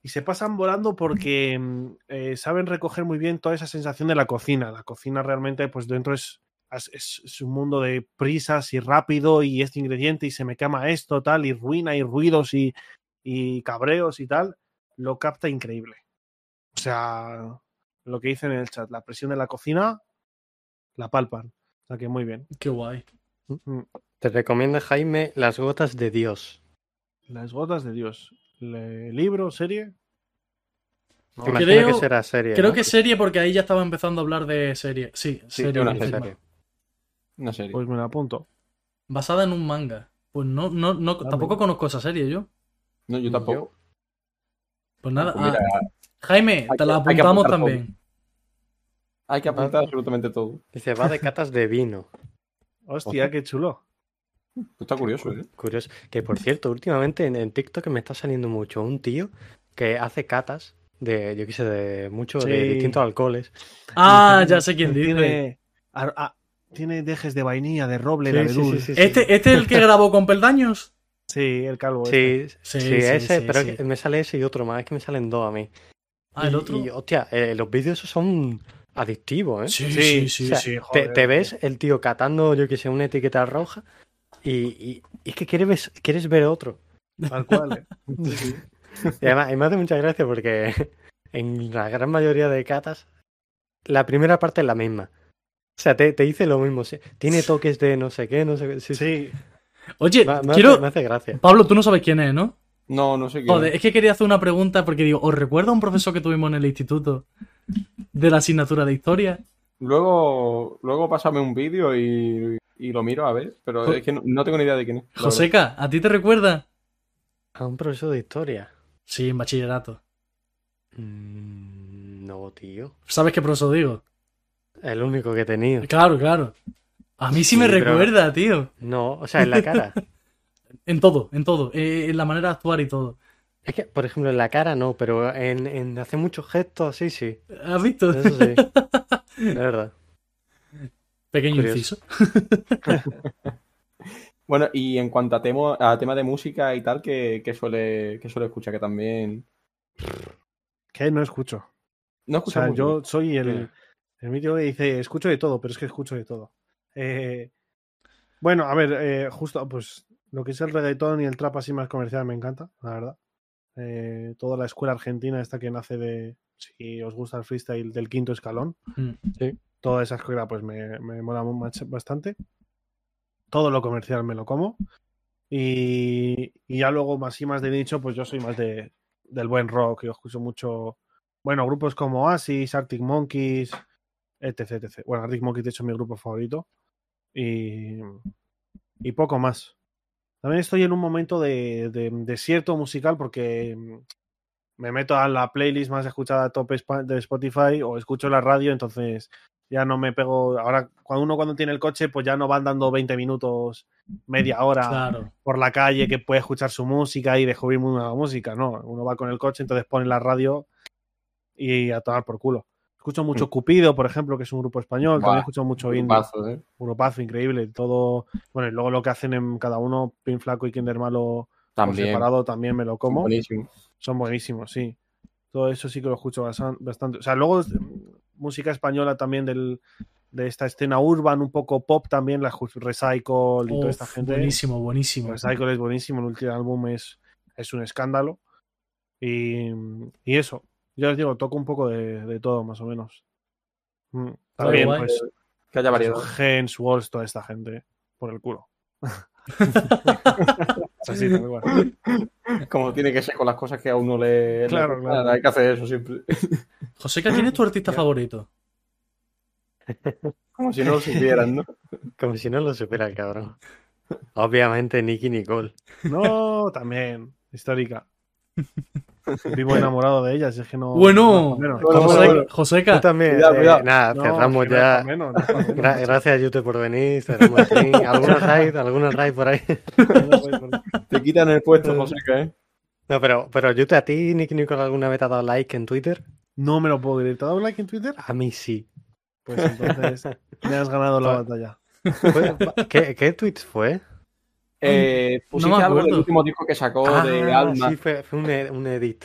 Y se pasan volando porque mm, eh, saben recoger muy bien toda esa sensación de la cocina. La cocina realmente, pues dentro es, es, un mundo de prisas y rápido y este ingrediente y se me quema esto, tal, y ruina y ruidos y, y cabreos y tal. Lo capta increíble. O sea, lo que dicen en el chat, la presión de la cocina la palpan. O sea que muy bien. Qué guay. Mm. Te recomiendo, Jaime, Las Gotas de Dios. Las gotas de Dios. Le- ¿Libro? ¿Serie? No, Imagino Creo- que será serie. Creo ¿no? que serie porque ahí ya estaba empezando a hablar de serie. Sí, Sí, serie. una serie. Una serie. Pues me la apunto. Basada en un manga. Pues no, no, no, Ah, tampoco conozco esa serie yo. no, yo tampoco. Pues nada. Pues mira, ah, Jaime, te que- la apuntamos también. Hay que apuntar absolutamente todo. Dice, va de catas de vino. Hostia, qué chulo. Está curioso, ¿eh? Curioso. Que por cierto, últimamente en, en TikTok me está saliendo mucho un tío que hace catas de, yo qué sé, de mucho, de Sí. distintos alcoholes. Ah, Y ya sé quién dice. tiene, ah, tiene dejes de vainilla, de roble, Sí, de sí, abedul. sí, Sí, sí, sí. ¿Este, ¿Este es el que *laughs* grabó con peldaños? el calvo. este. Sí, Sí, sí, sí, ese, sí, pero sí. me sale ese y otro más, es que me salen dos a mí. Ah, el Y- otro. Y, hostia, eh, los vídeos esos son adictivos, ¿eh? Sí, Sí, sí, sí. O sea, sí. sí, te, joder, te tío. ves el tío catando, yo que sé, una etiqueta roja y, y- y es que quieres, ver- quieres ver otro. Tal cual. eh. *laughs* Sí. Y además, y me hace mucha gracia porque *laughs* en la gran mayoría de catas, la primera parte es la misma. O sea, te, te dice lo mismo. sí, Tiene toques de no sé qué, no sé qué. Sí, sí. Sí, Oye, Me, me quiero. hace, me hace gracia. Pablo, tú no sabes quién es, ¿no? No, no sé qué. Joder, es que quería hacer una pregunta porque digo, ¿os recuerda un profesor que tuvimos en el instituto de la asignatura de historia? Luego, luego pásame un vídeo y, y lo miro a ver, pero Jo- es que no, no tengo ni idea de quién es. Joseca, ¿a ti te recuerda? A un profesor de historia. Sí, en bachillerato. Mm, no, tío. ¿Sabes qué profesor digo? El único que he tenido. Claro, claro. A mí sí, me pero- recuerda, tío. No, o sea, en la cara. *laughs* En todo, en todo. Eh, en la manera de actuar y todo. Es que, por ejemplo, en la cara no, pero en, en hacer muchos gestos, sí, sí. ¿Has visto? Eso sí. De verdad. Pequeño Curioso. inciso. *laughs* Bueno, y en cuanto a, temo, a tema de música y tal, que, que suele, que suele escuchar, que también. que no escucho. No O escucha sea, mucho. yo soy el, el mítico que dice, escucho de todo, pero es que escucho de todo. Eh, bueno, a ver, eh, justo, pues Lo que es el reggaetón y el trap así más comercial me encanta, la verdad. Eh, toda la escuela argentina esta que nace de, si os gusta el freestyle, del quinto escalón. Mm. Toda esa escuela pues me, me mola bastante. Todo lo comercial me lo como. Y, y ya luego más y más de nicho, pues yo soy más de, del buen rock. Yo escucho mucho, bueno, grupos como Oasis, Arctic Monkeys, etc, etc. Bueno, Arctic Monkeys de hecho es mi grupo favorito. Y, y poco más. También estoy en un momento de, de desierto musical porque me meto a la playlist más escuchada top de Spotify o escucho la radio, entonces ya no me pego. Ahora, cuando uno cuando tiene el coche, pues ya no van dando 20 minutos, media hora Claro. por la calle que puede escuchar su música y descubrir nueva música. No, uno va con el coche, entonces pone la radio y a tomar por culo. Escucho mucho Mm. Cupido, por ejemplo, que es un grupo español. Buah, También escucho mucho indie. Grupazo, ¿eh? Un grupazo increíble. Todo. Bueno, y luego lo que hacen en cada uno, Pin Flaco y Kinder Malo También. separado, también me lo como. Buenísimo. Son buenísimos, sí. Todo eso sí que lo escucho bastante. O sea, luego mm, música española también del, de esta escena urban, un poco pop también, la Recycle y toda esta gente. buenísimo, buenísimo. Recycle es buenísimo, el último álbum es, es un escándalo. Y, y eso, ya os digo, toco un poco de, de todo, más o menos. Mm, También, pues, Que haya variedad. Gens, Walls, toda esta gente, por el culo. Es así, cual. Como tiene que ser con las cosas que a uno le. Claro, claro. Hay que hacer eso siempre. *laughs* Joseca, ¿quién es tu artista *laughs* favorito? Como si no lo supieran, ¿no? *laughs* Como si no lo supiera el cabrón. Obviamente Nicky Nicole. No, también, histórica. Vivo enamorado de ella, si es que no. Bueno, no. Bueno, Joseca, Tú también. Cuidado, eh, nada, No, cerramos ya. menos. Gra- gracias, Yute, por venir. Cerramos aquí. *laughs* ¿Alguna raid? ¿Alguna raid por ahí? Te quitan el puesto, Joseca, ¿eh? No, pero, pero Yute, ¿a ti Nicky Nicole alguna vez te ha dado like en Twitter? No me lo puedo creer. ¿Te ha dado like en Twitter? A mí sí. Pues entonces *laughs* me has ganado la batalla. Fue- ¿Qué, qué tweets fue? Eh, pusiste me algo del último disco que sacó de Ah, Alma. sí, fue, fue un, e- un edit.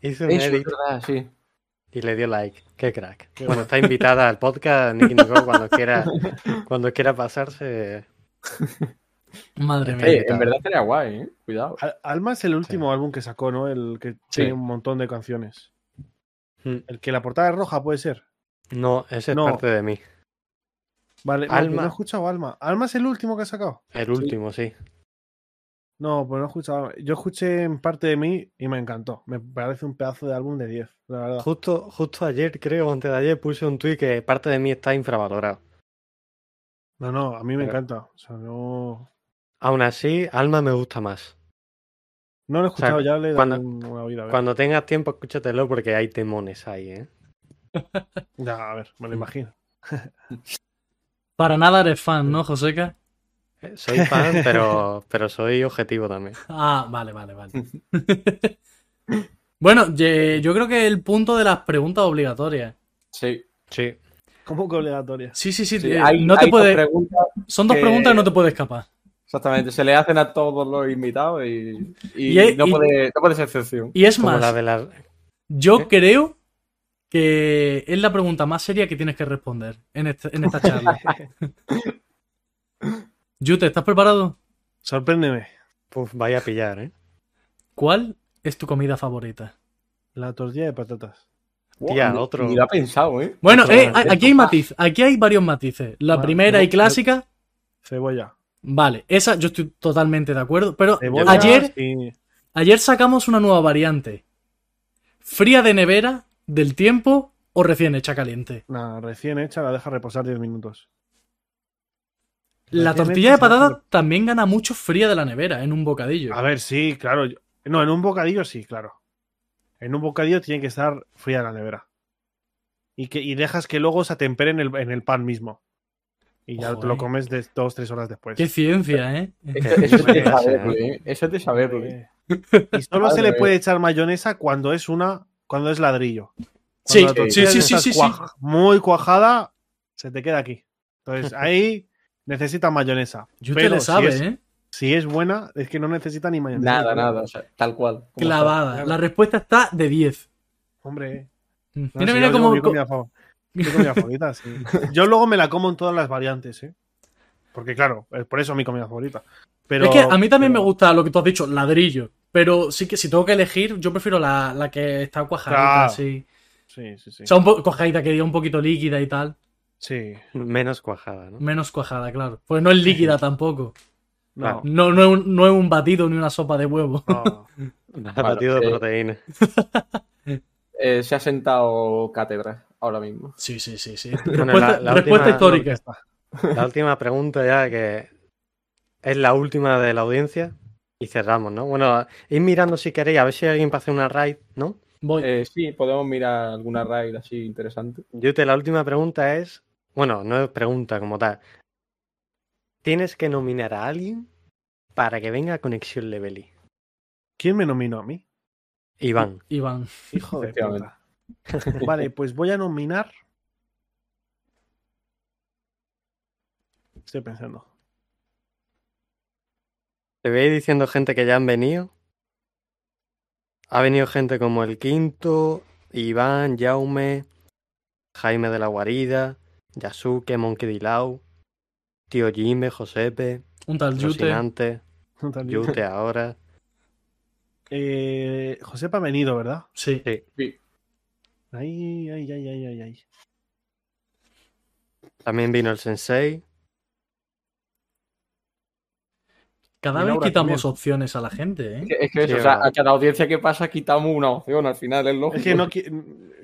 Hizo un Eso es edit verdad, sí. y le dio like. Qué crack. Qué bueno, está invitada al podcast Nicky Nicole cuando quiera, *laughs* cuando quiera pasarse. madre mía. En verdad sería guay, ¿eh? Cuidado. Al- Alma es el último álbum que sacó, ¿no? El que Sí. tiene un montón de canciones. Hmm. El que la portada es roja puede ser. No, ese es No. parte de mí. Vale, no, Alma. no he escuchado Alma. Alma es el último que ha sacado. El último, sí. No, pues no he escuchado. Yo escuché en parte de mí y me encantó. Me parece un pedazo de álbum de 10, la verdad. Justo, justo ayer, creo, antes de ayer, puse un tweet que parte de mí está infravalorado. No, no, a mí me Pero- encanta. O sea, no. Aún así, Alma me gusta más. No lo he escuchado, ya le he dado cuando- una vida. A ver. Cuando tengas tiempo, escúchatelo porque hay temones ahí, ¿eh? *laughs* Ya, a ver, me lo imagino. *laughs* Para nada eres fan, ¿no, Joseca? Eh, Soy fan, *laughs* pero, pero soy objetivo también. Ah, vale, vale, vale. *laughs* bueno, yo creo que el punto de las preguntas obligatorias. Sí. Sí. ¿Cómo que obligatoria? Sí, sí, sí. Sí, eh, hay, no te hay dos puede... preguntas, Son dos que- preguntas que no te puedes escapar. exactamente, se le hacen a todos los invitados y, y Y hay- no, y- puede, no puede ser excepción. Y es Como más, la yo ¿Qué? creo que es la pregunta más seria que tienes que responder en, este- en esta charla. *laughs* Yute, ¿estás preparado? Sorpréndeme. Puf, vaya a pillar, ¿eh? ¿Cuál es tu comida favorita? La tortilla de patatas. Tía, otro- Ni lo ha pensado, ¿eh? Bueno, eh, aquí hay matiz, aquí hay varios matices. La primera y clásica, Cebolla. vale, esa yo estoy totalmente de acuerdo, pero Cebolla, ayer, sí. ayer sacamos una nueva variante. Fría de nevera, del tiempo o recién hecha caliente. Nah, recién hecha, la deja reposar 10 minutos. La tortilla de patata también gana mucho fría de la nevera en un bocadillo. A ver, sí, claro. yo- No, en un bocadillo sí, claro. En un bocadillo tiene que estar fría la nevera. Y, que, y dejas que luego se atempere en el, en el pan mismo. Y ya Ojo, te lo comes de dos, tres horas después. Qué ciencia, ¿eh? Eso, eso es de *laughs* Gracias, saberlo, ¿eh? Eso es de saberlo. ¿eh? Y solo se le puede echar mayonesa cuando es una, cuando es ladrillo. Sí, Cuando sí, sí, sí, sí, sí. cuaj- Muy cuajada, se te queda aquí. Entonces *laughs* ahí necesita mayonesa. Yute Pero le si sabe, es- ¿eh? Si es buena, es que no necesita ni mayonesa. Nada, nada. O sea, tal cual. Clavada. La respuesta está de 10. Hombre. Mira, No, mira yo cómo. favorita, sí. *laughs* Yo luego me la como en todas las variantes, ¿eh? Porque claro, es por eso mi comida favorita. Pero, es que a mí también pero- me gusta lo que tú has dicho, ladrillo. Pero sí que si tengo que elegir, yo prefiero la, la que está cuajadita, Claro. así. Sí, sí, sí. O sea, un poco cuajadita, que diga un poquito líquida y tal. Sí. Menos cuajada, ¿no? Menos cuajada, claro. Pues no es líquida *laughs* tampoco. No. No, no, es un, no es un batido ni una sopa de huevo. no. *laughs* Batido de eh, proteína. *laughs* Eh, se ha sentado cátedra ahora mismo. Sí, sí, sí, sí. Bueno, Respuesta, la- la respuesta última- histórica. La última pregunta ya que es la última de la audiencia y cerramos, ¿no? Bueno, ir mirando si queréis, a ver si hay alguien para hacer una raid, ¿no? Voy. Eh, sí, podemos mirar alguna raid así interesante. Yo te la última pregunta es, bueno, no es pregunta como tal. Tienes que nominar a alguien para que venga a Conexión Levely. ¿Quién me nominó a mí? Iván. Iván. Hijo de puta. Vale, pues voy a nominar. Estoy pensando. Te voy a ir diciendo gente que ya han venido. Ha venido gente como el Quinto, Iván, Jaume, Jaime de la Guarida, Yasuke, Monkey Dilau, Tío Jimbe, Josepe, Un tal Yute. Rocinante, olvides. *laughs* Yute ahora. Eh, Josepa ha venido, ¿verdad? Sí. Sí. Ay, ay, ay, ay, ay, ay. También vino el Sensei. Cada vez quitamos también. opciones a la gente, Es ¿eh? que, es que eso, Sí, o sea, a cada audiencia que pasa quitamos una opción al final, es lógico. Es que no,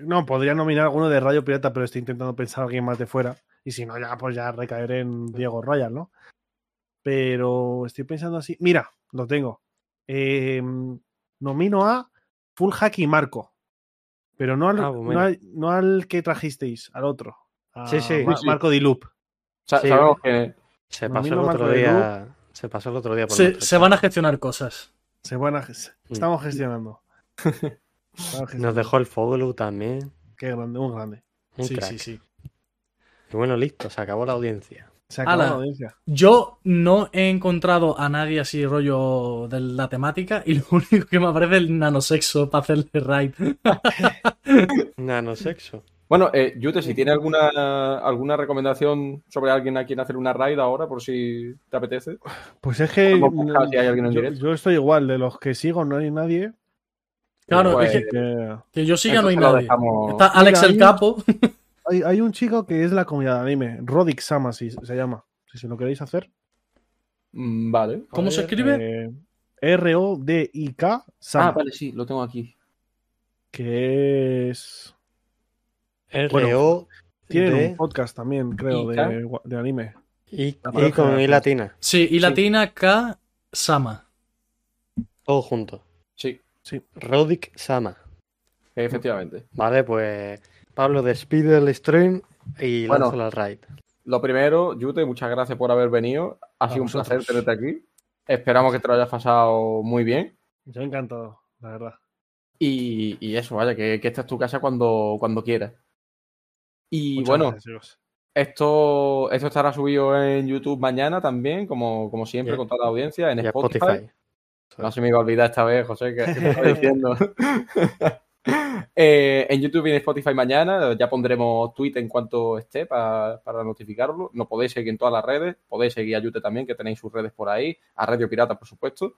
no, podría nominar alguno de Radio Pirata, pero estoy intentando pensar a alguien más de fuera. Y si no, ya pues ya recaeré en Diego Royal, ¿no? Pero estoy pensando así. Mira, lo tengo. Eh, nomino a Full Hack y Marco. Pero no al, Ah, no, al, no al que trajisteis, al otro. A Sí, sí. Ma- Sí, sí. Marco Di Loop. Sa- Sí. sabemos que Se pasó el otro día. Se pasó el otro día por Se, se van a gestionar cosas. Se van a Mm. *laughs* Estamos gestionando. Nos dejó el Foglu también. Qué grande, un grande. Un Sí, crack. sí, sí. Y bueno, listo, se acabó la audiencia. Se acabó Ala. la audiencia. Yo no he encontrado a nadie así rollo de la temática y *laughs* lo único que me aparece es el nanosexo para hacerle raid. *laughs* Nanosexo. Bueno, eh, Yute, si tiene alguna, alguna recomendación sobre alguien a quien hacer una raid ahora, por si te apetece. Pues es que si hay alguien en yo, directo. yo estoy igual, de los que sigo no hay nadie. Claro, Pues, es que, que- que yo siga no hay nadie. dejamos- Está Alex Mira, el hay- Capo. Hay, hay un chico que es de la comunidad de anime, Rodic Sama si se llama. Si se lo queréis hacer. Mm, Vale. ¿Cómo se escribe? Eh, R-O-D-I-K Sama. Ah, vale, sí, lo tengo aquí. Que es. R-O. Tienen D un podcast también, creo, de, de anime. y, con de I la- latina. Sí, y latina K Sama. Todo junto. Sí, Rodic Sama. efectivamente. Vale, pues Pablo despide el stream y Bueno. lanza la raid. Lo primero, Yute, muchas gracias por haber venido. Ha A sido un placer tenerte aquí. Esperamos que te lo hayas pasado muy bien. Yo encantado, la verdad. Y, y eso, vaya, que, que esta es tu casa cuando, cuando quieras. Y Muchas bueno, gracias, esto, esto estará subido en YouTube mañana también, como, como siempre, con toda la audiencia, en Spotify. Spotify. No se me iba a olvidar esta vez, José, que, que te estoy diciendo. *laughs* Eh, en YouTube y en Spotify mañana, ya pondremos tweet en cuanto esté pa- para notificarlo. Nos podéis seguir en todas las redes, podéis seguir a Yute también, que tenéis sus redes por ahí, a Radio Pirata, por supuesto.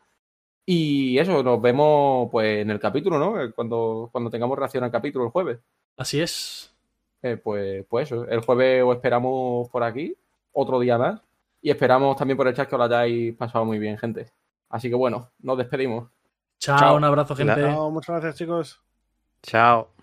Y eso, nos vemos pues en el capítulo, ¿no? Cuando, cuando tengamos reacción al capítulo el jueves. Así es. Eh, pues, pues eso, el jueves os esperamos por aquí, otro día más. Y esperamos también por el chat que os lo hayáis pasado muy bien, gente. Así que bueno, nos despedimos. Chao, Chao. un abrazo, gente. Chao, muchas gracias, chicos. Chao.